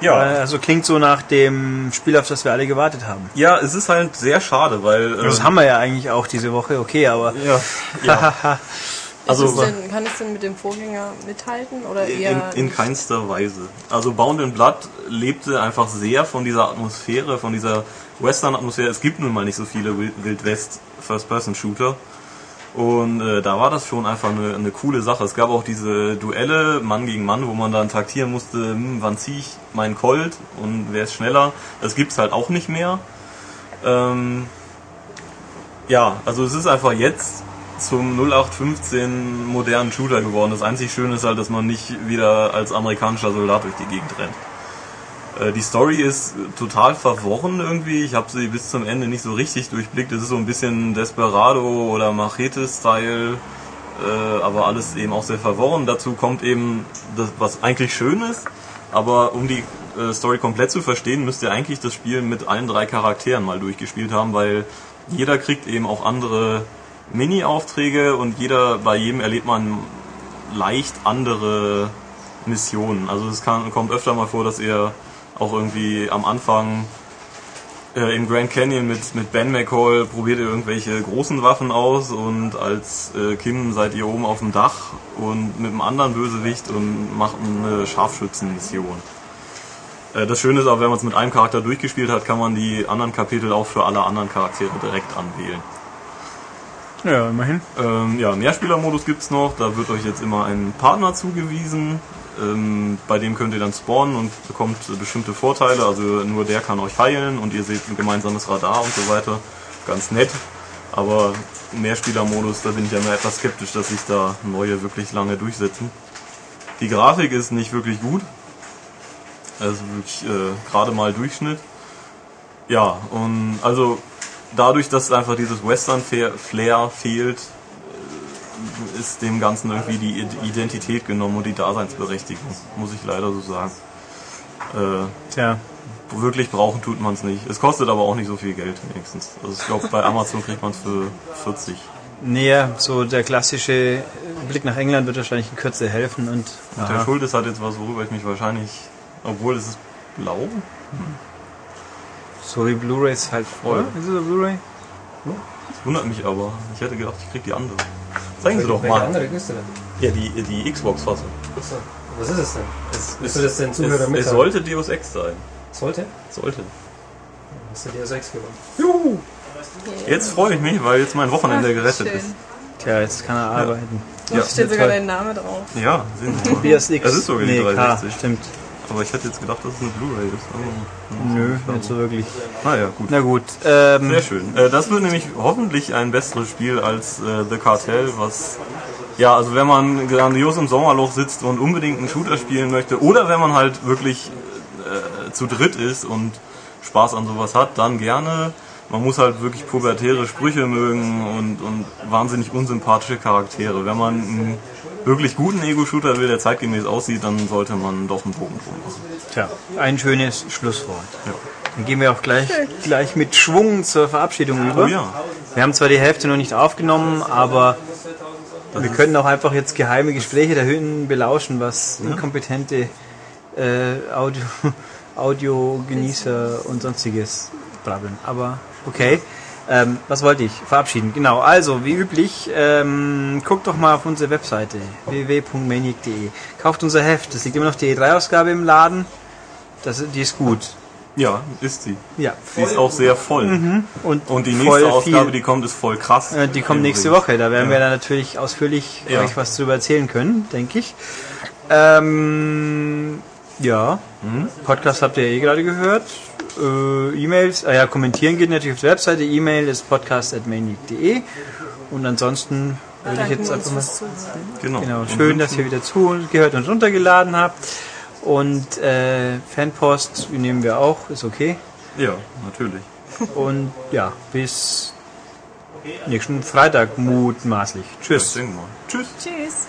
ja. Also klingt so nach dem Spiel, auf das wir alle gewartet haben. Ja, es ist halt sehr schade, weil. Äh, Das haben wir ja eigentlich auch diese Woche, okay, aber ja, ja. [laughs] Also Also- denn, kann es denn mit dem Vorgänger mithalten oder In, eher in keinster Weise. Also Bound in Blood lebte einfach sehr von dieser Atmosphäre, von dieser Western-Atmosphäre. Es gibt nun mal nicht so viele Wild Wild West First-Person-Shooter. Und äh, da war das schon einfach eine, eine coole Sache. Es gab auch diese Duelle Mann gegen Mann, wo man dann taktieren musste, hm, wann ziehe ich meinen Colt und wer ist schneller. Das gibt's halt auch nicht mehr. Ähm, ja, also es ist einfach jetzt zum 0815 modernen Shooter geworden. Das einzig Schöne ist halt, dass man nicht wieder als amerikanischer Soldat durch die Gegend rennt. Äh, Die Story ist total verworren irgendwie. Ich habe sie bis zum Ende nicht so richtig durchblickt. Es ist so ein bisschen Desperado oder Machete-Style, äh, aber alles eben auch sehr verworren. Dazu kommt eben das, was eigentlich schön ist, aber um die äh, Story komplett zu verstehen, müsst ihr eigentlich das Spiel mit allen drei Charakteren mal durchgespielt haben, weil jeder kriegt eben auch andere Mini-Aufträge und jeder, bei jedem erlebt man leicht andere Missionen. Also es kann, kommt öfter mal vor, dass ihr auch irgendwie am Anfang äh, im Grand Canyon mit, mit Ben McCall probiert ihr irgendwelche großen Waffen aus und als äh, Kim seid ihr oben auf dem Dach und mit einem anderen Bösewicht und macht eine Scharfschützenmission. Äh, das Schöne ist auch, wenn man es mit einem Charakter durchgespielt hat, kann man die anderen Kapitel auch für alle anderen Charaktere direkt anwählen. Ja, immerhin. Ähm, ja, Mehrspielermodus gibt's noch. Da wird euch jetzt immer ein Partner zugewiesen. Ähm, bei dem könnt ihr dann spawnen und bekommt bestimmte Vorteile. Also nur der kann euch heilen und ihr seht ein gemeinsames Radar und so weiter. Ganz nett. Aber Mehrspielermodus, da bin ich ja immer etwas skeptisch, dass sich da neue wirklich lange durchsetzen. Die Grafik ist nicht wirklich gut. Also wirklich äh, gerade mal Durchschnitt. Ja, und also dadurch, dass einfach dieses Western-Flair fehlt, äh, ist dem Ganzen irgendwie die Identität genommen und die Daseinsberechtigung, muss ich leider so sagen. Äh, Tja. wirklich brauchen tut man es nicht. Es kostet aber auch nicht so viel Geld wenigstens. Also ich glaube, bei Amazon kriegt man es für 40. Nee, so der klassische Blick nach England wird wahrscheinlich in Kürze helfen und Der aha. Schuldes hat jetzt was, worüber ich mich wahrscheinlich, obwohl es ist blau, so wie Blu-rays halt oder? Ist es eine Blu-ray? das wundert mich aber. Ich hätte gedacht, ich krieg die andere. Zeigen Sie doch Welche mal. andere ist denn? Ja, die, die Xbox-Fassung. Achso. Was ist es denn? Es, Willst du das den Zuhörern es, es mitteilen? sollte Deus Ex sein. Sollte? Sollte. Hast du dir 6 gewonnen? Juhu! Jetzt freue ich mich, weil jetzt mein Wochenende gerettet schön. ist. Tja, jetzt kann er arbeiten. Da Ja, steht sogar toll. dein Name drauf. Ja, sind. [laughs] Es ist sogar die nee, K, 360. stimmt. Aber ich hätte jetzt gedacht, dass es eine Blu-ray ist. Aber, Nö, nicht so wirklich. naja, gut. Na gut, ähm, Sehr schön. Äh, das wird nämlich hoffentlich ein besseres Spiel als äh, The Cartel, was ja, also wenn man grandios im Sommerloch sitzt und unbedingt einen Shooter spielen möchte oder wenn man halt wirklich äh, zu dritt ist und Spaß an sowas hat, dann gerne. Man muss halt wirklich pubertäre Sprüche mögen und, und wahnsinnig unsympathische Charaktere. Wenn man einen wirklich guten Ego-Shooter will, der zeitgemäß aussieht, dann sollte man doch einen Bogen drum machen. Tja, ein schönes Schlusswort. Ja. Dann gehen wir auch gleich, gleich mit Schwung zur Verabschiedung über. Oh ja. Wir haben zwar die Hälfte noch nicht aufgenommen, aber wir können auch einfach jetzt geheime Gespräche der Hütten belauschen, was inkompetente äh, Audio, [laughs] Audiogenießer und sonstiges brabbeln. Aber okay. Ähm, was wollte ich? Verabschieden. Genau. Also, wie üblich, ähm, guckt doch mal auf unsere Webseite www.maniac.de. Kauft unser Heft. Es liegt immer noch die E3-Ausgabe im Laden. Das, die ist gut. Ja, ist sie. Ja. Sie ist auch sehr voll. Und, Und die nächste Ausgabe, viel. die kommt, ist voll krass. Äh, die kommt nächste Woche, da werden Ja. wir dann natürlich ausführlich Ja. euch was drüber erzählen können, denke ich. Ähm, ja, Mhm. Podcast habt ihr eh gerade gehört. Äh, E-Mails, ah ja, kommentieren geht natürlich auf der Webseite. E-Mail ist podcast.mainleague.de und ansonsten würde ich jetzt einfach mal... Genau. Genau, schön, dass ihr wieder zugehört und runtergeladen habt. Und äh, Fanpost nehmen wir auch, ist okay. Ja, natürlich. Und ja, bis nächsten Freitag mutmaßlich. Tschüss. Tschüss. Tschüss.